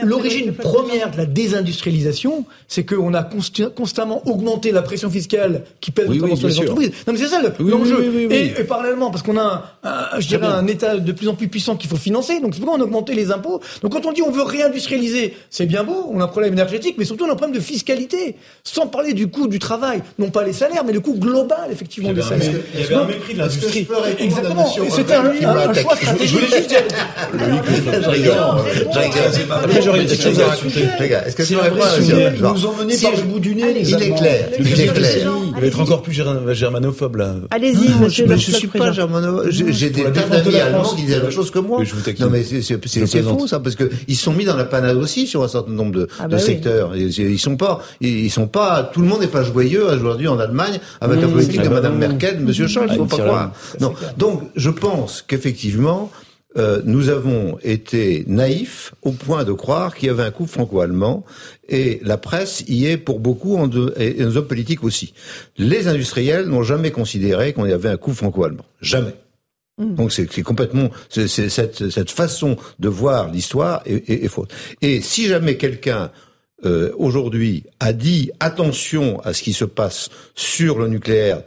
L'origine première de la désindustrialisation, c'est qu'on a constamment augmenté la pression fiscale qui pèse notamment sur les entreprises. Non, mais c'est ça l'enjeu. Et, parallèlement, parce qu'on a, un, je dirais, un État de plus en plus puissant qu'il faut financer, donc c'est pourquoi on a augmenté les impôts. Donc quand on dit on veut réindustrialiser, c'est bien beau, on a un problème énergétique, mais surtout on a un problème de fiscalité. Sans parler du coût du travail, non pas les salaires, mais le coût global, effectivement, des salaires. Il y avait un mépris de l'industrie. Exactement. C'était un, un, choix stratégique. Je voulais juste dire. Je rigole. Je rigole. quelque chose à raconter. Est-ce que tu répondre nous emmener par le bout du nez, Il est clair. Il est clair. Il va être encore plus germanophobe, là. Allez-y, monsieur le Je ne suis pas germanophobe. J'ai des tas d'amis allemands qui disent la même chose que moi. Non, mais c'est faux, ça, parce qu'ils sont mis dans la panade aussi sur un certain nombre de secteurs. Ils sont pas, ils sont pas, tout le monde n'est pas joyeux aujourd'hui en Allemagne avec la politique de Mme Merkel, de M. Scholz, il faut pas croire. Non. Donc, je pense qu'effectivement, euh, nous avons été naïfs au point de croire qu'il y avait un coup franco-allemand et la presse y est pour beaucoup en de, et nos hommes politiques aussi. Les industriels n'ont jamais considéré qu'on y avait un coup franco-allemand. Jamais. Mmh. Donc c'est complètement cette, cette façon de voir l'histoire est, est, est, fausse. Et si jamais quelqu'un euh, aujourd'hui a dit attention à ce qui se passe sur le nucléaire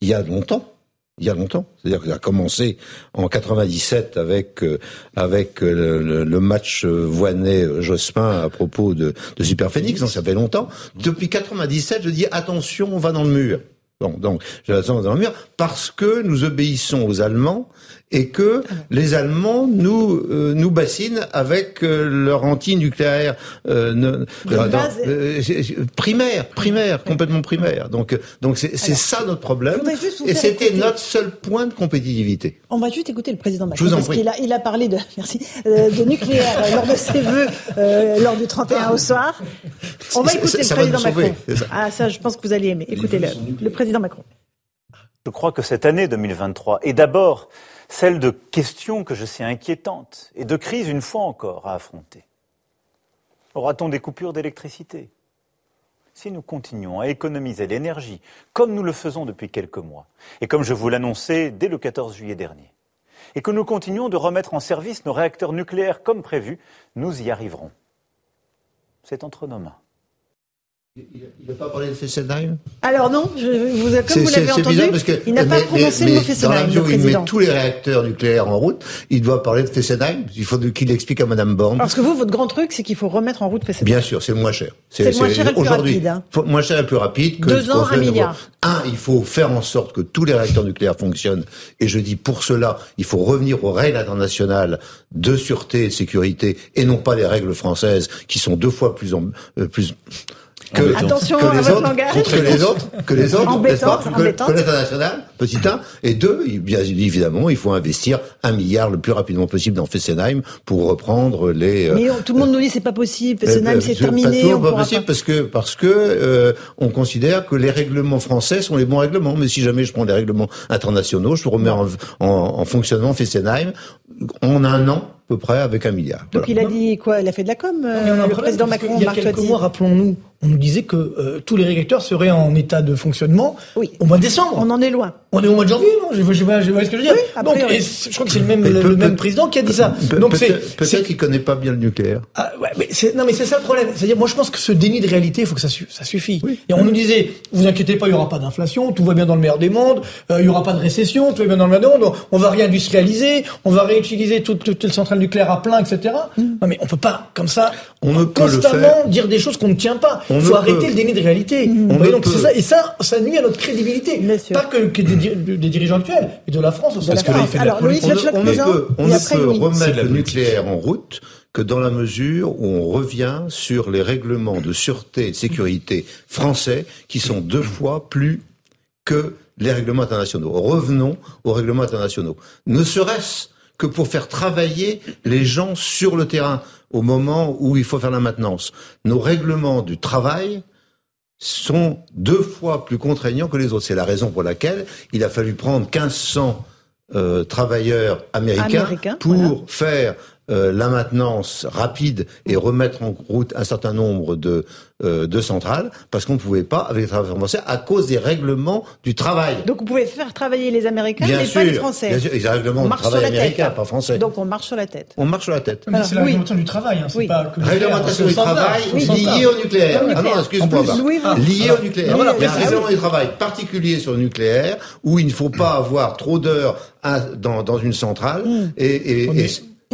il y a longtemps. Il y a longtemps, c'est-à-dire qu'il a commencé en 97 avec euh, avec euh, le, match Voinet-Jospin à propos de, de Super Phoenix, donc ça fait longtemps. Depuis 97, je dis attention, on va dans le mur. Bon, donc, je dans le mur parce que nous obéissons aux Allemands et que les Allemands nous euh, nous bassinent avec euh, leur anti-nucléaire euh, euh, primaire, primaire, complètement primaire. Donc donc c'est ça notre problème et c'était notre seul point de compétitivité. On va juste écouter le président Macron parce qu'il a il a parlé de merci de nucléaire lors de ses vœux lors du 31 au soir. On va écouter le président Macron. Ah ça je pense que vous allez aimer. Écoutez-le, le président Macron. Je crois que cette année 2023 est d'abord celle de questions que je sais inquiétantes et de crises une fois encore à affronter. Aura-t-on des coupures d'électricité? Si nous continuons à économiser l'énergie comme nous le faisons depuis quelques mois, et comme je vous l'annonçais dès le 14 juillet dernier, et que nous continuons de remettre en service nos réacteurs nucléaires comme prévu, nous y arriverons. C'est entre nos mains. Il n'a pas parlé de Fessenheim Alors non, je, vous, comme vous l'avez entendu, parce que, il n'a pas prononcé le mot Fessenheim. Dans il met tous les réacteurs nucléaires en route. Il doit parler de Fessenheim. Il faut qu'il explique à Mme Borne. Parce que vous, votre grand truc, c'est qu'il faut remettre en route Fessenheim. Bien sûr, c'est le moins cher. C'est le moins cher et le plus rapide. Hein. Moins cher et le plus rapide. Que Deux ans, un milliard. Un, il faut faire en sorte que tous les réacteurs nucléaires fonctionnent. Et je dis pour cela, il faut revenir aux règles internationales de sûreté et de sécurité et non pas les règles françaises qui sont deux fois plus, en, euh, plus que, Attention que les autres, langage. que les autres, que les autres, embêtante, pas, que, que l'international, petit un, et deux, bien évidemment, il faut investir un milliard le plus rapidement possible dans Fessenheim pour reprendre les. Euh, Mais tout le monde nous dit c'est pas possible, Fessenheim c'est terminé. Pas, pas possible parce que parce que euh, on considère que les règlements français sont les bons règlements. Mais si jamais je prends les règlements internationaux, je remets en, en, en fonctionnement Fessenheim en un an peu près avec un milliard. Donc il a dit quoi? Il a fait de la com, euh, le président Macron. Il y a quelques mois, rappelons-nous, on nous disait que euh, tous les réacteurs seraient en état de fonctionnement oui. au mois de décembre. On en est loin. On est au mois de janvier, non? Je, vois ce que je veux dire. Oui, Donc, je crois que c'est le même, le, même président qui a dit ça. Donc peut-être peut qu'il connaît pas bien le nucléaire. Ah, ouais, mais non, mais c'est ça le problème. C'est-à-dire, moi, je pense que ce déni de réalité, il faut que ça, ça suffit. Et on nous disait, vous inquiétez pas, il y aura pas d'inflation, tout va bien dans le meilleur des mondes, euh, il y aura pas de récession, tout va bien dans le meilleur des mondes, on va réindustrialiser, on va réutiliser toutes, toutes les centrales nucléaires à plein, etc. Mm. Non, mais on peut pas, comme ça, on ne constamment dire des choses qu'on ne tient pas. Il faut arrêter le déni de réalité. Mm. donc ça, et ça, ça nuit à notre crédibilité. Pas que, des, dirigeants actuels, mais de la France aussi. Parce que là, il fait Alors, on, ne peut, on ne peut remettre le nucléaire en route que dans la mesure où on revient sur les règlements de sûreté et de sécurité français qui sont deux fois plus que les règlements internationaux. Revenons aux règlements internationaux. Ne serait-ce que pour faire travailler les gens sur le terrain au moment où il faut faire la maintenance. Nos règlements du travail sont deux fois plus contraignants que les autres. C'est la raison pour laquelle il a fallu prendre 1500 euh, travailleurs américains, pour faire euh, la maintenance rapide et remettre en route un certain nombre de, euh, de centrales, parce qu'on ne pouvait pas, avec les travailleurs français, à cause des règlements du travail. Donc vous pouvez faire travailler les Américains, mais pas les Français. Bien sûr, les règlements du travail américains, pas français. Donc on marche sur la tête. On marche sur la tête. c'est la réglementation du travail, hein, c'est pas que Réglementation du travail liée au nucléaire. Ah non, excuse-moi. Liée au nucléaire. Il y a un règlement du travail particulier sur le nucléaire, où il ne faut pas avoir trop d'heures dans, dans une centrale, hmm. et, et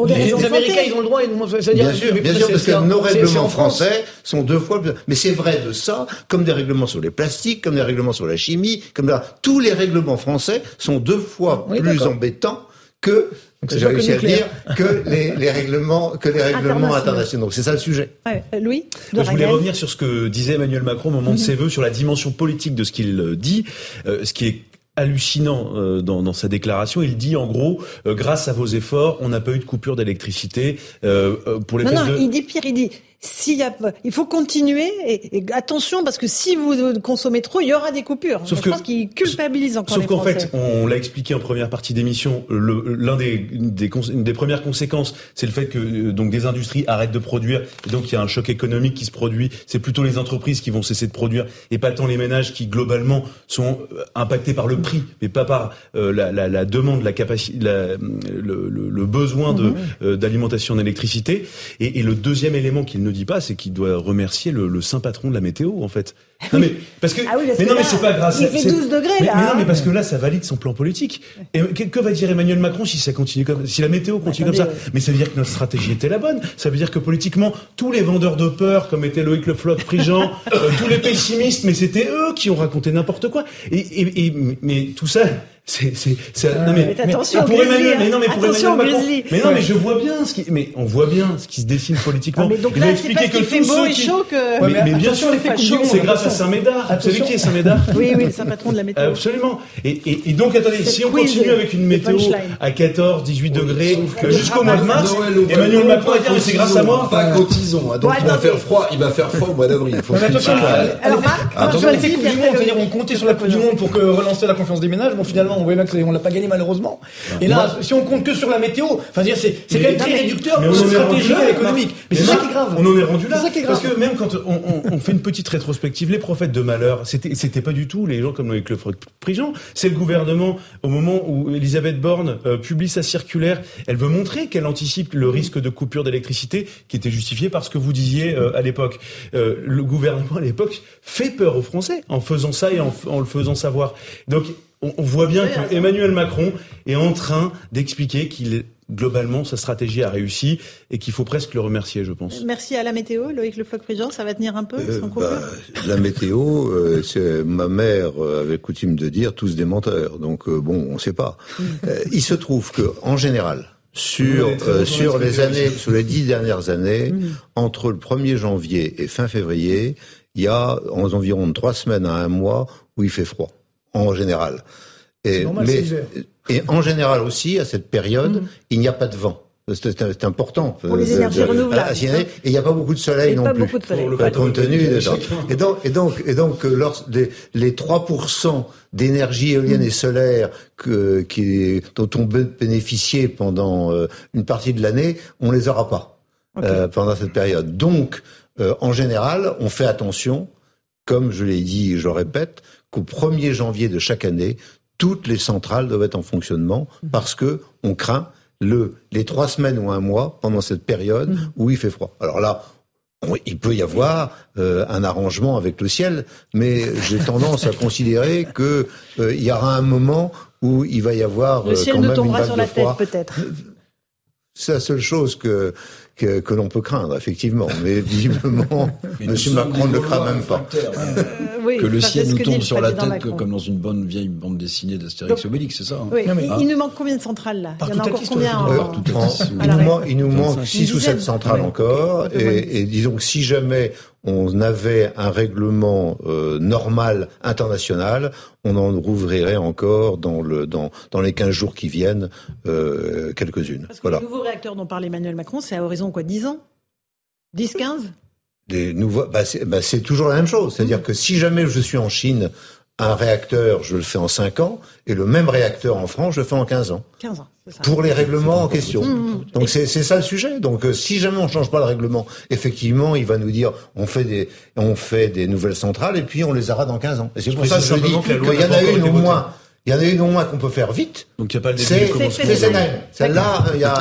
les, Américains, ils ont le droit. Bien sûr, bien sûr, parce que nos règlements français sont deux fois plus. Mais c'est vrai de ça, comme des règlements sur les plastiques, comme des règlements sur la chimie, comme là, tous les règlements français sont deux fois plus embêtants que j'ai réussi à dire que les, les, règlements que les règlements internationaux. C'est ça le sujet. Ouais. Euh, Louis, je voulais revenir sur ce que disait Emmanuel Macron au moment de mhm. ses vœux sur la dimension politique de ce qu'il dit, euh, ce qui est hallucinant euh, dans, dans, sa déclaration. Il dit en gros, euh, grâce à vos efforts, on n'a pas eu de coupure d'électricité euh, pour les. Non, non, il dit pire. Il dit s'il y a, il faut continuer et, attention parce que si vous consommez trop, il y aura des coupures. Sauf je que, pense qu'il culpabilise encore Sauf qu'en fait, on l'a expliqué en première partie d'émission, l'un des, des, des, premières conséquences, c'est le fait que euh, donc des industries arrêtent de produire et donc il y a un choc économique qui se produit. C'est plutôt les entreprises qui vont cesser de produire et pas tant les ménages qui globalement sont euh, impactés par le prix, mais pas par euh, la, la, la, demande, la capacité, le, le, le, besoin de mhm. d'alimentation d'électricité. Et, et, le deuxième élément qu'il ne dit pas, c'est qu'il doit remercier le, le, saint patron de la météo, en fait. <laughs> Non mais parce que, ah mais non mais c'est pas grave. Il fait 12 degrés mais, là. Mais non mais parce que là ça valide son plan politique. Et que, va dire Emmanuel Macron si ça continue comme si la météo continue comme ça Mais ça veut dire que notre stratégie était la bonne. Ça veut dire que politiquement tous les vendeurs de peur comme était Loïc Le Floch, Prigent, <laughs> euh, tous les pessimistes, mais c'était eux qui ont raconté n'importe quoi. Et, et, et mais tout ça c'est c'est non mais, attention pour Emmanuel mais non mais pour attention, Emmanuel Macron mais non mais je vois bien ce qui mais on voit bien ce qui se dessine politiquement ah, mais donc là, il que fait beau et chaud que mais, mais bien sûr c'est grâce à Saint-Médard. Vous savez qui est Saint-Médard <laughs> oui oui c'est un patron de la météo. Absolument. Et, et, et donc attendez si on continue avec une météo à 14 18 degrés jusqu'au mois de mars Emmanuel Macron va dire mais c'est grâce à moi. pas cotisons donc il va faire froid il va faire froid au mois d'avril. Attention alors attention on comptait sur la Coupe du Monde pour relancer la confiance des ménages. Bon finalement on voit bien qu'on l'a pas gagné malheureusement. Et là, si on compte que sur la météo, enfin dire c'est quand même très réducteur de stratégie économique. Mais c'est ça qui est grave. On en est rendu là. Parce que même quand on, fait une petite rétrospective, les prophètes de malheur, c'était c'était pas du tout les gens comme Loïc Le Prigent. C'est le gouvernement au moment où Elisabeth Borne euh, publie sa circulaire, elle veut montrer qu'elle anticipe le risque de coupure d'électricité qui était justifié par ce que vous disiez euh, à l'époque. Euh, le gouvernement à l'époque fait peur aux Français en faisant ça et en, en le faisant savoir. Donc on, voit bien que Emmanuel Macron est en train d'expliquer qu'il globalement, sa stratégie a réussi et qu'il faut presque le remercier, je pense. Merci à la météo, Loïc Le Floch-Prigent, ça va tenir un peu euh, bah, La météo, euh, c'est ma mère avait coutume de dire tous des menteurs, donc euh, bon, on ne sait pas. Mm. il se trouve que, en général, sur sur les années, sur les dix dernières années, mm. entre le 1er janvier et fin février, il y a environ trois semaines à un mois où il fait froid en général. Et, mais, et en général aussi, à cette période, mm. il n'y a pas de vent. C'est important. Pour les énergies renouvelables. Hein. et il n'y a pas beaucoup de soleil non pas plus. Beaucoup de soleil. compte tenu de Et donc, et donc, et donc, lors, les, les 3% d'énergie éolienne et solaire que, qui, dont on peut bénéficier pendant euh, une partie de l'année, on les aura pas euh, pendant cette période. Donc, euh, en général, on fait attention, comme je l'ai dit, je répète, qu'au 1er janvier de chaque année, toutes les centrales doivent être en fonctionnement mhm. parce que on craint le, les trois semaines ou un mois pendant cette période mhm. où il fait froid. Alors là, il peut y avoir euh, un arrangement avec le ciel, mais j'ai tendance à <laughs> considérer que euh, il y aura un moment où il va y avoir le ciel quand même tombera une vague sur la tête peut-être. C'est la seule chose que que, que l'on peut craindre, effectivement. Mais visiblement, <laughs> M. Macron ne le craint même pas. Euh, que le ciel nous tombe sur la tête comme dans une bonne vieille bande dessinée d'Astérix Obélix, c'est ça hein oui. Il nous manque combien de centrales là? Il y en a encore combien en... il, nous manque, il nous manque 6 ou 7 centrales encore. Et, et disons que si jamais on avait un règlement euh, normal international, on en rouvrirait encore dans, le, dans, dans les 15 jours qui viennent euh, quelques-unes. Parce que voilà. le nouveau réacteur dont parle Emmanuel Macron, c'est à horizon quoi 10 ans? 10, 15 des nouveaux, bah c'est bah toujours la même chose. C'est-à-dire que si jamais je suis en Chine un réacteur, je le fais en 5 ans, et le même réacteur en France, je le fais en 15 ans. 15 ans, ça. Pour les règlements en question. Mmh. Donc c'est ça le sujet. Donc euh, si jamais on change pas le règlement, effectivement, il va nous dire on fait des on fait des nouvelles centrales et puis on les aura dans 15 ans. Et c'est pour ça que je dis qu'il y en a une au moins il y en a une au moins qu'on peut faire vite. Donc il n'y a pas le C'est Fessenheim. Celle-là, il y a,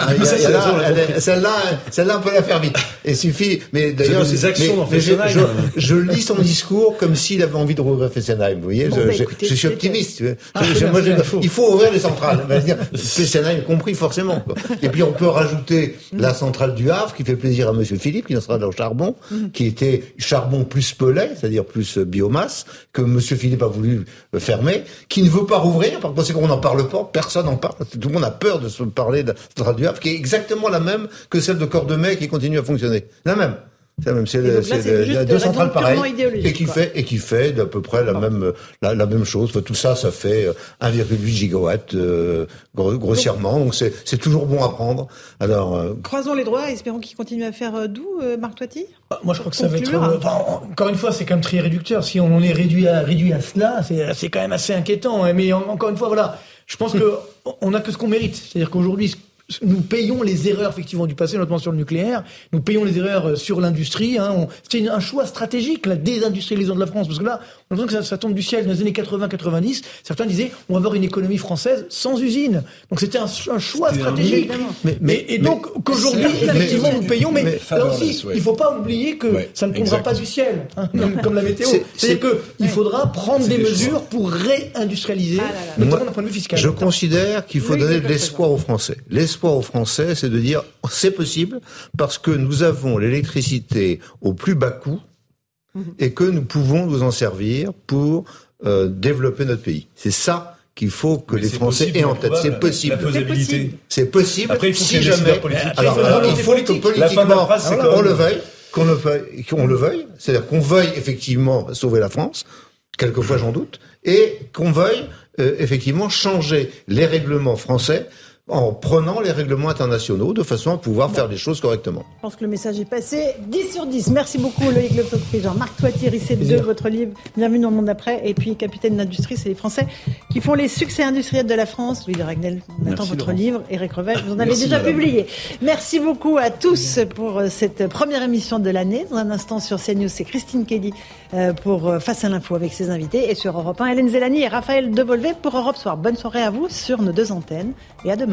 celle-là, celle-là, on peut la faire vite. Il suffit. Mais d'ailleurs, des actions dans Fessenheim. Je, je, lis son discours comme s'il avait envie de rouvrir Fessenheim. Vous voyez, je, bah, je, suis optimiste. Ah, moi, il faut ouvrir les centrales. Fessenheim compris forcément. Quoi. Et puis on peut rajouter la centrale du Havre qui fait plaisir à Monsieur Philippe, qui en sera dans le charbon, qui était charbon plus pellet, c'est-à-dire plus biomasse, que Monsieur Philippe a voulu fermer, qui ne veut pas rouvrir ouvrir, par conséquent, on n'en parle pas, personne n'en parle. Tout le monde a peur de se parler de la qui est exactement la même que celle de Cordemais qui continue à fonctionner. La même. C'est la même, c'est deux centrales pareilles et qui fait et qui fait d'à peu près la même la, même chose. tout ça, ça fait 1,8 euh, gigawatts euh, grossièrement. Donc c'est c'est toujours bon à prendre. Alors euh, croisons les doigts, espérons qu'il continue à faire doux, Marc Toiti. Bah, moi, je crois que ça va être. encore une fois, c'est quand même très réducteur. Si on est réduit à réduit à cela, c'est c'est quand même assez inquiétant. Hein. Mais encore une fois, voilà, je pense que <laughs> on a que ce qu'on mérite. C'est-à-dire qu'aujourd'hui nous payons les erreurs effectivement du passé, notamment sur le nucléaire. Nous payons les erreurs euh, sur l'industrie. Hein. C'était un choix stratégique, la désindustrialisation de la France, parce que là, on que ça, tombe du ciel. Dans les années 80-90, certains disaient on va avoir une économie française sans usine. Donc c'était un, choix stratégique. mais, et donc qu'aujourd'hui, effectivement, nous payons, mais, là aussi, il ne faut pas oublier que ça ne tombera pas du ciel, hein, <laughs> comme la météo. C'est-à-dire qu'il faudra prendre des mesures pour réindustrialiser, ah notamment d'un point de vue fiscal. Je considère qu'il faut donner de l'espoir aux Français. L'espoir aux Français, c'est de dire c'est possible parce que nous avons l'électricité au plus bas coût et que nous pouvons nous en servir pour euh, développer notre pays. C'est ça qu'il faut que les Français aient en tête. C'est possible. C'est possible. Après, il faut si jamais. Alors, il faut que politiquement, on le veuille, qu'on le veuille, qu'on le veuille. C'est-à-dire qu'on veuille effectivement sauver la France. Quelquefois, j'en doute, et qu'on veuille euh, effectivement changer les règlements français en prenant les règlements internationaux de façon à pouvoir faire les choses correctement. Je pense que le message est passé. 10 sur 10. Merci beaucoup Loïc Le Jean-Marc Toitier, Risset de votre livre Bienvenue dans le monde d'après et puis Capitaine d'industrie, c'est les Français qui font les succès industriels de la France. Louis de Ragnel, on attend votre livre. Eric Revel, vous en avez déjà publié. Merci beaucoup à tous pour euh, cette première émission de l'année. Dans un instant sur CNews, c'est Christine Kelly euh, pour euh, Face à l'info avec ses invités et sur Europe 1, Hélène Zélani et Raphaël Devolvé pour Europe Soir. Bonne soirée à vous sur nos deux antennes et à demain.